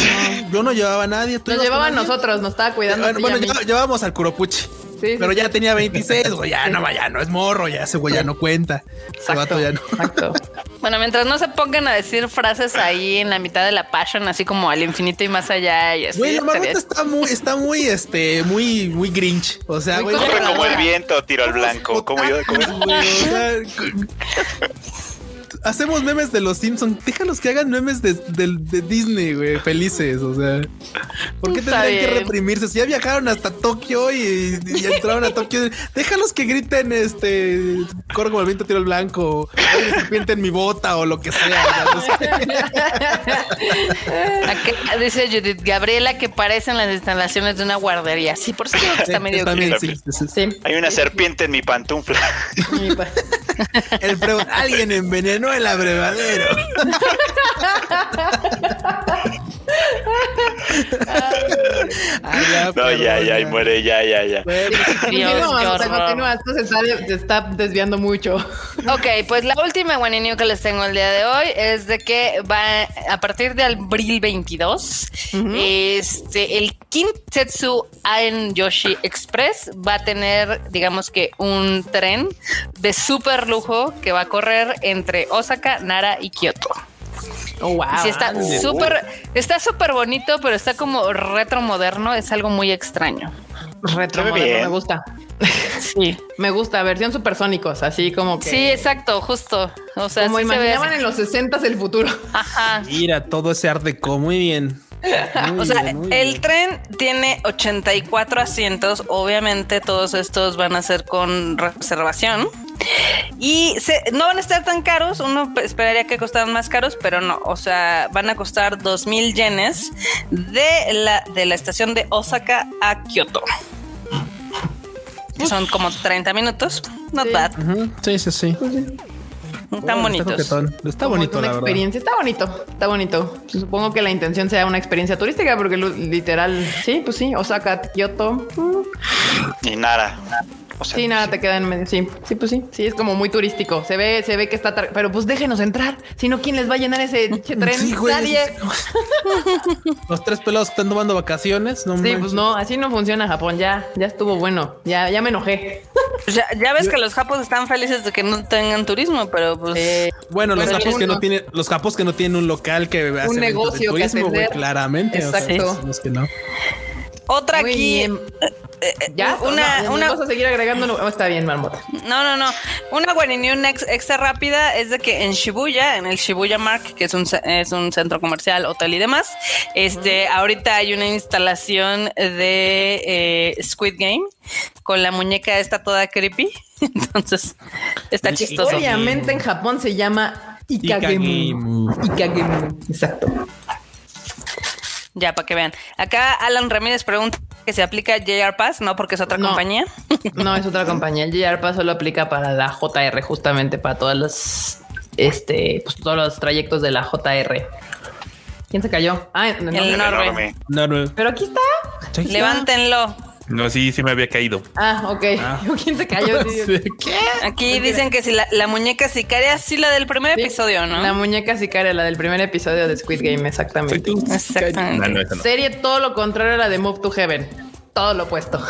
Yo no llevaba a nadie. nos llevaba a nosotros, nos estaba cuidando. bueno, llevábamos al Kuropuchi. Sí, pero ya tenía 26, güey, ya no, ya no es morro, ya ese güey ya no cuenta. Exacto, ya no. Exacto. Bueno, mientras no se pongan a decir frases ahí en la mitad de la passion, así como al infinito y más allá y así. Güey, la está muy, está muy, este, muy, muy grinch. O sea, güey. Como el viento, tiro al blanco, como yo. Como... hacemos memes de los Simpsons. Déjalos que hagan memes de, Disney, güey, felices. O sea, ¿por qué tendrían que reprimirse? Si ya viajaron hasta Tokio y, entraron a Tokio, déjalos que griten este corro como el viento tiro el blanco, serpiente en mi bota o lo que sea. dice Judith Gabriela que parecen las instalaciones de una guardería. Sí, por eso que está medio sí, sí, Hay una serpiente en mi pantufla. El alguien envenenó el abrevadero. no, ya, ya, y muere, ya, ya, ya. continúa, esto se está, se está, desviando mucho. Ok, pues la última One New que les tengo el día de hoy es de que va a partir de abril 22, este, el Kintetsu Aen Yoshi Express va a tener, digamos que un tren de súper lujo que va a correr entre Osaka, Nara y Kyoto. Oh, wow. Sí, está súper, está súper bonito, pero está como retro moderno. Es algo muy extraño. Retro moderno, me gusta. Sí, me gusta, versión supersónicos, así como que. Sí, exacto, justo. O sea, como imaginaban en los 60 el futuro. Ajá. Mira, todo ese art deco, muy bien. O sea, el tren tiene 84 asientos. Obviamente, todos estos van a ser con reservación. Y no van a estar tan caros. Uno esperaría que costaran más caros, pero no. O sea, van a costar 2000 yenes de la, de la estación de Osaka a Kyoto. son como 30 minutos. Not bad. Sí, sí, sí. Están bonitos. Está, bonito, una experiencia. Está bonito, está bonito. Supongo que la intención sea una experiencia turística, porque literal, sí, pues sí, Osaka, Kyoto. Y nada sí, nada, te queda en medio. Sí, sí, pues sí. Sí, es como muy turístico. Se ve, se ve que está. Pero pues déjenos entrar. Si no, ¿quién les va a llenar ese tren? Sí, Nadie. Los tres pelados están tomando vacaciones. No sí, pues no, así no funciona Japón. Ya, ya estuvo bueno. Ya, ya me enojé. Ya, ya, ves que los japos están felices de que no tengan turismo, pero pues. Eh, bueno, los japos que no tienen, los japos que no tienen un local que un negocio turismo, que claramente. Exacto. que no. Otra aquí. Eh, eh, ¿Ya? Una, una... ¿Vas a seguir agregando? No, está bien, Marmota. No, no, no. Una Guarinión extra rápida es de que en Shibuya, en el Shibuya Mark, que es un, es un centro comercial, hotel y demás, este, ahorita hay una instalación de eh, Squid Game con la muñeca esta toda creepy. Entonces, está chistoso. Obviamente en Japón se llama Ikagemu. Ikagemu. Exacto. Ya, para que vean. Acá Alan Ramírez pregunta que se aplica JR Pass, no porque es otra compañía. No, es otra compañía. El JR Pass solo aplica para la JR, justamente para todas las, este, pues todos los trayectos de la JR. ¿Quién se cayó? Ah, el, enorme. Pero aquí está. Levántenlo. No, sí, sí me había caído. Ah, ok. Ah. ¿Quién se cayó? ¿Qué? Aquí dicen que si la, muñeca sicaria, sí, la del primer episodio, ¿no? La muñeca sicaria, la del primer episodio de Squid Game, exactamente. Exactamente. Serie todo lo contrario a la de Move to Heaven todo lo opuesto.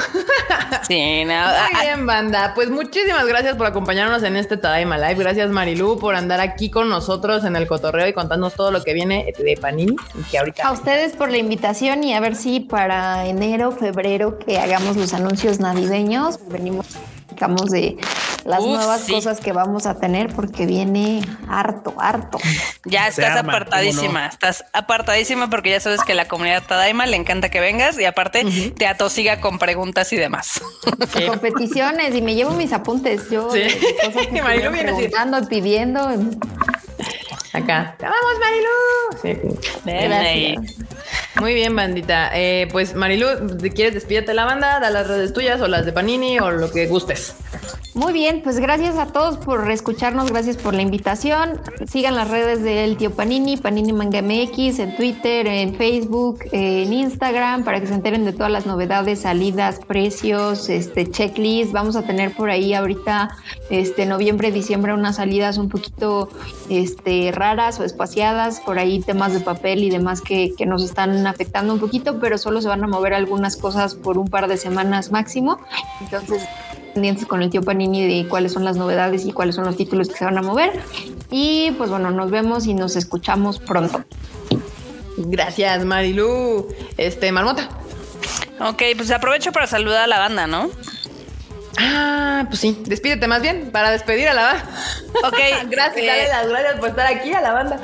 Sí, no. Muy bien, banda. Pues muchísimas gracias por acompañarnos en este Tadaima Live. Gracias, Marilu, por andar aquí con nosotros en el cotorreo y contarnos todo lo que viene de Panini. Y que ahorita... A ustedes por la invitación y a ver si para enero, febrero que hagamos los anuncios navideños, venimos de las nuevas cosas que vamos a tener porque viene harto, harto. Ya estás apartadísima, estás apartadísima porque ya sabes que la comunidad Tadaima le encanta que vengas y aparte te atosiga con preguntas y demás. Competiciones y me llevo mis apuntes. Yo sí. cosas que preguntando y pidiendo. Acá. ¡Vamos, Marilu! Sí. Muy bien, bandita. Eh, pues, Marilu, ¿quieres despídete la banda? Da las redes tuyas o las de Panini o lo que gustes. Muy bien, pues gracias a todos por escucharnos, gracias por la invitación. Sigan las redes del tío Panini, Panini Manga MX, en Twitter, en Facebook, en Instagram, para que se enteren de todas las novedades, salidas, precios, este checklist. Vamos a tener por ahí ahorita, este noviembre, diciembre, unas salidas un poquito este, raras o espaciadas, por ahí temas de papel y demás que, que nos están afectando un poquito, pero solo se van a mover algunas cosas por un par de semanas máximo. Entonces, pendientes con el tío Panini de cuáles son las novedades y cuáles son los títulos que se van a mover. Y pues bueno, nos vemos y nos escuchamos pronto. Gracias, Marilu. Este, Marmota. Ok, pues aprovecho para saludar a la banda, ¿no? Ah, pues sí, despídete más bien para despedir a la banda. Ok, gracias, dale las gracias por estar aquí a la banda.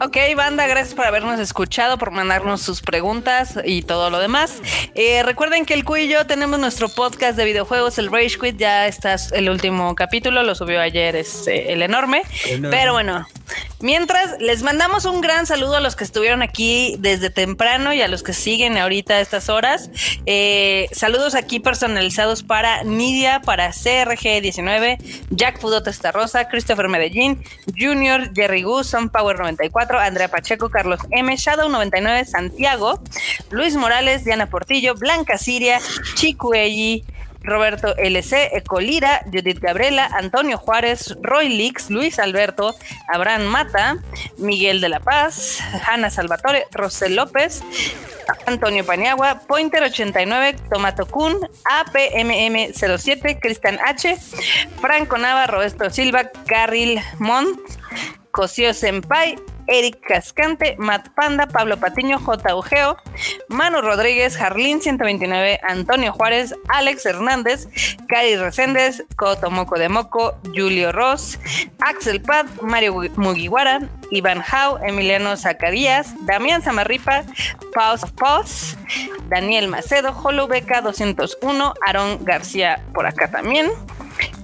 Ok, banda, gracias por habernos escuchado, por mandarnos sus preguntas y todo lo demás. Eh, recuerden que el Q y yo tenemos nuestro podcast de videojuegos, el Rage Quit, ya está el último capítulo, lo subió ayer es, este, el enorme. Pero bueno, Mientras, les mandamos un gran saludo a los que estuvieron aquí desde temprano y a los que siguen ahorita a estas horas. Eh, saludos aquí personalizados para Nidia, para CRG19, Jack Fudo Rosa, Christopher Medellín, Junior, Jerry Gus, Son Power 94, Andrea Pacheco, Carlos M, Shadow 99, Santiago, Luis Morales, Diana Portillo, Blanca Siria, Chicuelli, Roberto LC, Ecolira, Judith Gabriela, Antonio Juárez, Roy Lix, Luis Alberto, Abraham Mata, Miguel de la Paz, Hanna Salvatore, Rosel López, Antonio Paniagua, Pointer 89, Tomato Kun, APMM07, Cristian H, Franco Nava, Roberto Silva, Carril Mont, Cosio Senpai, Eric Cascante, Matt Panda, Pablo Patiño, J. Ugeo, Manu Rodríguez, Jarlín 129, Antonio Juárez, Alex Hernández, Cari Reséndez, Coto Moco de Moco, Julio Ross, Axel Pad, Mario Mugiwara, Iván Hau, Emiliano Zacarías, Damián Zamarripa, Pause of Pause, Daniel Macedo, Holo Beca 201, Aarón García por acá también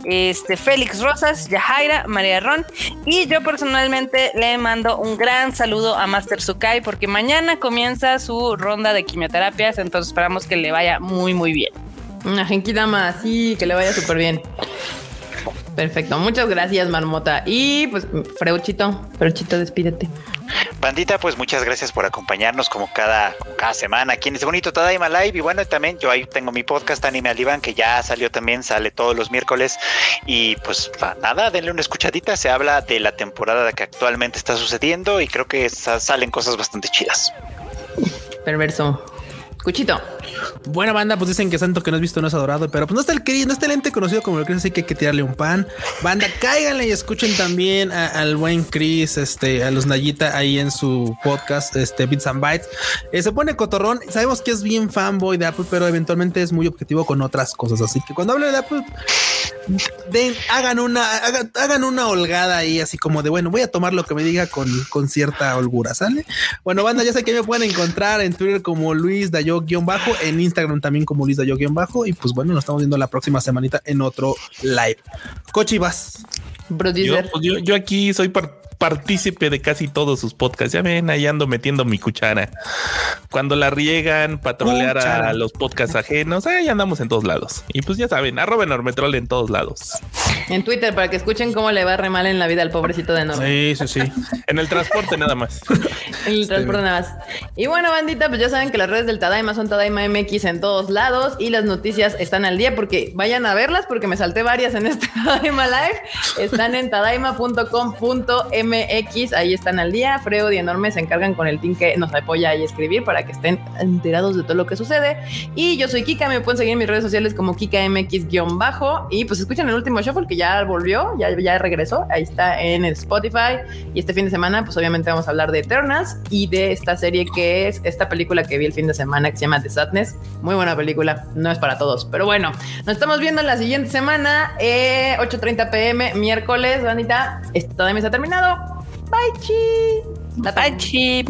este, Félix Rosas, Yajaira, María Ron. Y yo personalmente le mando un gran saludo a Master Sukai porque mañana comienza su ronda de quimioterapias, entonces esperamos que le vaya muy, muy bien. Una Dama, sí, que le vaya súper bien. Perfecto, muchas gracias, Marmota. Y pues, Freuchito, Freuchito, despídete. Bandita, pues muchas gracias por acompañarnos como cada, cada semana aquí en este bonito Tadaima Live. Y bueno, también yo ahí tengo mi podcast Anime Alivan que ya salió también, sale todos los miércoles. Y pues nada, denle una escuchadita. Se habla de la temporada que actualmente está sucediendo y creo que salen cosas bastante chidas. Perverso. Cuchito. Buena banda, pues dicen que santo que no has visto no es adorado, pero pues no está el querido, no está el ente conocido como el Chris, así que hay que tirarle un pan. Banda, cáiganle y escuchen también al buen Chris, este, a los Nayita ahí en su podcast, este, Bits and Bytes. Eh, se pone cotorrón, sabemos que es bien fanboy de Apple, pero eventualmente es muy objetivo con otras cosas, así que cuando hable de Apple, den, hagan una, hagan, una holgada ahí, así como de bueno, voy a tomar lo que me diga con, con cierta holgura, ¿sale? Bueno, banda, ya sé que me pueden encontrar en Twitter como Luis Dayo-bajo, Instagram también como Luis Dayo-bajo, y pues bueno, nos estamos viendo la próxima semanita en otro live. Cochivas. Yo, pues yo, yo, aquí soy parte partícipe de casi todos sus podcasts. Ya ven, ahí ando metiendo mi cuchara. Cuando la riegan, patrolear a los podcasts ajenos, ahí andamos en todos lados. Y pues ya saben, arroba Normetrol en todos lados. En Twitter, para que escuchen cómo le va re mal en la vida al pobrecito de Norme. Sí, sí, sí. en el transporte nada más. en el transporte nada más. Y bueno, bandita, pues ya saben que las redes del Tadaima son Tadaima MX en todos lados y las noticias están al día porque vayan a verlas porque me salté varias en este Tadaima Live. Están en tadaima.com.mx MX, ahí están al día. Freo y Enorme se encargan con el team que nos apoya y escribir para que estén enterados de todo lo que sucede. Y yo soy Kika, me pueden seguir en mis redes sociales como KikaMX-bajo. Y pues escuchen el último shuffle que ya volvió, ya, ya regresó. Ahí está en el Spotify. Y este fin de semana, pues obviamente vamos a hablar de Eternals y de esta serie que es esta película que vi el fin de semana que se llama The Sadness. Muy buena película, no es para todos. Pero bueno, nos estamos viendo la siguiente semana, 8.30 eh, pm, miércoles, bandita. Esto todavía me está terminado. Bye, chi. Bye, chi.